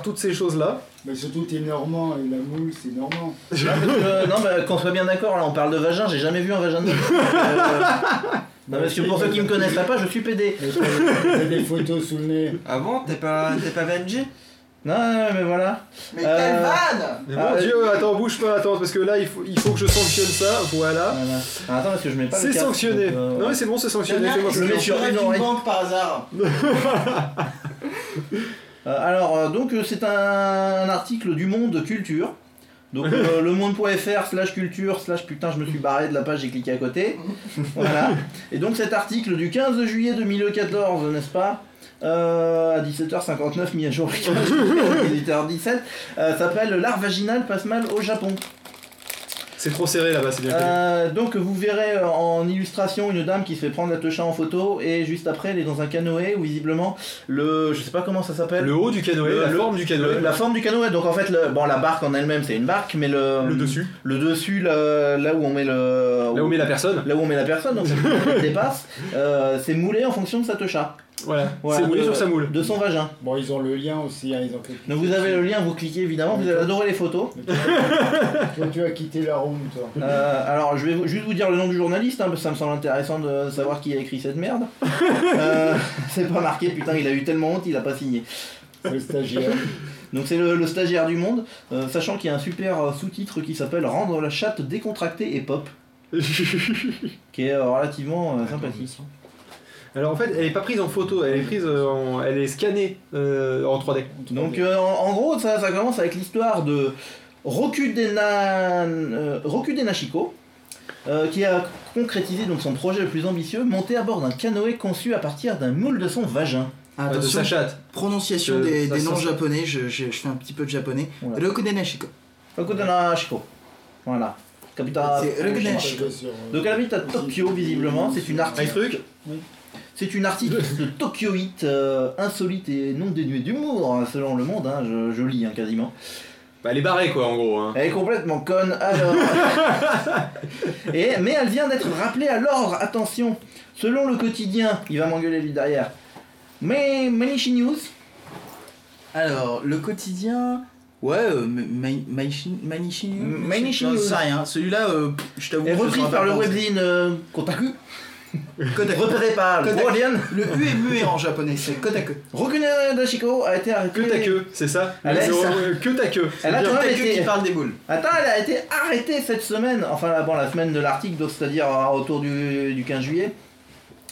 Par toutes ces choses-là. Mais surtout, t'es normand et la moule, c'est normand. Euh, non, mais qu'on soit bien d'accord, là on parle de vagin, j'ai jamais vu un vagin de. Euh, Non, parce que pour ceux qui me connaisseraient pas, je suis PD. Mais t'as- des photos sous le nez. Ah bon T'es pas, t'es pas Benji Non, non, mais voilà. Mais Euh, quelle vanne Mais Ah, mon euh, dieu, attends, bouge pas, attends, parce que là il faut, il faut que je sanctionne ça, voilà. Voilà. Ah, attends, parce que je mets pas C'est sanctionné. donc, euh, Non mais c'est bon, c'est sanctionné. Est-ce le que mets sur une banque par hasard Euh, alors, euh, donc euh, c'est un, un article du Monde Culture. Donc euh, le monde.fr slash culture slash putain je me suis barré de la page j'ai cliqué à côté. voilà. Et donc cet article du 15 juillet 2014, n'est-ce pas Euh, à 17h59, mis à jour 18h17, euh, s'appelle L'art vaginal passe mal au Japon. C'est trop serré là-bas, c'est bien. Euh, donc vous verrez euh, en illustration une dame qui se fait prendre la techa en photo et juste après elle est dans un canoë où visiblement le je sais pas comment ça s'appelle Le haut du canoë, Le- la le- forme du canoë. le- la forme du canoë donc en fait le, bon la barque en elle-même c'est une barque mais le Le dessus. le dessus là, là où on met le Là où on met la personne. là où on met la personne donc ça dépasse euh, c'est moulé en fonction de sa techa Voilà. Voilà, c'est moulé de- sur sa moule. de son vagin Bon, ils ont le lien aussi, hein, ils ont fait. donc vous avez le lien vous cliquez évidemment vous allez adorer les photos Toi, tu as quitté la room, toi. Euh, alors, je vais vous- juste vous dire le nom du journaliste, hein, parce que ça me semble intéressant de savoir qui a écrit cette merde. Euh, c'est pas marqué, putain, il a eu tellement honte, il a pas signé. C'est le stagiaire. Donc, c'est le, le stagiaire du monde, euh, sachant qu'il y a un super euh, sous-titre qui s'appelle Rendre la chatte décontractée et pop, qui est euh, relativement euh, sympathique. Alors en fait, elle est pas prise en photo, elle est prise euh, en... elle est scannée euh, en 3D. Donc, euh, en, en gros, ça, ça commence avec l'histoire de Rokudena, euh, Rokudena Shiko, euh, qui a concrétisé donc son projet le plus ambitieux, monter à bord d'un canoë conçu à partir d'un moule de son vagin. De Attention, sa chatte. prononciation Euh, des, noms japonais, je, je, je fais un petit peu de japonais. Voilà. Rokudena Shiko. Rokudena Shiko. Voilà. Capitale. Donc elle habite à Tokyo visiblement, c'est une Un artiste. truc C'est une artiste de Tokyoite, euh, insolite et non dénuée d'humour, hein, selon le monde, hein, je, je lis hein, quasiment. Bah elle est barrée quoi en gros. Hein. Elle est complètement conne, alors. et, mais elle vient d'être rappelée à l'ordre, attention. Selon le quotidien, il va m'engueuler lui derrière. Mais Manichi News, Alors, le quotidien. Ouais, euh, Manichi News Manichi News. sais rien. Celui-là, euh, je t'avoue. est je reprise saurais par le webzine euh, Kotaku, Kotaku. repéré par le. Guardian. Le U est muet en japonais, c'est Kotaku. Rokune Dashiko a été arrêtée. Que ta queue, c'est ça Elle a- C'est- euh, Que ta queue. Elle a quand même été- qui parle des boules. Attends, elle a été arrêtée cette semaine, enfin la- bon, la semaine de l'article, donc c'est-à-dire euh, autour du, du 15 juillet.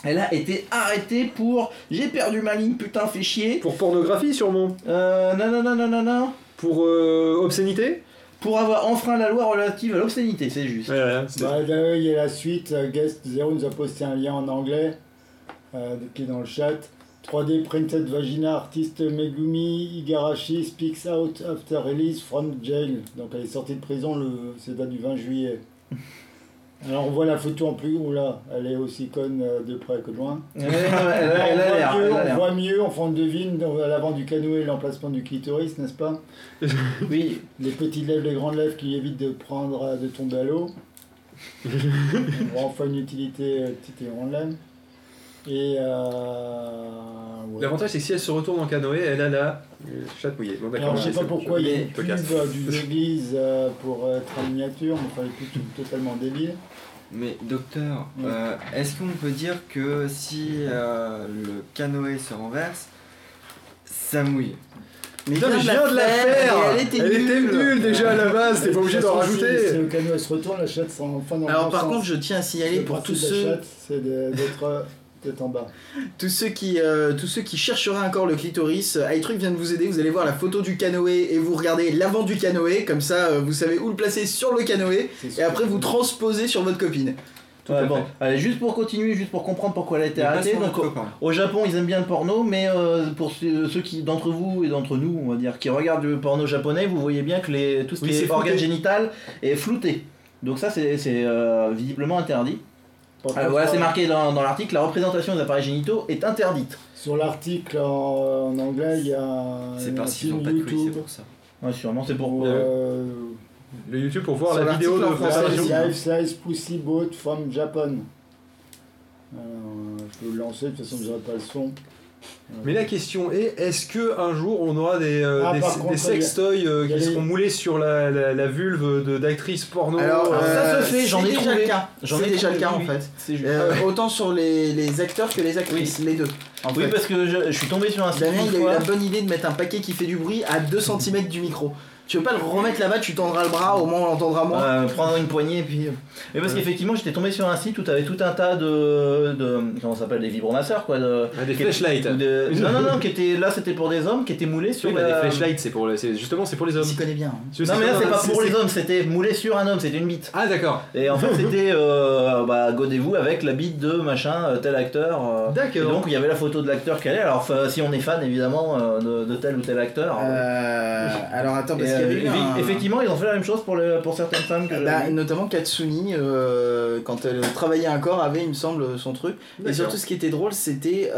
Elle a été arrêtée pour j'ai perdu ma ligne, putain, fait chier. Pour pornographie sûrement. Euh, non, non, non, non, non, non. Pour euh, obscénité? Pour avoir enfreint la loi relative à l'obscénité, c'est juste. Ouais, ouais, c'est- Bah, là, il y a la suite. euh, Guest Zero nous a posté un lien en anglais euh, qui est dans le chat. 3D printed vagina artiste Megumi Igarashi speaks out after release from jail. Donc elle est sortie de prison, le, c'est date du 20 juillet. Alors on voit la photo en plus haut là, elle est aussi conne euh, de près que de loin. On, voit mieux, enfin on devine à l'avant du canoë l'emplacement du clitoris, n'est-ce pas? Oui, Les petites lèvres, les grandes lèvres qui évitent de prendre, euh, de tomber à l'eau. on voit enfin une utilité euh, petite et grande lèvres. Et euh, ouais. L'avantage c'est que si elle se retourne en canoë, elle a la chatte mouillée. Bon. Alors je sais pas pourquoi il y a une pub euh, d'une église euh, pour être en miniature, mais enfin les pubs totalement débiles. Mais docteur, euh, est-ce qu'on peut dire que si euh, le canoë se renverse, ça mouille? Mais Putain, mais je viens de la faire Elle était nulle. nulle déjà à la base, t'es pas obligé De d'en façon, Si, si rajouter. le canoë se retourne, la chatte sera enfin dans le Alors par sens. contre, je tiens à signaler Le pour tous ceux, chatte, c'est de- d'être euh, d'être en bas. tous ceux qui, euh, tous ceux qui chercheraient encore le clitoris, euh, iTruc vient de vous aider. Vous allez voir la photo du canoë et vous regardez l'avant du canoë, comme ça, euh, vous savez où le placer sur le canoë. Et après, vous transposez sur votre copine. Ouais, à bon. fait. Allez, juste pour continuer, juste pour comprendre pourquoi elle a été arrêtée. Donc. Au Japon, ils aiment bien le porno, mais euh, pour ceux, ceux qui d'entre vous et d'entre nous, on va dire, qui regardent le porno japonais, vous voyez bien que les, tout ce qui est flouté. organe génital est flouté. Donc ça, c'est c'est, euh, visiblement interdit. Contre, voilà, c'est euh, marqué dans, dans l'article, la représentation des appareils génitaux est interdite. Sur l'article en, en anglais, il y a C'est parce qu'ils ont film pas de couilles, c'est pour ça. Ouais, sûrement, c'est pour... euh, Le YouTube pour voir la vidéo de préparation. Life Size Pussy Boat from Japan. Alors, je peux le lancer, de toute façon, j'aurai pas le son. Mais la question est, est-ce que un jour on aura des, euh, Ah, des, des sextoys euh, qui les- seront moulés sur la, la, la vulve de- d'actrices porno Alors, Alors, ça euh, se fait, j'en ai déjà le cas. J'en ai déjà le cas en fait. Euh, autant sur les, les acteurs que les actrices, les deux. En Oui, fait. parce que je, je suis tombé sur un Damien, il a eu la bonne idée de mettre un paquet qui fait du bruit à 2 cm du micro. Tu veux pas le remettre là-bas, tu tendras le bras, au moins on l'entendra moins. Euh, prendre une poignée et puis. Mais parce qu'effectivement j'étais tombé sur un site où t'avais tout un tas de. de comment ça s'appelle des vibromasseurs quoi. De, Ah, des qui- flashlights. de- non non non qui étaient là c'était pour des hommes qui étaient moulés sur Oui, bah, la- les flashlights, c'est pour justement c'est pour les hommes. bien. hein. Tu Non sais mais là c'est pas pour les hommes c'était moulé sur un homme c'était une bite. Ah d'accord. Et en fait c'était euh, bah godez-vous avec la bite de machin euh, tel acteur. euh. D'accord. Et donc il y avait la photo de l'acteur qu'elle est. Alors si on est fan évidemment de, de tel ou tel acteur. Euh, alors attends, parce Un- Effectivement, ils ont fait la même chose pour, le- pour certaines femmes que Bah, notamment Katsuni, euh, quand elle travaillait un corps, avait, il me semble, son truc. Et surtout, ce qui était drôle, c'était.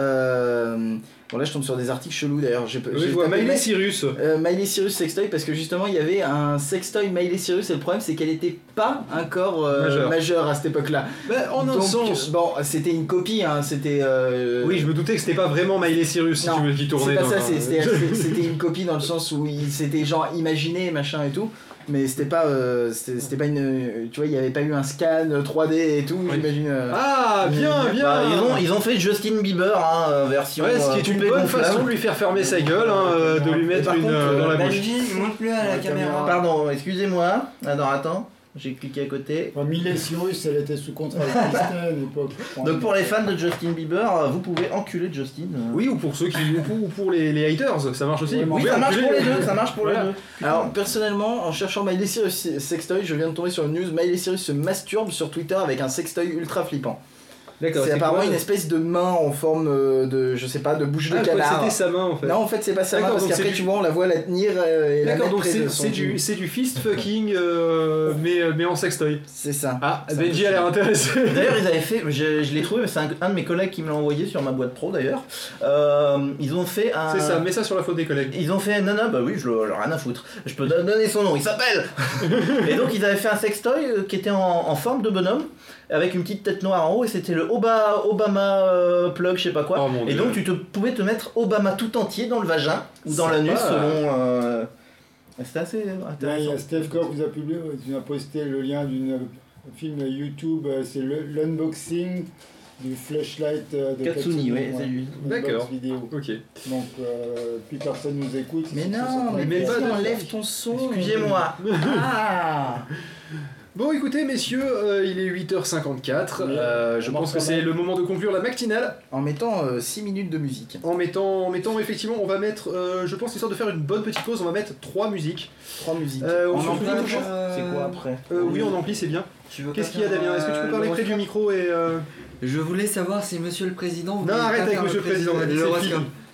Bon, là, je tombe sur des articles chelous d'ailleurs. J'ai- Oui, je vois Miley Ma- Cyrus. euh, Miley Cyrus sextoy parce que justement il y avait un sextoy Miley Cyrus et le problème c'est qu'elle était pas un corps euh, Majeur. majeur. à cette époque-là. Bah, en un sens. Bon, c'était une copie, hein, c'était. euh, Oui, je me doutais que c'était pas vraiment Miley Cyrus si non, tu veux qui tournait. C'est pas ça, un- c'était une copie dans le sens où il- c'était genre imaginé, machin et tout. Mais c'était pas, euh, c'était c'était pas une, tu vois, il y avait pas eu un scan 3D et tout, j'imagine. euh. Ah, bien, bien. Bah, ils, ont, ils ont fait Justin Bieber, hein, euh, version. Ouais, ce qui est euh, une poupée bonne gonflable. façon de lui faire fermer sa gueule, hein, euh, de lui mettre par une contre, euh, dans la bouche. Benji, montre-le à la caméra. Pardon, excusez-moi. Alors attends, j'ai cliqué à côté. Enfin, Miley Cyrus, elle était sous contrat avec à l'époque. Donc pour les fans de Justin Bieber, vous pouvez enculer Justin. euh. Oui, ou pour ceux qui, ou pour, ou pour les, les haters, ça marche aussi. Oui, ça marche enculer- pour les deux, ça marche pour Voilà. les deux. Alors personnellement, en cherchant Miley Cyrus sextoy, je viens de tomber sur une news. Miley Cyrus se masturbe sur Twitter avec un sextoy ultra flippant. D'accord, C'est apparemment quoi, une espèce de main en forme euh, de, je sais pas, de bouche de Ah, canard. c'était sa main en fait. Non, en fait, c'est pas sa main parce qu'après tu vois, on la voit la tenir euh, et la D'accord, donc c'est son du, du fist fucking, euh, mais, mais en sextoy. C'est ça. Ah, Benji a l'air intéressé. D'ailleurs, ils avaient fait, je, je l'ai trouvé, c'est un, un de mes collègues qui me l'a envoyé sur ma boîte pro d'ailleurs. Euh, ils ont fait un. C'est ça, mets ça sur la faute des collègues. Ils ont fait non non bah oui je le- j'en ai rien à foutre je peux don- donner son nom il s'appelle et donc ils avaient fait un sextoy qui était en, en forme de bonhomme avec une petite tête noire en haut et c'était le Oba, Obama euh, plug je sais pas quoi Oh et donc tu te pouvais te mettre Obama tout entier dans le vagin ou dans l'anus selon euh, c'était assez Là, il y intéressant a Steph Corp qui a publié, qui a posté le lien d'un film YouTube, euh, c'est l'unboxing du flashlight euh, de Katsuni, ouais, ouais. c'est lui. D'accord. Ok. Donc, euh, plus personne nous écoute. Mais non, mais, mais pas enlève ton son. excusez-moi Ah Bon, écoutez, messieurs, euh, il est 8h54. Oui. euh, je On pense que c'est le moment de conclure la matinale. En mettant 6 minutes de musique. En mettant, en mettant effectivement, on va mettre, euh, je pense, histoire de faire une bonne petite pause, on va mettre trois musiques. Trois musiques. Euh, on En toujours c'est quoi après Euh, oui, on ampli, c'est bien. Tu veux Qu'est-ce qu'il y a, Damien Est-ce que tu peux euh, parler près du micro et. euh, Je voulais savoir si Monsieur le Président. Non, arrête avec Monsieur le Président, on a dit.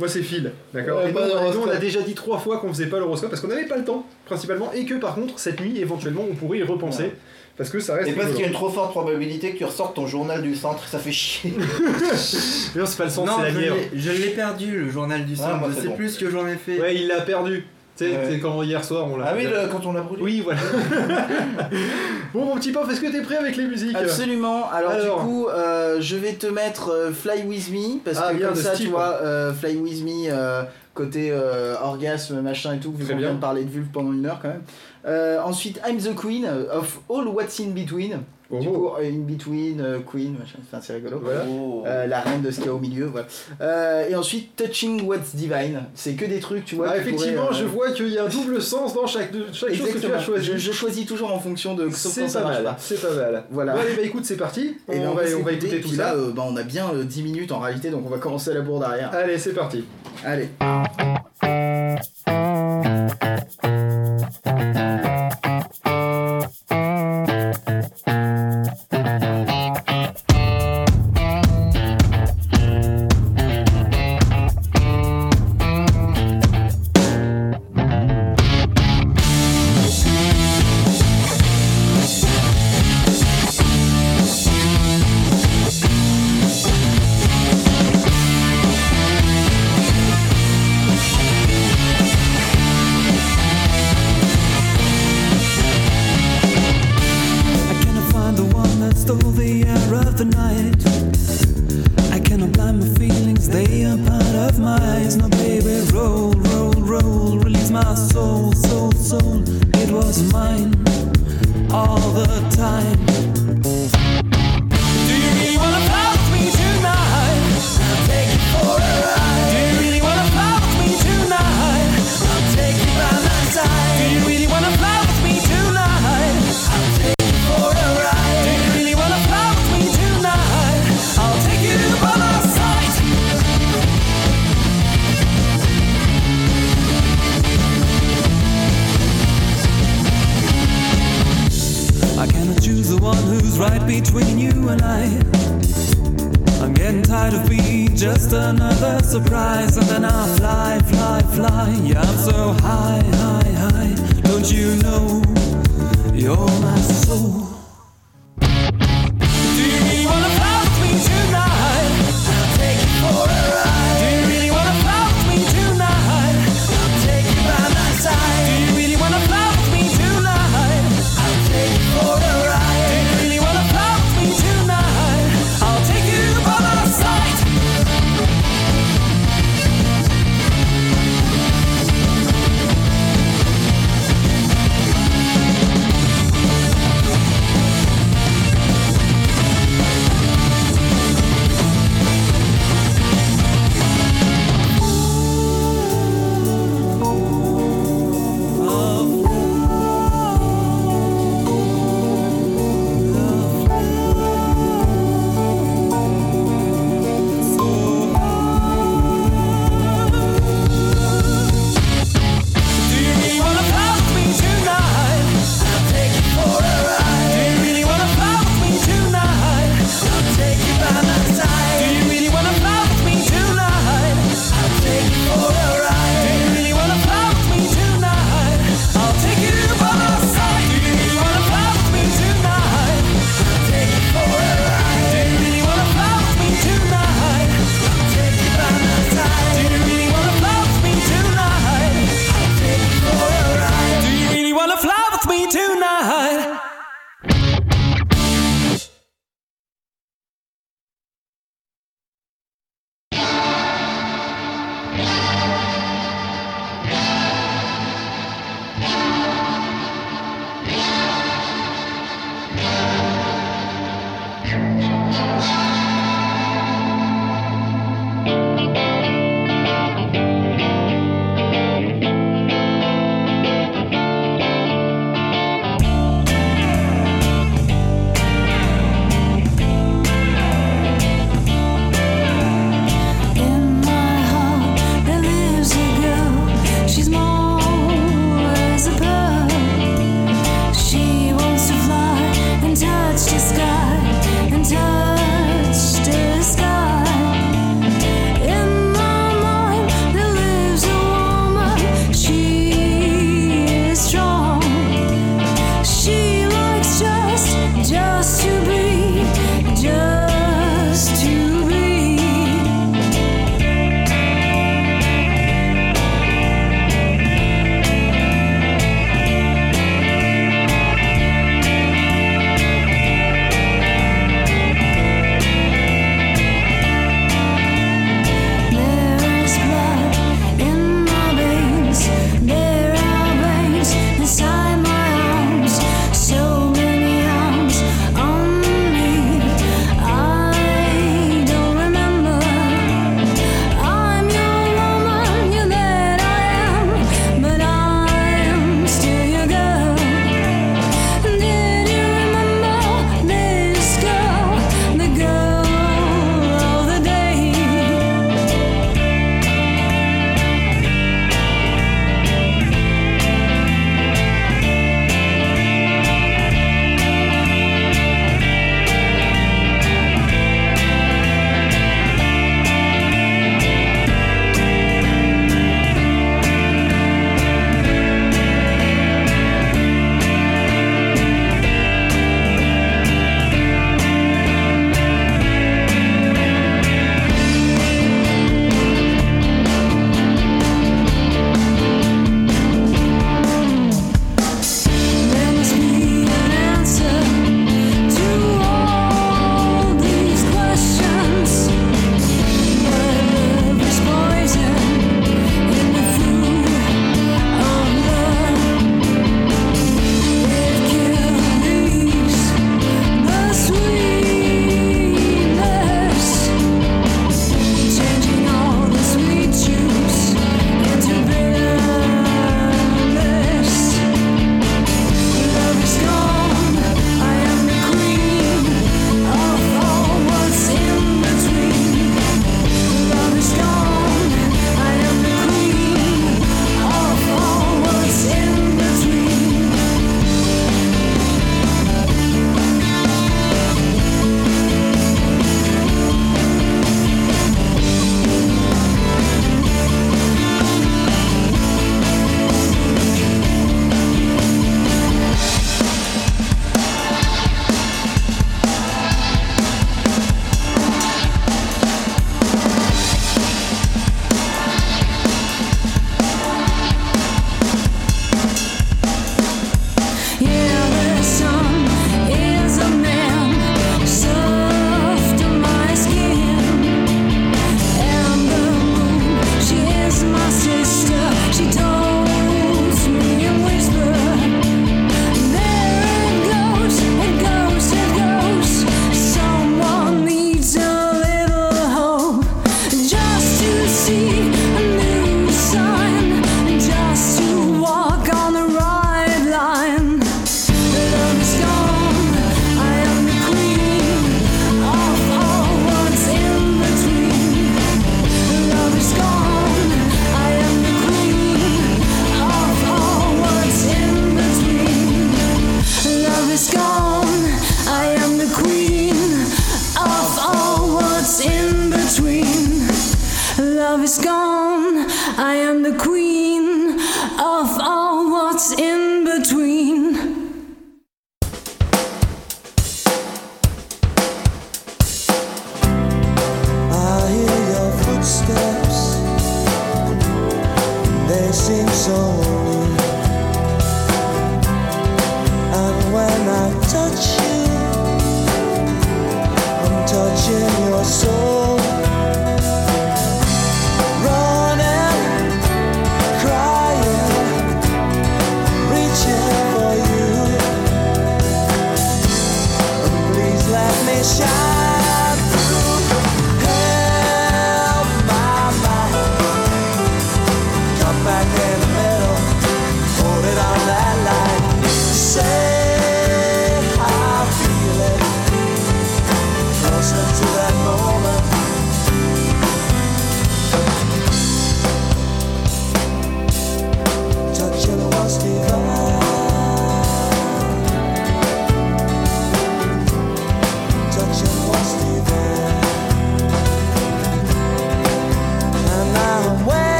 Moi, c'est Phil, d'accord Ouais, Et nous, on a déjà dit trois fois qu'on faisait pas l'horoscope parce qu'on n'avait pas le temps, principalement, et que par contre, cette nuit, éventuellement, on pourrait y repenser. Ouais. Parce que ça reste. et parce rigolo. qu'il y a une trop forte probabilité que tu ressortes ton journal du centre ça fait chier Mais non, c'est pas le sens, c'est la je l'ai- je l'ai perdu le journal du Ah, moi, je c'est sais bon. plus ce que j'en ai fait. Ouais, il l'a perdu. C'est quand hier soir, on l'a. ah oui le- quand on l'a brûlé Oui, voilà. bon, mon petit Pof, est-ce que t'es prêt avec les musiques? Absolument. Alors, Alors. du coup, euh, je vais te mettre euh, Fly With Me parce Ah, que bien, comme ça, Steve. tu vois, euh, Fly With Me euh, côté euh, orgasme, machin et tout, Très qu'on bien. parler de vulve pendant une heure quand même. Euh, ensuite, I'm the Queen of All What's in Between. Oh, Du coup, euh, in between, euh, Queen, machin, enfin, c'est rigolo. Voilà. Oh. Euh, la reine de ce qu'il y a au milieu, voilà. Euh, et ensuite, Touching What's Divine. C'est que des trucs, tu vois. Ah, effectivement, euh, je vois qu'il y a un double sens dans chaque, de- chaque chose que tu as choisi. Je, je choisis toujours en fonction de C'est ça pas mal, c'est pas mal. Voilà. Bon, allez, bah écoute, c'est parti. Et ben, on, va, on va s'écouter, écouter tout ça. là, euh, bah, on a bien euh, 10 minutes en réalité, donc on va commencer à la bourre derrière. Allez, c'est parti. Allez.